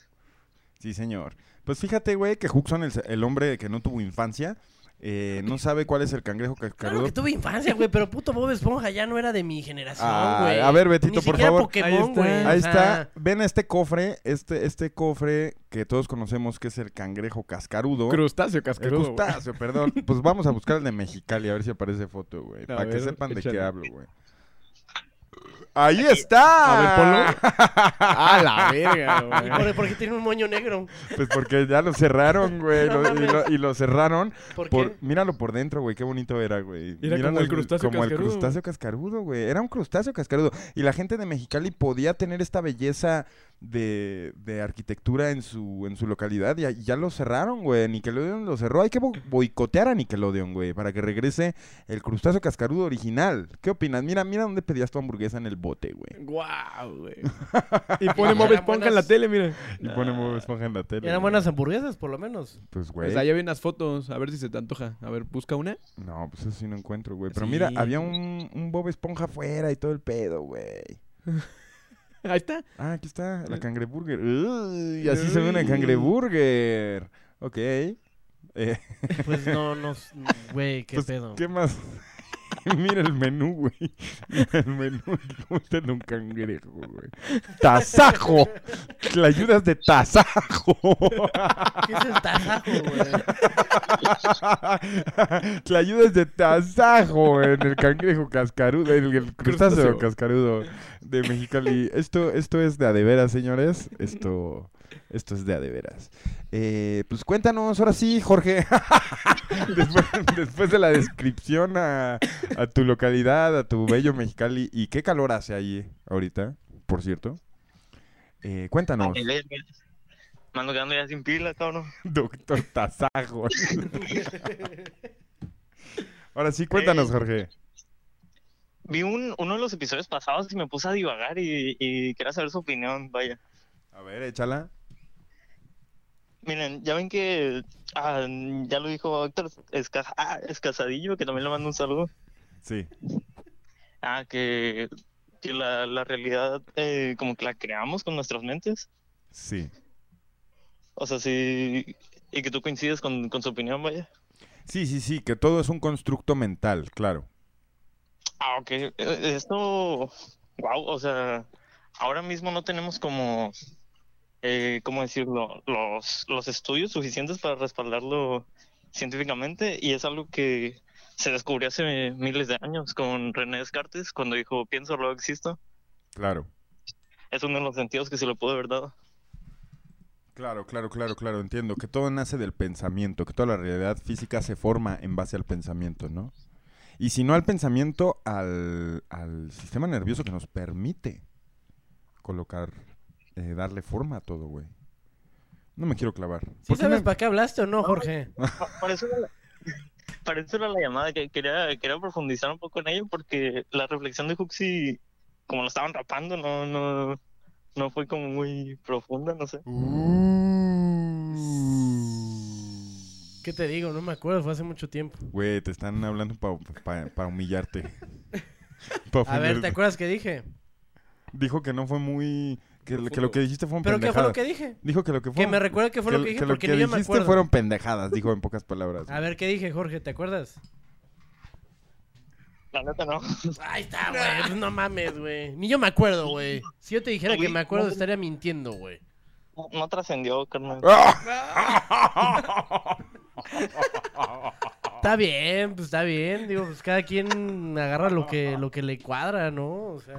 Sí, señor. Pues fíjate, güey, que Huxon, el, el hombre que no tuvo infancia, eh, no sabe cuál es el cangrejo Claro cascarudo. que tuve infancia, güey, pero puto Bob Esponja ya no era de mi generación, Ah, güey. a ver, Betito, Ni por favor. Pokémon, güey. Ahí está. Ven este cofre, este, este cofre que todos conocemos que es el cangrejo cascarudo. Crustáceo cascarudo. crustáceo, perdón. Pues vamos a buscar el de Mexicali, a ver si aparece foto, güey. Para que sepan de qué hablo, güey. ¡Ahí está! A ver, ponlo. [LAUGHS] A la verga, ¿Y [LAUGHS] güey. por, por qué tiene un moño negro? Pues porque ya lo cerraron, güey. No lo- y, lo, y lo cerraron. ¿Por por, qué? Míralo por dentro, güey. Qué bonito era, güey. Era Míralo como el crustáceo Como el crustáceo cascarudo, güey. Era un crustáceo cascarudo. Y la gente de Mexicali podía tener esta belleza de, de arquitectura en su, en su localidad. Ya, ya lo cerraron, güey. Nickelodeon lo cerró. Hay que bo- boicotear a Nickelodeon, güey, para que regrese el crustáceo cascarudo original. ¿Qué opinas? Mira, mira dónde pedías tu hamburguesa en el bote, güey. Guau, güey. [LAUGHS] Y pone Bob Eran Esponja en la tele, mira. Y pone Bob Esponja en la tele. Eran güey. buenas hamburguesas, por lo menos. Pues, güey. Pues allá ven las fotos, a ver si se te antoja. A ver, busca una. No, pues eso sí no encuentro, güey. Pero Sí. mira, había un, un Bob Esponja afuera y todo el pedo, güey. [LAUGHS] [LAUGHS] Ahí está. Ah, aquí está, la cangreburger. Uy, así se ve una cangreburger. Ok. Eh, Pues no, no, güey, qué pues, pedo. ¿Qué más? [LAUGHS] Mira el menú, güey. Mira el menú. ¿Cómo está en un cangrejo, güey? ¡Tasajo! La ayudas de tasajo. ¿Qué es el tasajo, güey? La ayudas de tasajo en el cangrejo cascarudo, en el crustáceo Crustáceo. cascarudo de Mexicali. Esto, esto es de a de veras, señores. Esto, esto es de a de veras. Eh, pues cuéntanos, ahora sí, Jorge. [LAUGHS] después, después de la descripción a, a tu localidad, a tu bello Mexicali. ¿Y qué calor hace ahí ahorita, por cierto? Eh, cuéntanos. Me ando quedando ya sin pila, cabrón. [LAUGHS] doctor Tasajo. [LAUGHS] ahora sí, cuéntanos, Jorge. Vi un, uno de los episodios pasados y me puse a divagar y, y quería saber su opinión, vaya. A ver, échala. Miren, ya ven que ah, ya lo dijo Héctor Esca- ah, Escasadillo, que también le mando un saludo. Sí. Ah, que, que la, la realidad eh, como que la creamos con nuestras mentes. Sí. O sea, sí, y que tú coincides con, con su opinión, vaya. Sí, sí, sí, que todo es un constructo mental, claro. Ah, ok. Eh, Esto, wow, o sea, ahora mismo no tenemos como, eh, ¿cómo decirlo? Los, los estudios suficientes para respaldarlo científicamente y es algo que se descubrió hace miles de años con René Descartes cuando dijo, pienso, luego existo. Claro. Es uno de los sentidos que se le pudo haber dado. Claro, claro, claro, claro, entiendo. Que todo nace del pensamiento, que toda la realidad física se forma en base al pensamiento, ¿no? Y si no al pensamiento, al, al sistema nervioso que nos permite colocar, eh, darle forma a todo, güey. No me quiero clavar. ¿Sí ¿Por qué sabes me- para qué hablaste o no, Jorge? [LAUGHS] Pa- Para eso era la, [LAUGHS] para eso era la llamada, que quería, quería profundizar un poco en ello porque la reflexión de Huxley, como lo estaban rapando, no, no, no fue como muy profunda, no sé. ¿Qué te digo? No me acuerdo, fue hace mucho tiempo. Güey, te están hablando para humillarte. [LAUGHS] Pa' A ver, ¿te acuerdas qué dije? Dijo que no fue muy... Que, que lo que dijiste fue un ¿Pero qué fue lo que dije? Dijo que lo que fue... Que me recuerde qué fue lo que dije, porque ni yo me dijiste acuerdo. fueron pendejadas, dijo en pocas palabras. A ver, ¿qué dije, Jorge? ¿Te acuerdas? La neta no. Ahí está, [LAUGHS] güey. pues no mames, güey. Ni yo me acuerdo, güey. Si yo te dijera que me acuerdo, estaría mintiendo, güey. No, no trascendió, carnal. [LAUGHS] Está bien, pues está bien. Digo, pues cada quien agarra lo que, lo que le cuadra, ¿no? O sea.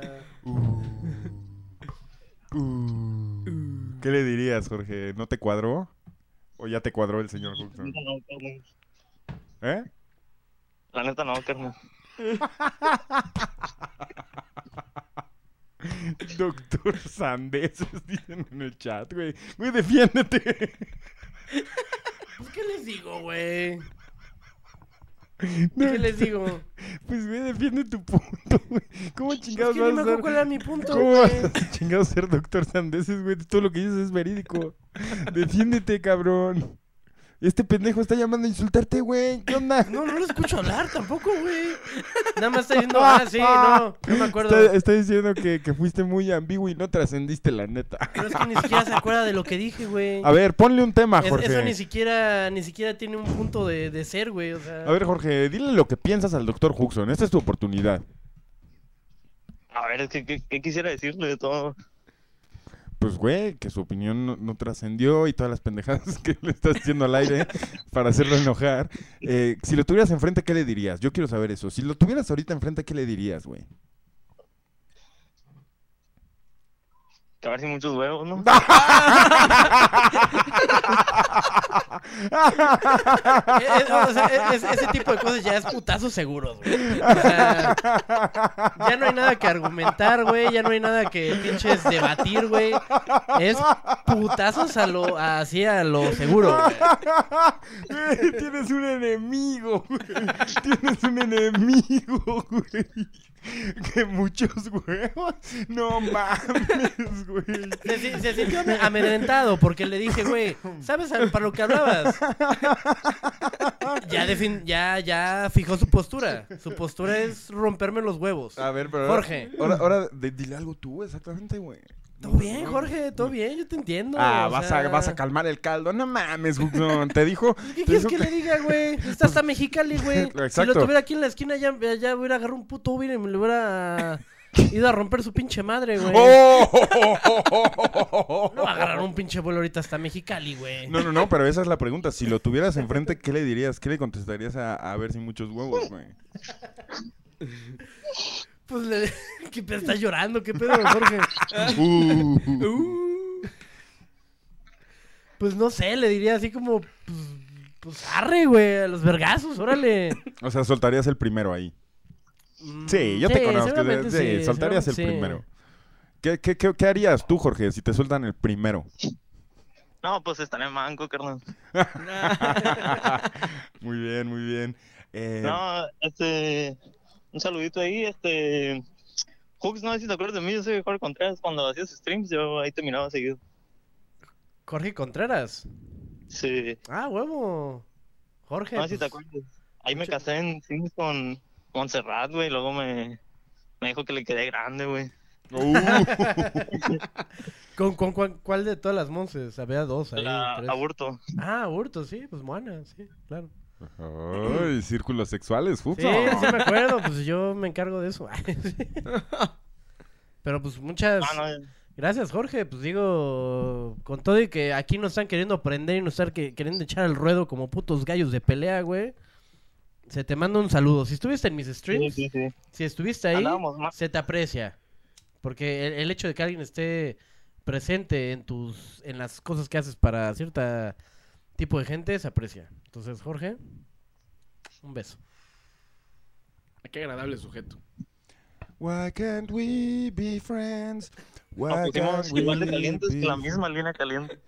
¿Qué le dirías, Jorge? ¿No te cuadró? ¿O ya te cuadró el señor Huxon? ¿Eh? La neta no, carnal. [LAUGHS] Doctor Sandeses, dicen en el chat, güey. Güey, defiéndete. [LAUGHS] Pues, ¿qué les digo, güey? [LAUGHS] ¿Qué les digo? Pues, güey, defiende tu punto, güey. ¿Cómo chingados que ni vas a ser? cuál era mi punto, ¿Cómo güey. vas a chingados ser doctor Sandeses, güey? Todo lo que dices es verídico. [LAUGHS] Defiéndete, cabrón. Este pendejo está llamando a insultarte, güey. ¿Qué onda? [LAUGHS] No, no lo escucho hablar tampoco, güey. Nada más está diciendo, ah, sí, [LAUGHS] no, no me acuerdo. Está, está diciendo que, que fuiste muy ambiguo y no trascendiste, la neta. [LAUGHS] Pero es que ni siquiera se acuerda de lo que dije, güey. A ver, ponle un tema, Es- Jorge. Eso ni siquiera, ni siquiera tiene un punto de, de ser, güey. O sea. A ver, Jorge, dile lo que piensas al doctor Huxon. Esta es tu oportunidad. A ver, es que, ¿qué, qué quisiera decirle de todo? Pues, güey, que su opinión no, no trascendió y todas las pendejadas [LAUGHS] que le estás haciendo al aire para hacerlo enojar. Eh, si lo tuvieras enfrente, ¿qué le dirías? Yo quiero saber eso. Si lo tuvieras ahorita enfrente, ¿qué le dirías, güey? Que a ver si muchos huevos, ¿no? [LAUGHS] [LAUGHS] Eh, eh, o sea, eh, es- ese tipo de cosas ya es putazos seguros, güey. O sea, ya no hay nada que argumentar, güey. Ya no hay nada que pinches debatir, güey. Es putazos a lo, así a lo seguro, güey. Güey, Tienes un enemigo, güey. Tienes un enemigo, güey. Que muchos huevos. No mames, güey. Se, se sintió ame- amedrentado porque le dije, güey, ¿sabes para lo que hablabas? Ya, defin- ya, ya fijó su postura. Su postura es romperme los huevos. A ver, pero. Jorge. Ahora, ahora de- dile algo tú, exactamente, güey. Todo bien, Jorge, todo bien, yo te entiendo. Ah, o vas, sea, a, vas a calmar el caldo. No mames, Guxon. Te dijo. [LAUGHS] ¿Qué te quieres dijo que le diga, güey? Está hasta Mexicali, güey. [LAUGHS] Si Exacto. lo tuviera aquí en la esquina, ya, ya hubiera agarrado un puto Uber y me lo hubiera ido a romper su pinche madre, güey. [LAUGHS] ¡Oh! No va a agarrar un pinche vuelo ahorita hasta Mexicali, güey. No, no, no, pero esa es la pregunta. Si lo tuvieras enfrente, ¿qué le dirías? ¿Qué le contestarías a, a ver si muchos huevos, güey? Pues le... [LAUGHS] ¿Qué pedo? ¿Estás llorando? ¿Qué pedo, Jorge? Uh. Uh. Pues no sé, le diría así como... Pues, pues arre, güey, a los vergazos, órale. O sea, soltarías el primero ahí. Sí, yo sí, te conozco. Sí, sí, soltarías el primero. ¿Qué, qué, qué, qué harías tú, Jorge, si te sueltan el primero? No, pues estaré manco, carnal. [LAUGHS] muy bien, muy bien. Eh, No, este. Un saludito ahí, este. Hooks, no sé si te acuerdas de mí, yo soy Jorge Contreras. Cuando hacías streams, yo ahí terminaba seguido. Jorge Contreras. Sí. Ah, huevo. Jorge. No sé si te pues, acuerdas. Ahí me casé en streams con Montserrat, güey. Luego me, me dijo que le quedé grande, güey. Uh. [LAUGHS] ¿Con, con, cuál- cuál de todas las monces? Había dos ahí. La tres. Aburto. Ah, Aburto, sí, pues Moana, sí, claro. Ay, círculos sexuales, Sí, Fuxo. sí me acuerdo, pues yo me encargo de eso. [LAUGHS] Pero pues muchas Ah, no, gracias, Jorge. Pues digo, con todo y que aquí nos están queriendo prender y nos están que- queriendo echar al ruedo como putos gallos de pelea, güey. Se te manda un saludo. Si estuviste en mis streams, Sí, sí, sí. si estuviste ahí, se te aprecia. Porque el, el hecho de que alguien esté presente en tus en las cosas que haces para cierta tipo de gente se aprecia. Entonces, Jorge, un beso. Qué agradable sujeto. Why can't we be friends? Why Nos pusimos igual de calientes que be la misma línea caliente.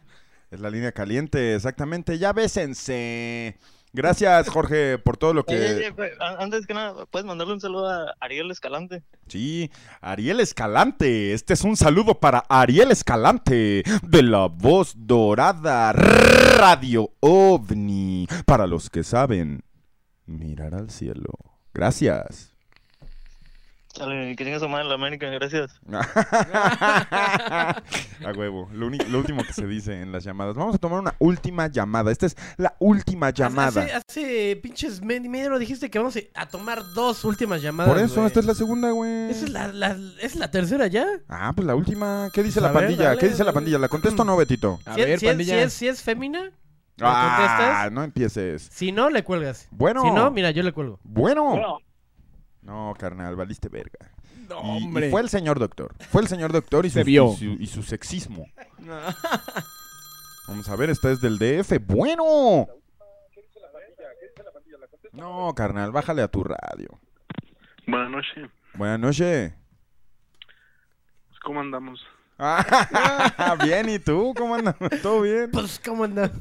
Es la línea caliente, exactamente. Ya bésense. Gracias, Jorge, por todo lo que... Pues, antes que nada, ¿puedes mandarle un saludo a Ariel Escalante? Sí, Ariel Escalante. Este es un saludo para Ariel Escalante de la voz dorada Radio OVNI. Para los que saben, mirar al cielo. Gracias. Chale, que tenga su madre en la América, gracias. [LAUGHS] A huevo, lo, uni- lo último que se dice en las llamadas. Vamos a tomar una última llamada. Esta es la última llamada. Hace, hace pinches me- media hora dijiste que vamos a tomar dos últimas llamadas. Por eso, güey. esta es la segunda, güey. Esa es la, la- ¿es la tercera ya. Ah, pues la última. ¿Qué dice Pues la a ver, pandilla? dale, ¿Qué dice la dale. pandilla? ¿La contesto o no, Betito? A si, ver, es, pandilla. si es, si es fémina, ¿le Ah, contestas? no empieces. Si no, le cuelgas. Bueno. Si no, mira, yo le cuelgo. Bueno. Bueno, No, carnal, valiste verga. No, Y- y, hombre. fue el señor doctor. Fue el señor doctor y su, Se vio. y su, y su sexismo. Vamos a ver, esta es del DF. Bueno. No, carnal, bájale a tu radio. Buenas noches. Buenas noches. ¿Cómo andamos? Ah, [LAUGHS] bien, ¿y tú? ¿Cómo andas? ¿Todo bien? Pues, ¿cómo anda?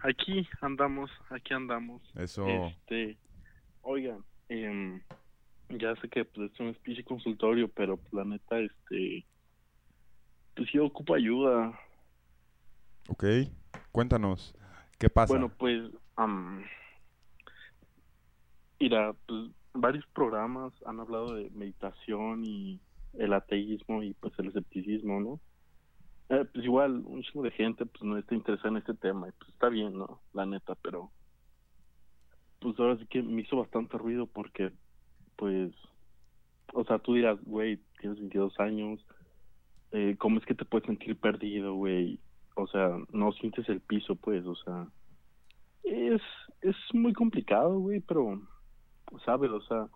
Aquí andamos, aquí andamos. Eso. Este, oigan, em, ya sé que pues, es un speech consultorio, pero pues, la neta, este, pues yo ocupo ayuda. Ok, cuéntanos. ¿Qué pasa? Bueno, pues, am, mira, pues varios programas han hablado de meditación y el ateísmo y pues el escepticismo, ¿no? Eh, pues igual, un chingo de gente pues no está interesada en este tema y pues está bien, ¿no? La neta, pero pues ahora sí que me hizo bastante ruido porque pues, o sea, tú dirás, güey, tienes 22 años, eh, ¿cómo es que te puedes sentir perdido, güey? O sea, no sientes el piso, pues, o sea, es, es muy complicado, güey, pero, ¿sabes? O sea,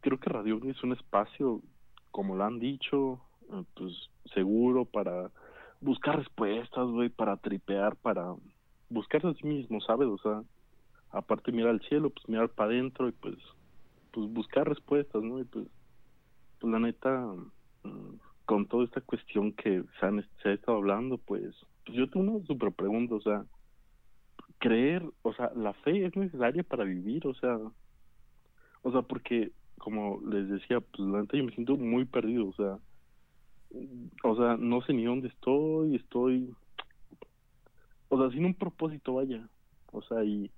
creo que Radio es un espacio, como lo han dicho, eh, pues, seguro para buscar respuestas, güey, para tripear, para, buscarse a sí mismo, ¿sabes? O sea, aparte mirar al cielo, pues mirar para adentro y pues, pues buscar respuestas, ¿no? Y pues, pues la neta, mm, con toda esta cuestión que se, han, se ha estado hablando, pues, pues yo tengo una super pregunta, o sea, creer, o sea, la fe es necesaria para vivir, o sea, o sea, porque, como les decía, pues la neta yo me siento muy perdido, o sea, o sea, no sé ni dónde estoy, estoy, o sea, sin un propósito, vaya, o sea, y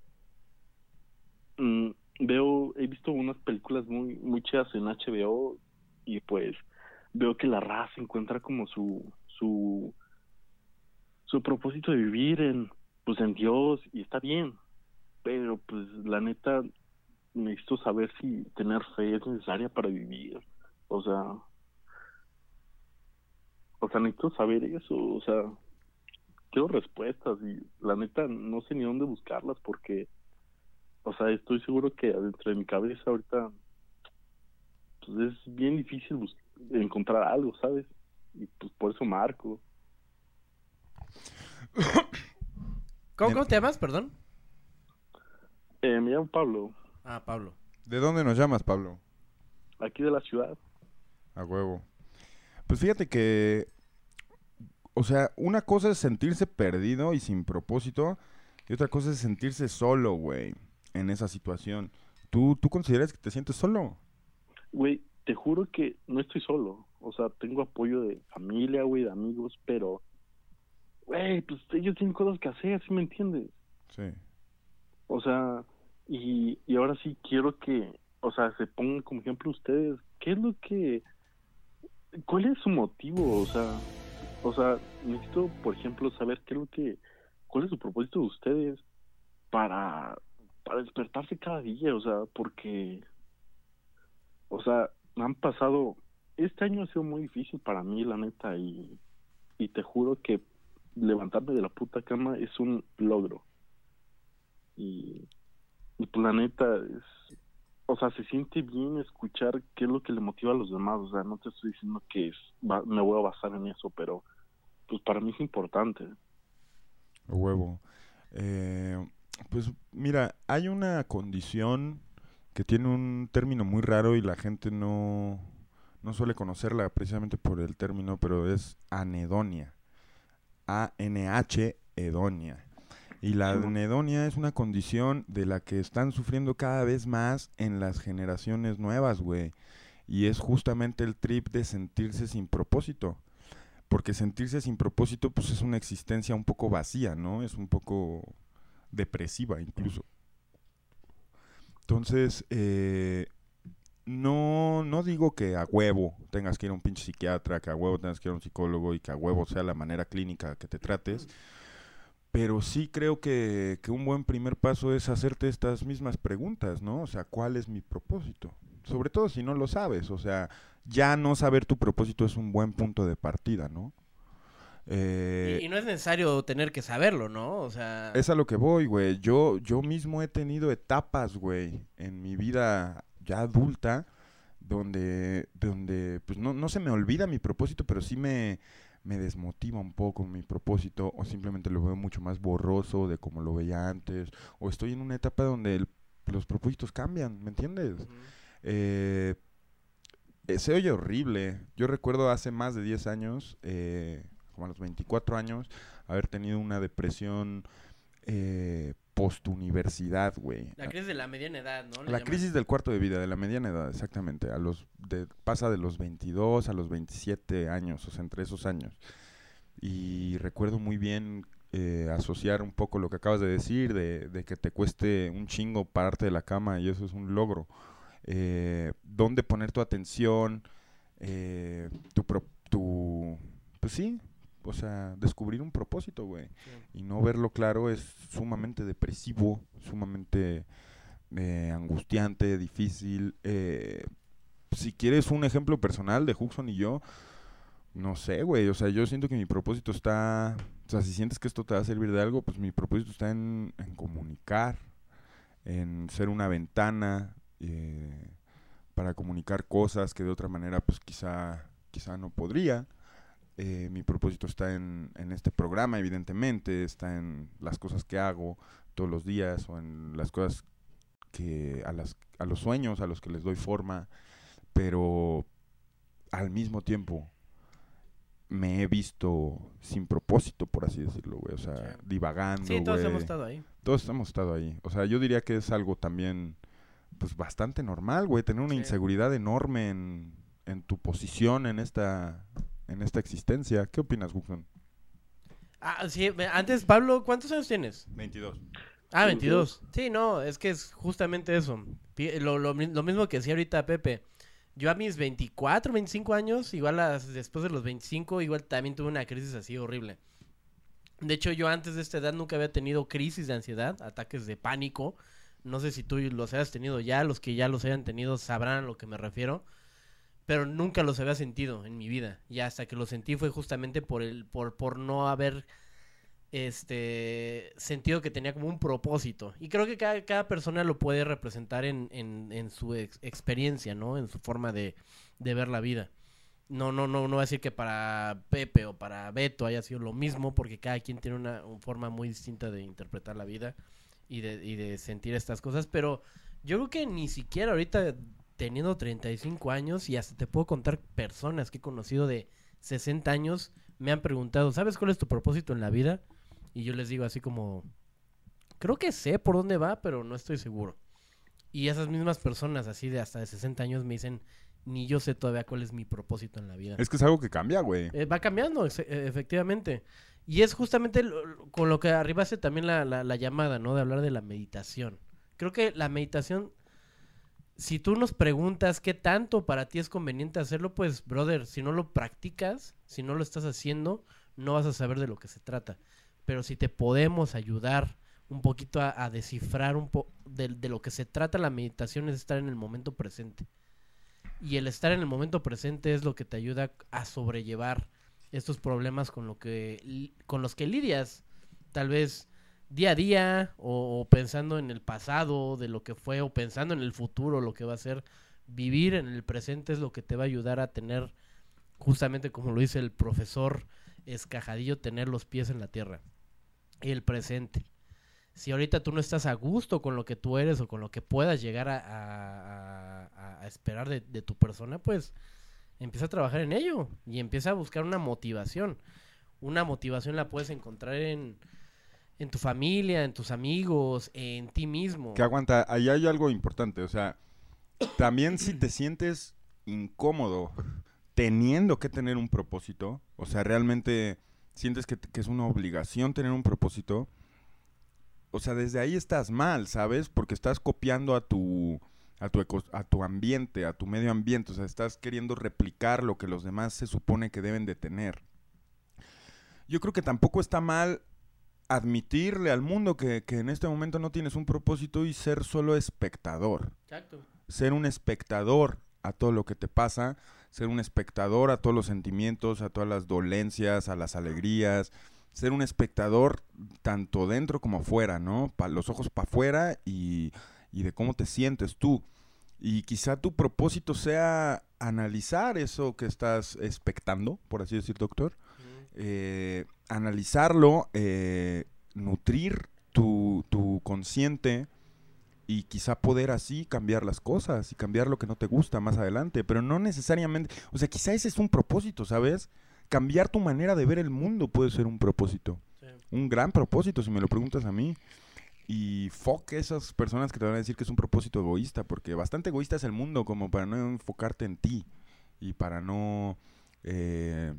mm, veo, he visto unas películas muy, muy chidas en HBO y pues veo que la raza encuentra como su, su, su propósito de vivir en, pues en Dios y está bien, pero pues la neta necesito saber si tener fe es necesaria para vivir, o sea, o sea, necesito saber eso, o sea, quiero respuestas y la neta no sé ni dónde buscarlas porque, o sea, estoy seguro que adentro de mi cabeza ahorita pues es bien difícil encontrar algo, ¿sabes? Y pues por eso marco. ¿Cómo, cómo te llamas, perdón? Eh, me llamo Pablo, Ah, Pablo. ¿De dónde nos llamas, Pablo? aquí de la ciudad. A huevo. Pues fíjate que, o sea, una cosa es sentirse perdido y sin propósito, y otra cosa es sentirse solo, güey, en esa situación. ¿Tú, ¿Tú consideras que te sientes solo? Güey, te juro que no estoy solo. O sea, tengo apoyo de familia, güey, de amigos, pero, güey, pues ellos tienen cosas que hacer, ¿sí me entiendes? Sí. O sea, y, y ahora sí quiero que, o sea, se pongan como ejemplo ustedes. ¿Qué es lo que, cuál es su motivo? O sea, o sea, necesito, por ejemplo, saber qué es lo que, cuál es su propósito de ustedes para, para despertarse cada día, o sea, porque, o sea, han pasado, este año ha sido muy difícil para mí, la neta, y, y te juro que levantarme de la puta cama es un logro. Y, y pues la neta es, o sea, se siente bien escuchar qué es lo que le motiva a los demás, o sea, no te estoy diciendo que es, va- me voy a basar en eso, pero pues para mí es importante. Huevo. Eh, pues mira, hay una condición que tiene un término muy raro y la gente no, no suele conocerla precisamente por el término, pero es anedonia. A-N-H, edonia. Y la anedonia es una condición de la que están sufriendo cada vez más en las generaciones nuevas, güey. Y es justamente el trip de sentirse sin propósito. Porque sentirse sin propósito, pues es una existencia un poco vacía, ¿no? Es un poco depresiva incluso. Entonces, eh, no, no digo que a huevo tengas que ir a un pinche psiquiatra, que a huevo tengas que ir a un psicólogo y que a huevo sea la manera clínica que te trates. Pero sí creo que, que un buen primer paso es hacerte estas mismas preguntas, ¿no? O sea, ¿cuál es mi propósito? Sobre todo si no lo sabes, o sea, ya no saber tu propósito es un buen punto de partida, ¿no? Eh, Y, y no es necesario tener que saberlo, ¿no? O sea... es a lo que voy, güey. Yo, yo mismo he tenido etapas, güey, en mi vida ya adulta, donde, donde pues no, no se me olvida mi propósito, pero sí me, me desmotiva un poco mi propósito, o simplemente lo veo mucho más borroso de como lo veía antes, o estoy en una etapa donde el- los propósitos cambian, ¿me entiendes? Eh, eh, se oye horrible. Yo recuerdo hace más de 10 años, eh, como a los 24 años, haber tenido una depresión eh, post-universidad, güey. La crisis de la mediana edad, ¿no? La crisis del cuarto de vida, de la mediana edad, exactamente. A los de- pasa de los 22 a los 27 años, o sea, entre esos años. Y recuerdo muy bien eh, asociar un poco lo que acabas de decir, de, de que te cueste un chingo pararte de la cama y eso es un logro. Eh, ¿Dónde poner tu atención? Eh, tu, pro- tu... Pues sí, o sea, descubrir un propósito, güey. Y no verlo claro es sumamente depresivo, sumamente eh, angustiante, difícil. eh, si quieres un ejemplo personal de Huxon y yo, no sé, güey. O sea, yo siento que mi propósito está. O sea, si sientes que esto te va a servir de algo, pues mi propósito está en, en comunicar, en ser una ventana eh, para comunicar cosas que de otra manera, pues quizá, quizá no podría. Eh, mi propósito está en, en este programa, evidentemente, está en las cosas que hago todos los días o en las cosas que a, las, a los sueños a los que les doy forma, pero al mismo tiempo me he visto sin propósito, por así decirlo, güey. O sea, divagando, Sí, todos hemos estado ahí. Todos hemos estado ahí. O sea, yo diría que es algo también, pues, bastante normal, güey. Tener una inseguridad enorme en, en tu posición en esta, en esta existencia. ¿Qué opinas, Guxon? Ah, sí, antes, Pablo, ¿cuántos años tienes? 22. Ah, 22. Sí, no, es que es justamente eso. Lo, lo mi- lo mismo que decía ahorita Pepe. Yo a mis 24, 25 años, igual después de los 25, igual también tuve una crisis así horrible. De hecho, yo antes de esta edad nunca había tenido crisis de ansiedad, ataques de pánico. No sé si tú los hayas tenido ya, los que ya los hayan tenido sabrán a lo que me refiero. Pero nunca los había sentido en mi vida. Y hasta que los sentí fue justamente por el, por, por no haber este sentido que tenía como un propósito. Y creo que cada, cada persona lo puede representar en, en, en su ex- experiencia, ¿no? En su forma de, de ver la vida. No, no, no, no voy a decir que para Pepe o para Beto haya sido lo mismo, porque cada quien tiene una, una forma muy distinta de interpretar la vida y de, y de sentir estas cosas, pero yo creo que ni siquiera ahorita teniendo 35 años y hasta te puedo contar personas que he conocido de 60 años me han preguntado, ¿sabes cuál es tu propósito en la vida? Y yo les digo así como, creo que sé por dónde va, pero no estoy seguro. Y esas mismas personas así de hasta de 60 años me dicen, ni yo sé todavía cuál es mi propósito en la vida. Es que es algo que cambia, güey. Eh, va cambiando, eh, efectivamente. Y es justamente lo- con lo que arribaste también la, la- la llamada, ¿no? De hablar de la meditación. Creo que la meditación, si tú nos preguntas qué tanto para ti es conveniente hacerlo, pues, brother, si no lo practicas, si no lo estás haciendo, no vas a saber de lo que se trata. Pero si te podemos ayudar un poquito a, descifrar un po de, de lo que se trata la meditación es estar en el momento presente. Y el estar en el momento presente es lo que te ayuda a sobrellevar estos problemas con lo que con los que lidias tal vez día a día o, o pensando en el pasado de lo que fue o pensando en el futuro lo que va a ser vivir en el presente es lo que te va a ayudar a tener justamente como lo dice el profesor Escajadillo tener los pies en la tierra el presente si ahorita tú no estás a gusto con lo que tú eres o con lo que puedas llegar a esperar de, de tu persona, pues empieza a trabajar en ello y empieza a buscar una motivación. Una motivación la puedes encontrar en, en tu familia, en tus amigos, en ti mismo. Que aguanta, ahí hay algo importante, o sea, también si te [CLEARS THROAT] sientes incómodo teniendo que tener un propósito, o sea, realmente sientes que, que es una obligación tener un propósito, o sea, desde ahí estás mal, ¿sabes? Porque estás copiando a tu, a tu, eco- a tu ambiente, a tu medio ambiente, o sea, estás queriendo replicar lo que los demás se supone que deben de tener. Yo creo que tampoco está mal admitirle al mundo que, que en este momento no tienes un propósito y ser solo espectador. Exacto. Ser un espectador a todo lo que te pasa, ser un espectador a todos los sentimientos, a todas las dolencias, a las alegrías, ser un espectador tanto dentro como fuera, ¿no? Pa- los ojos para afuera y, y de cómo te sientes tú. Y quizá tu propósito sea analizar eso que estás expectando, por así decir, doctor. Eh, analizarlo, eh, nutrir tu, tu consciente y quizá poder así cambiar las cosas y cambiar lo que no te gusta más adelante, pero no necesariamente, o sea, quizá ese es un propósito, ¿sabes? Cambiar tu manera de ver el mundo puede ser un propósito. Un gran propósito, si me lo preguntas a mí. Y fuck esas personas que te van a decir que es un propósito egoísta, porque bastante egoísta es el mundo como para no enfocarte en ti y para no eh,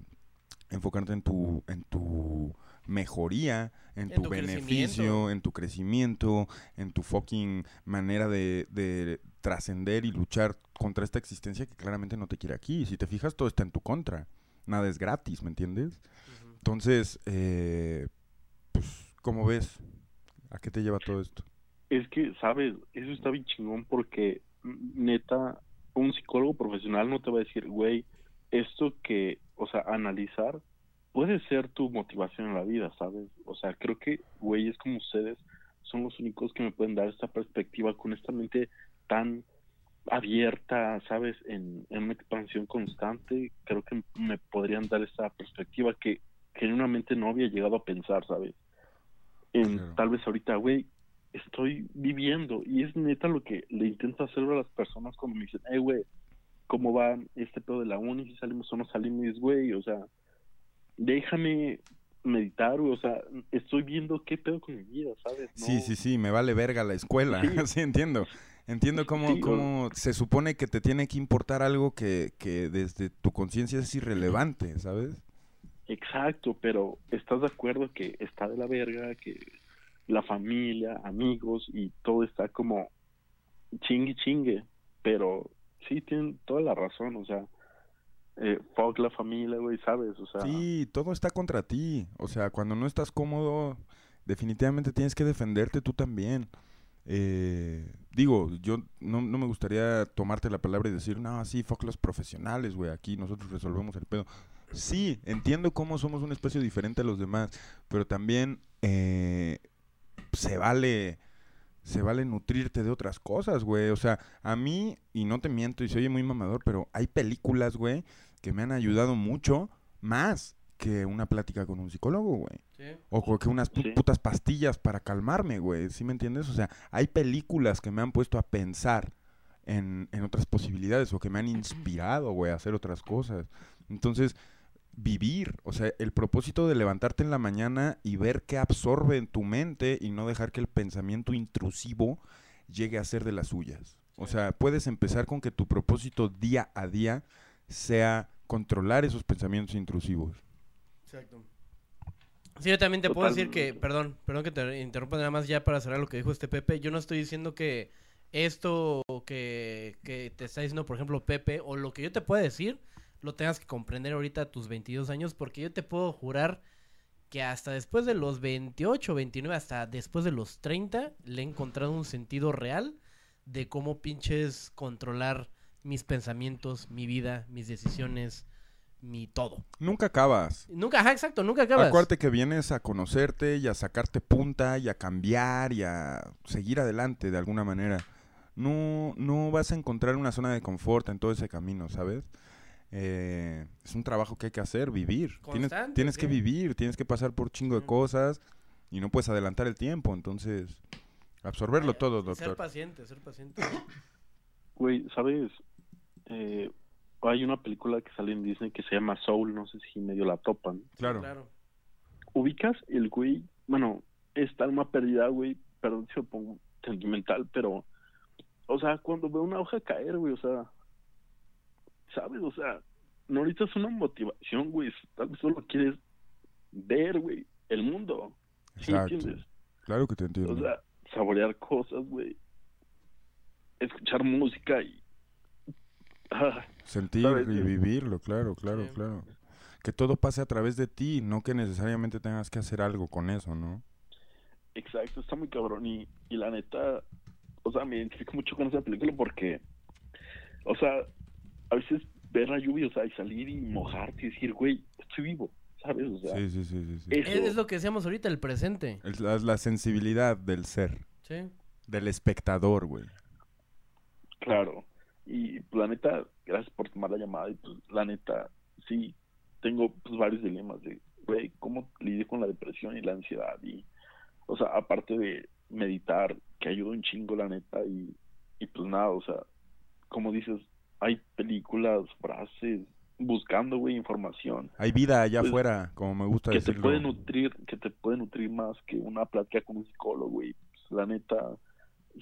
enfocarte en tu, en tu mejoría, en, En tu, tu beneficio, en tu crecimiento, en tu fucking manera de, de trascender y luchar contra esta existencia que claramente no te quiere aquí. Si te fijas, todo está en tu contra. Nada es gratis, ¿me entiendes? Entonces, eh, pues, ¿cómo ves? ¿A qué te lleva todo esto? Es que, ¿sabes? Eso está bien chingón porque, neta, un psicólogo profesional no te va a decir, güey, esto que, o sea, analizar puede ser tu motivación en la vida, ¿sabes? O sea, creo que güeyes como ustedes son los únicos que me pueden dar esta perspectiva con esta mente tan abierta, ¿sabes? En, en una expansión constante, creo que me podrían dar esa perspectiva que genuinamente no había llegado a pensar, ¿sabes? En, Tal vez ahorita, güey, estoy viviendo y es neta lo que le intento hacer a las personas cuando me dicen, hey, güey, ¿cómo va este pedo de la uni? Si salimos o no salimos, güey, o sea, déjame meditar, güey, o sea, estoy viendo qué pedo con mi vida, ¿sabes? No- Sí, sí, sí, me vale verga la escuela. Sí. [LAUGHS] Sí, entiendo. Entiendo cómo, Sí, cómo se supone que te tiene que importar algo que, que desde tu conciencia es irrelevante, ¿sabes? Exacto, pero ¿estás de acuerdo que está de la verga, que la familia, amigos y todo está como chingue chingue? Pero sí, tienen toda la razón, o sea, eh, fuck la familia, güey, ¿sabes? O sea, Sí, todo está contra ti. O sea, cuando no estás cómodo, definitivamente tienes que defenderte tú también. Eh, digo, yo no, no me gustaría tomarte la palabra y decir, no, sí, fuck los profesionales, güey, aquí nosotros resolvemos el pedo. Sí, entiendo cómo somos un espacio diferente a los demás, pero también eh, se vale se vale nutrirte de otras cosas, güey. O sea, a mí, y no te miento, y se oye muy mamador, pero hay películas, güey, que me han ayudado mucho más que una plática con un psicólogo, güey. Sí. O que unas pu- putas pastillas para calmarme, güey. ¿Sí me entiendes? O sea, hay películas que me han puesto a pensar en, en otras posibilidades o que me han [CLEARS THROAT] inspirado, güey, a hacer otras cosas. Entonces, vivir, o sea, el propósito de levantarte en la mañana y ver qué absorbe en tu mente y no dejar que el pensamiento intrusivo llegue a ser de las suyas. O sea, puedes empezar con que tu propósito día a día sea controlar esos pensamientos intrusivos. Exacto. Sí, yo también te puedo decir que, perdón, perdón que te interrumpa nada más ya para cerrar lo que dijo este Pepe. Yo no estoy diciendo que esto que, que te está diciendo, por ejemplo, Pepe, o lo que yo te pueda decir, lo tengas que comprender ahorita a tus 22 años, porque yo te puedo jurar que hasta después de los 28, 29, hasta después de los 30, le he encontrado un sentido real de cómo pinches controlar mis pensamientos, mi vida, mis decisiones, mi todo. Nunca acabas. Nunca, ajá, exacto, nunca acabas. Acuérdate que vienes a conocerte y a sacarte punta y a cambiar y a seguir adelante de alguna manera. No, no vas a encontrar una zona de confort en todo ese camino, ¿sabes? Eh, es un trabajo que hay que hacer, vivir. Tienes, Constante, tienes que sí. vivir, tienes que pasar por chingo de cosas y no puedes adelantar el tiempo. Entonces, absorberlo todo, Ser doctor. paciente, ser paciente. güey, ¿sabes? Eh, hay una película que sale en Disney que se llama Soul, no sé si medio la topan. Claro. Claro. ubicas el güey, bueno, esta alma perdida, güey, perdón si me pongo sentimental, pero, o sea, cuando veo una hoja caer, güey, o sea, ¿sabes? O sea, no necesitas una motivación, güey, tal vez solo quieres ver, güey, el mundo, ¿sí Exacto. entiendes? Claro que te entiendo. O sea, saborear cosas, güey, escuchar música y... Ah, Sentir ¿sabes? y vivirlo, claro, claro, Sí. claro. Que todo pase a través de ti, no que necesariamente tengas que hacer algo con eso, ¿no? Exacto, está muy cabrón y, y la neta, o sea, me identifico mucho con esa película porque, o sea, a veces ver la lluvia, o sea, y salir y mojarte y decir, güey, estoy vivo, ¿sabes? O sea, Sí, sí, sí, sí. sí. eso, Es, es lo que decíamos ahorita, el presente. Es la, la sensibilidad del ser, Sí. del espectador, güey. claro. Y pues, la neta, gracias por tomar la llamada y pues la neta, sí, tengo pues varios dilemas de, güey, ¿cómo lidiar con la depresión y la ansiedad? Y, o sea, aparte de meditar, que ayuda un chingo, la neta, y, y pues nada, o sea, como dices, hay películas, frases, buscando, güey, información. Hay vida allá Pues, afuera, como me gusta que te decirlo. puede nutrir, que te puede nutrir más que una plática con un psicólogo, güey. Pues, la neta,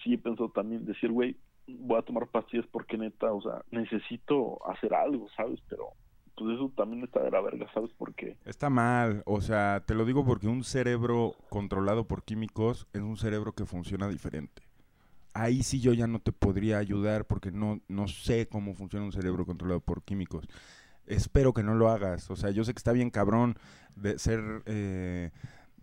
sí he pensado también decir, güey, voy a tomar pastillas porque neta, o sea, necesito hacer algo, ¿sabes? Pero, pues eso también está de la verga, ¿sabes? Porque, Está mal, o sea, te lo digo porque un cerebro controlado por químicos es un cerebro que funciona diferente. Ahí sí yo ya no te podría ayudar porque no, no sé cómo funciona un cerebro controlado por químicos. Espero que no lo hagas. O sea, yo sé que está bien cabrón de ser eh,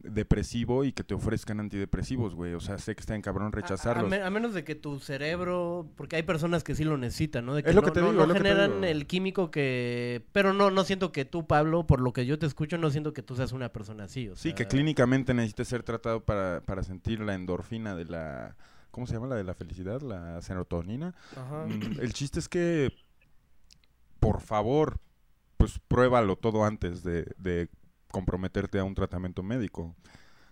depresivo y que te ofrezcan antidepresivos, güey. O sea, sé que está bien cabrón A, rechazarlos. me- a menos de que tu cerebro, porque hay personas que sí lo necesitan, ¿no? De que Es lo no, que te no- digo, no lo que te generan digo. el químico que... Pero no, no siento que tú, Pablo, por lo que yo te escucho, no siento que tú seas una persona así. O Sí, que clínicamente necesites ser tratado para, para sentir la endorfina de la, ¿cómo se llama la de la felicidad? La serotonina. Ajá. Mm, el chiste es que, por favor, pues pruébalo todo antes de, de comprometerte a un tratamiento médico.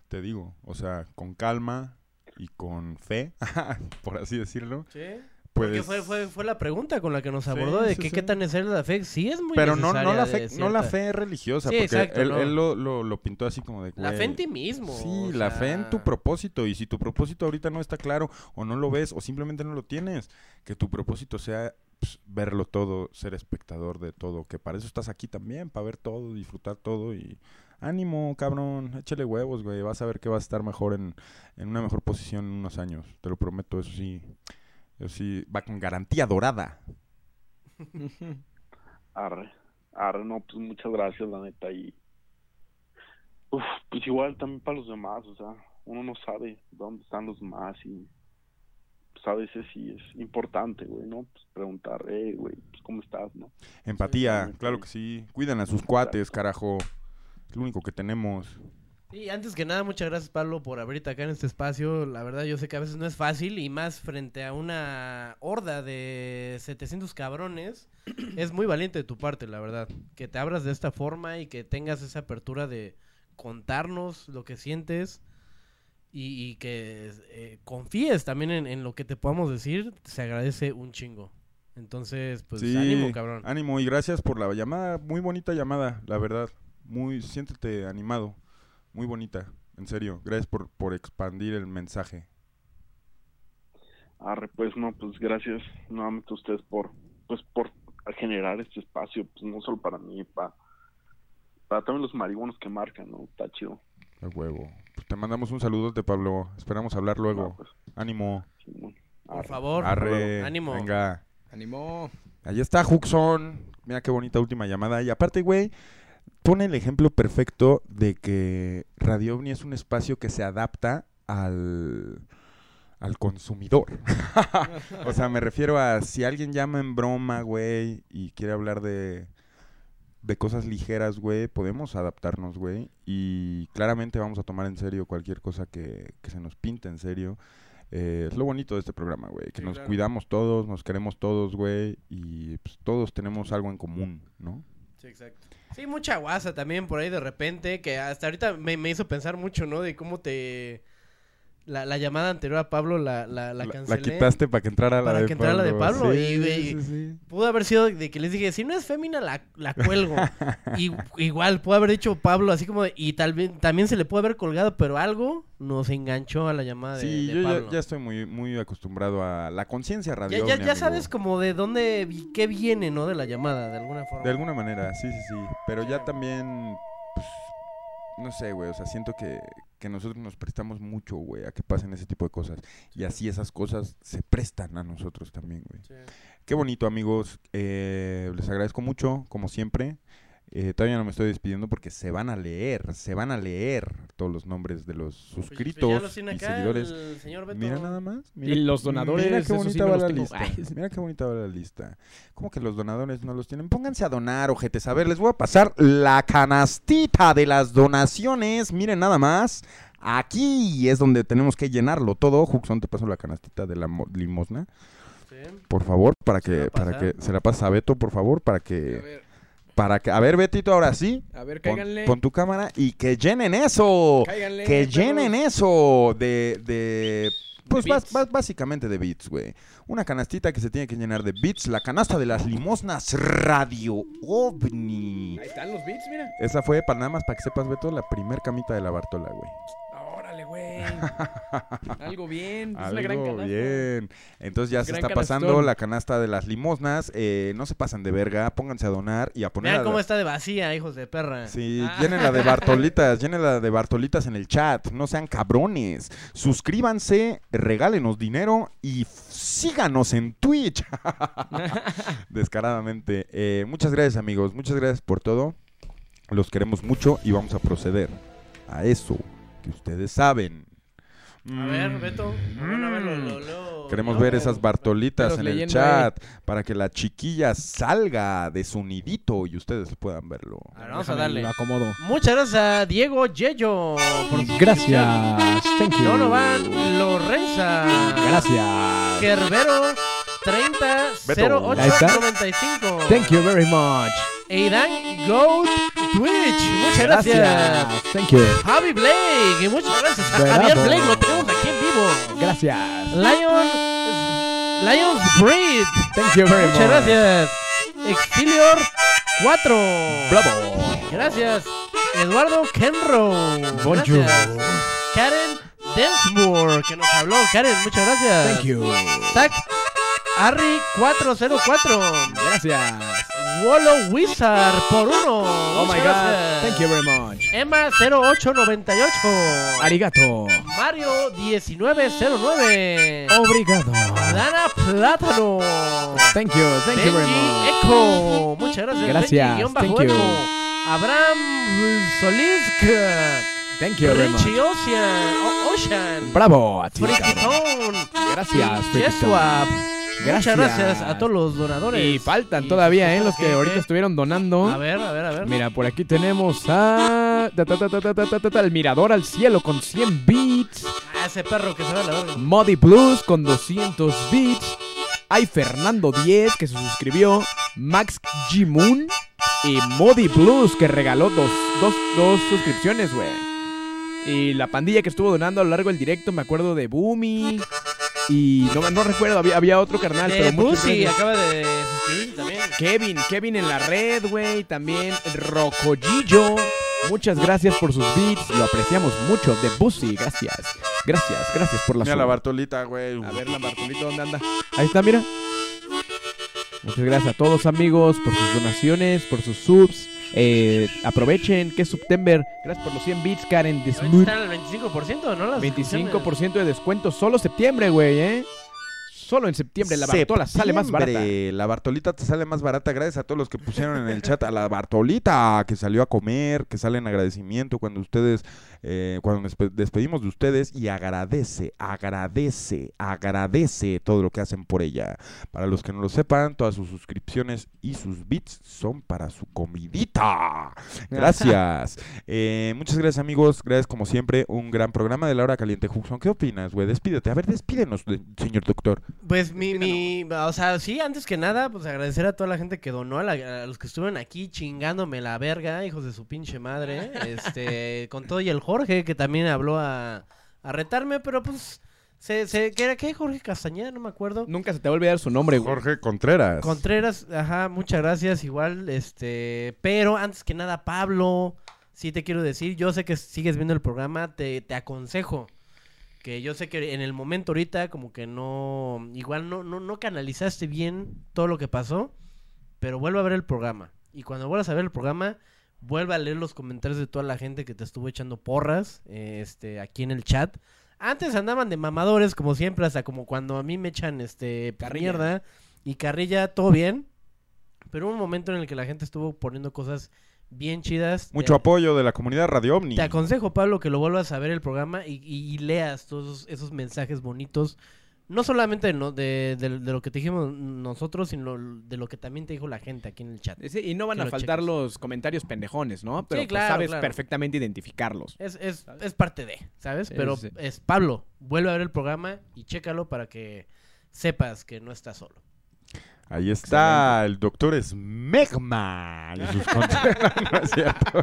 Te digo, o sea, con calma y con fe, [LAUGHS] por así decirlo. Sí. Porque Puedes... fue, fue, fue la pregunta con la que nos Sí, abordó de sí, que sí. qué tan necesaria es la fe. Sí es muy Pero no, no, la fe, no la fe religiosa, porque exacto, él, no. él lo, lo, lo pintó así como de... La fe en ti mismo. Sí, la fe en tu propósito. Y si tu propósito ahorita no está claro, o no lo ves, o simplemente no lo tienes, que tu propósito sea pues, verlo todo, ser espectador de todo, que para eso estás aquí también, para ver todo, disfrutar todo y... Ánimo, cabrón, échale huevos, güey. Vas a ver que vas a estar mejor en, en una mejor posición en unos años. Te lo prometo, eso sí. Eso sí, va con garantía dorada. [LAUGHS] Arre, arre, no, pues muchas gracias, la neta, y... Uf, pues igual también para los demás, o sea, uno no sabe dónde están los demás y pues a veces sí es importante, güey, ¿no? Pues preguntar, eh, güey, pues cómo estás, ¿no? Empatía, claro que sí. Cuidan a sus cuates, carajo. Es lo único que tenemos. Sí, antes que nada, muchas gracias Pablo por abrirte acá en este espacio. La verdad, yo sé que a veces no es fácil y más frente a una horda de 700 cabrones. [CLEARS THROAT] es muy valiente de tu parte, la verdad. Que te abras de esta forma y que tengas esa apertura de contarnos lo que sientes y, y que eh, confíes también en, en lo que te podamos decir. Se agradece un chingo. Entonces, pues sí, ánimo, cabrón. Ánimo y gracias por la llamada. Muy bonita llamada, la verdad. Muy, siéntete animado. Muy bonita, en serio. Gracias por, por expandir el mensaje. Arre, pues no, pues gracias nuevamente a ustedes por, pues por generar este espacio, pues no solo para mí, para, para también los marihuanos que marcan, ¿no? Está chido. El huevo. Pues te mandamos un saludo de Pablo. Esperamos hablar luego. Ánimo. Por favor, Arre, ánimo. Venga. Ánimo. Ahí está Huxon. Mira qué bonita última llamada. Y aparte, güey, pone el ejemplo perfecto de que Radio OVNI es un espacio que se adapta al, al consumidor. [LAUGHS] o sea, me refiero a si alguien llama en broma, güey, y quiere hablar de, de cosas ligeras, güey, podemos adaptarnos, güey. Y claramente vamos a tomar en serio cualquier cosa que, que se nos pinte en serio. Eh, es lo bonito de este programa, güey, que Sí, nos claro. cuidamos todos, nos queremos todos, güey, y pues, todos tenemos algo en común, ¿no? Sí, exacto. Sí, mucha guasa también por ahí de repente, que hasta ahorita me, me hizo pensar mucho, ¿no? De cómo te... La, la llamada anterior a Pablo la, la, la cancelé. la quitaste para que entrara la Para de que entrara la de Pablo. Sí, y, sí, sí. pudo haber sido de que les dije, si no es fémina, la, la cuelgo. [LAUGHS] y igual, pudo haber dicho Pablo así como de- y tal vez también se le puede haber colgado, pero algo nos enganchó a la llamada de, Sí, de yo ya, Pablo. ya estoy muy, muy acostumbrado a la conciencia radio. Ya, ya, sabes como de dónde, qué viene, ¿no? De la llamada, de alguna forma. De alguna manera, sí, sí, sí. Pero ya también, pues, no sé, güey. O sea, siento que, que nosotros nos prestamos mucho, güey, a que pasen ese tipo de cosas. Y así esas cosas se prestan a nosotros también, güey. Qué bonito, amigos. Eh, les agradezco mucho, como siempre. Eh, todavía no me estoy despidiendo porque se van a leer, se van a leer todos los nombres de los suscritos Pues, los tiene y seguidores. el señor Beto. Mira nada más. Y mira- los donadores, Mira qué sí bonita no va los la tengo. lista. Ay, Mira qué bonita va la lista. ¿Cómo que los donadores no los tienen? Pónganse a donar, ojetes. A ver, les voy a pasar la canastita de las donaciones. Miren nada más. Aquí es donde tenemos que llenarlo todo. Juxon, te paso la canastita de la mo- limosna. Por favor, para que, para que se la pasa a Beto, por favor, para que, para que, a ver, Betito, ahora sí. A ver, Pon- cáiganle. Pon, tu cámara y que llenen eso. Cáiganle, que perros. llenen eso de, de pues básicamente de bits, güey. Una canastita que se tiene que llenar de bits. La canasta de las limosnas Radio OVNI. Ahí están los beats, mira. Esa fue, para nada más para que sepas, Beto, la primer camita de la Bartola, güey. Güey. Algo bien. Es una gran Algo canasta. bien. Entonces ya se está pasando canastón. la canasta de las limosnas. Eh, no se pasan de verga, pónganse a donar y a poner... Vean cómo está de vacía, hijos de perra. Sí, Ah. llénenla de Bartolitas, llénenla de Bartolitas en el chat, no sean cabrones. Suscríbanse, regálenos dinero y síganos en Twitch. [LAUGHS] Descaradamente. Eh, muchas gracias amigos, muchas gracias por todo. Los queremos mucho y vamos a proceder a eso que ustedes saben. A ver, Mm. Beto. Bueno, a ver, lo, lo, lo- Queremos yo. ver esas Bartolitas en el chat para que la chiquilla salga de su nidito y ustedes puedan verlo. A ver, vamos a Déjame, darle. Lo acomodo. Muchas gracias a Diego Yello. por su Gracias. Thank you. Donovan Lorenza. Gracias. Gerbero 30 Beto. 08 Ahí está. 95. Thank you very much. Eidan Goat Twitch. Muchas gracias. Thank you. Javi Blake. Muchas gracias Bravo. Javier Blake. Lo tenemos aquí en vivo. Gracias. Lion. Lions Breed. Thank you very Muchas much. gracias. Exfilior 4. Bravo. Gracias. Eduardo Kenro. Bonjour. Karen Densmore, que nos habló. Karen, muchas gracias. Thank you. Zach Harry 404. Gracias. Wolo Wizard por uno. Oh my god. gracias. Thank you very much. Emma 0898. Arigato. Mario 1909. Obrigado. Dana Plátano. Thank you. Thank you very much. Echo. Muchas gracias. Gracias, Benji, thank you. Abraham Solís. Thank you very much. Ocean. Ocean. Bravo. a ti. Gracias. Gracias. Muchas gracias a todos los donadores. Y faltan todavía, ¿eh? Los que, ahorita estuvieron donando. A ver, a ver, a ver. Mira, por aquí tenemos a. El mirador al cielo con 100 bits. A ese perro que se ve la verga. Modi Plus con 200 bits. Hay Fernando 10 que se suscribió. Max G. Moon. Y Modi Blues que regaló dos, dos, dos suscripciones, güey. Y la pandilla que estuvo donando a lo largo del directo, me acuerdo de Boomy. Y no, no recuerdo, había, había otro carnal. De pero Pussy gracias. acaba de suscribirse también. Kevin, Kevin en la red, güey. También Rocollillo. Muchas gracias por sus beats. Lo apreciamos mucho. De Bussy, gracias. Gracias, gracias por la Mira la. Bartolita, güey. A ver, la Bartolito, ¿dónde anda? Ahí está, mira. Muchas gracias a todos, amigos, por sus donaciones, por sus subs. Eh, aprovechen que es September. Gracias por los 100 bits, Karen. Están al 25%, ¿no? Las 25% de descuento solo septiembre, güey, ¿eh? Solo en septiembre la Bartola sale más barata. Septiembre, La Bartolita te sale más barata. Gracias a todos los que pusieron en el chat a la Bartolita que salió a comer, que sale en agradecimiento cuando ustedes, eh, cuando nos despe- despedimos de ustedes y agradece, agradece, agradece todo lo que hacen por ella. Para los que no lo sepan, todas sus suscripciones y sus bits son para su comidita. Gracias. Eh, muchas gracias amigos. Gracias como siempre. Un gran programa de la hora caliente. Huxon, ¿qué opinas, güey? Despídete. A ver, despídenos, de- señor doctor. Pues mi, mi, o sea, sí, antes que nada, pues agradecer a toda la gente que donó, a, la- a los que estuvieron aquí chingándome la verga, hijos de su pinche madre, [LAUGHS] este, con todo y el Jorge, que también habló a, a retarme, pero pues, se, se, ¿qué era qué? Jorge Castañeda, no me acuerdo. Nunca se te va a olvidar su nombre, güey. Jorge Contreras. Contreras, ajá, muchas gracias, igual, este, pero antes que nada, Pablo, sí te quiero decir, yo sé que sigues viendo el programa, te, te aconsejo que yo sé que en el momento ahorita como que no, igual no, no, no canalizaste bien todo lo que pasó, pero vuelve a ver el programa. Y cuando vuelvas a ver el programa, vuelve a leer los comentarios de toda la gente que te estuvo echando porras, eh, este, aquí en el chat. Antes andaban de mamadores, como siempre, hasta como cuando a mí me echan, este, Carrilla. mierda y carrilla, todo bien. Pero hubo un momento en el que la gente estuvo poniendo cosas bien chidas. Mucho Te- apoyo de la comunidad Radio Omni. te aconsejo, Pablo, que lo vuelvas a ver el programa y, y- y leas todos esos, esos mensajes bonitos. No solamente de, no- de, de- de lo que te dijimos nosotros, sino de lo que también te dijo la gente aquí en el chat. Sí, y no van a lo faltar cheques. los comentarios pendejones, ¿no? Pero Sí, pues, sabes claro. perfectamente identificarlos. Es, es, es parte de, ¿sabes? Sí, Pero es Pablo, vuelve a ver el programa y chécalo para que sepas que no estás solo. Ahí está el doctor Smegma y sus [LAUGHS] consejos, [LAUGHS] no es cierto.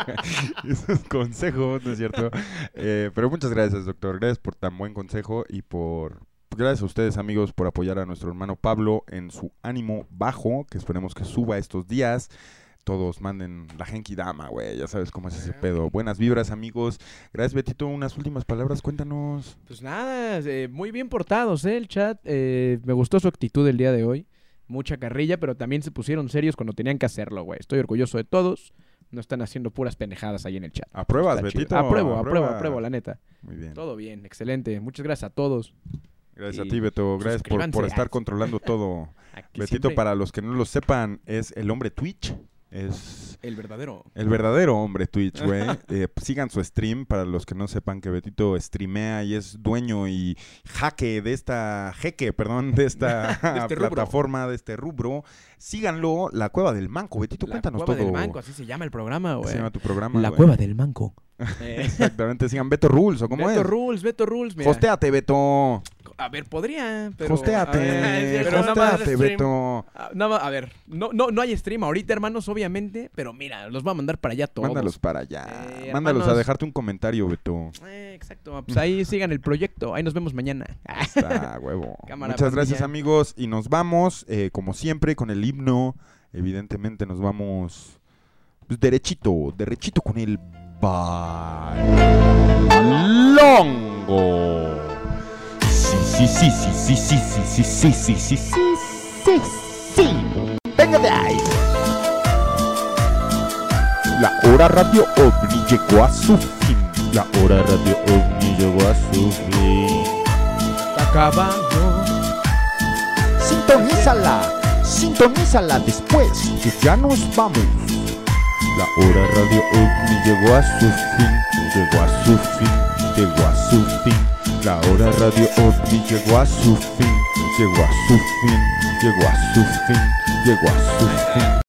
Y sus consejos, no es cierto. Eh, pero muchas gracias, doctor. Gracias por tan buen consejo y por... Gracias a ustedes, amigos, por apoyar a nuestro hermano Pablo en su ánimo bajo, que esperemos que suba estos días. Todos manden la Genki Dama, güey. Ya sabes cómo es ese pedo. Buenas vibras, amigos. Gracias, Betito. Unas últimas palabras. Cuéntanos. Pues nada, eh, muy bien portados, ¿eh? El chat. eh, me gustó su actitud el día de hoy. Mucha carrilla, pero también se pusieron serios cuando tenían que hacerlo, güey. Estoy orgulloso de todos. No están haciendo puras pendejadas ahí en el chat. ¿Apruebas. Betito? Apruebo, apruebo, ¿Apruebas? apruebo, la neta. Muy bien. Todo bien, excelente. Muchas gracias a todos. Gracias Y a ti, Beto. Gracias por, por estar controlando todo. [LAUGHS] Betito, siempre- para los que no lo sepan, es el hombre Twitch. Es El verdadero. el verdadero hombre Twitch, güey. [LAUGHS] Eh, sigan su stream para los que no sepan que Betito streamea y es dueño y jaque de esta, jeque, perdón, de esta [LAUGHS] De este rubro. plataforma, de este rubro. Síganlo, La Cueva del Manco. Betito, La cuéntanos Cueva todo. del Manco, así se llama el programa, güey. Se llama tu programa, La. Cueva del Manco. [LAUGHS] Exactamente, sigan Beto Rules, ¿o cómo Beto es? Rules, Beto Rules, mira. Hostéate, Beto. A ver, podría, pero... Ver, [LAUGHS] stream. Beto. Ah, Nada más, a ver, no, no, no hay stream ahorita, hermanos, obviamente, pero mira, los voy a mandar para allá todos. Mándalos para allá. Eh, Mándalos a dejarte un comentario, Beto. Eh, exacto, pues ahí sigan el proyecto, ahí nos vemos mañana. [LAUGHS] Está, huevo. Cámara, Muchas gracias, amigos. Y nos vamos, eh, como siempre, con el himno. Evidentemente nos vamos pues, derechito, derechito con el bailongo. Sí, sí, sí, sí, sí, sí, sí, sí, sí, sí, sí, sí, sí, sí. Venga de ahí. La hora radio ovni llegó a su fin. La hora radio ovni llegó a su fin. Está acabando. Sintonízala, sintonízala después que ya nos vamos. La hora radio ovni llegó a su fin, llegó a su fin, llegó a su fin. La hora radio ovni llegó a su fin, llegó a su fin, llegó a su fin, llegó a su fin.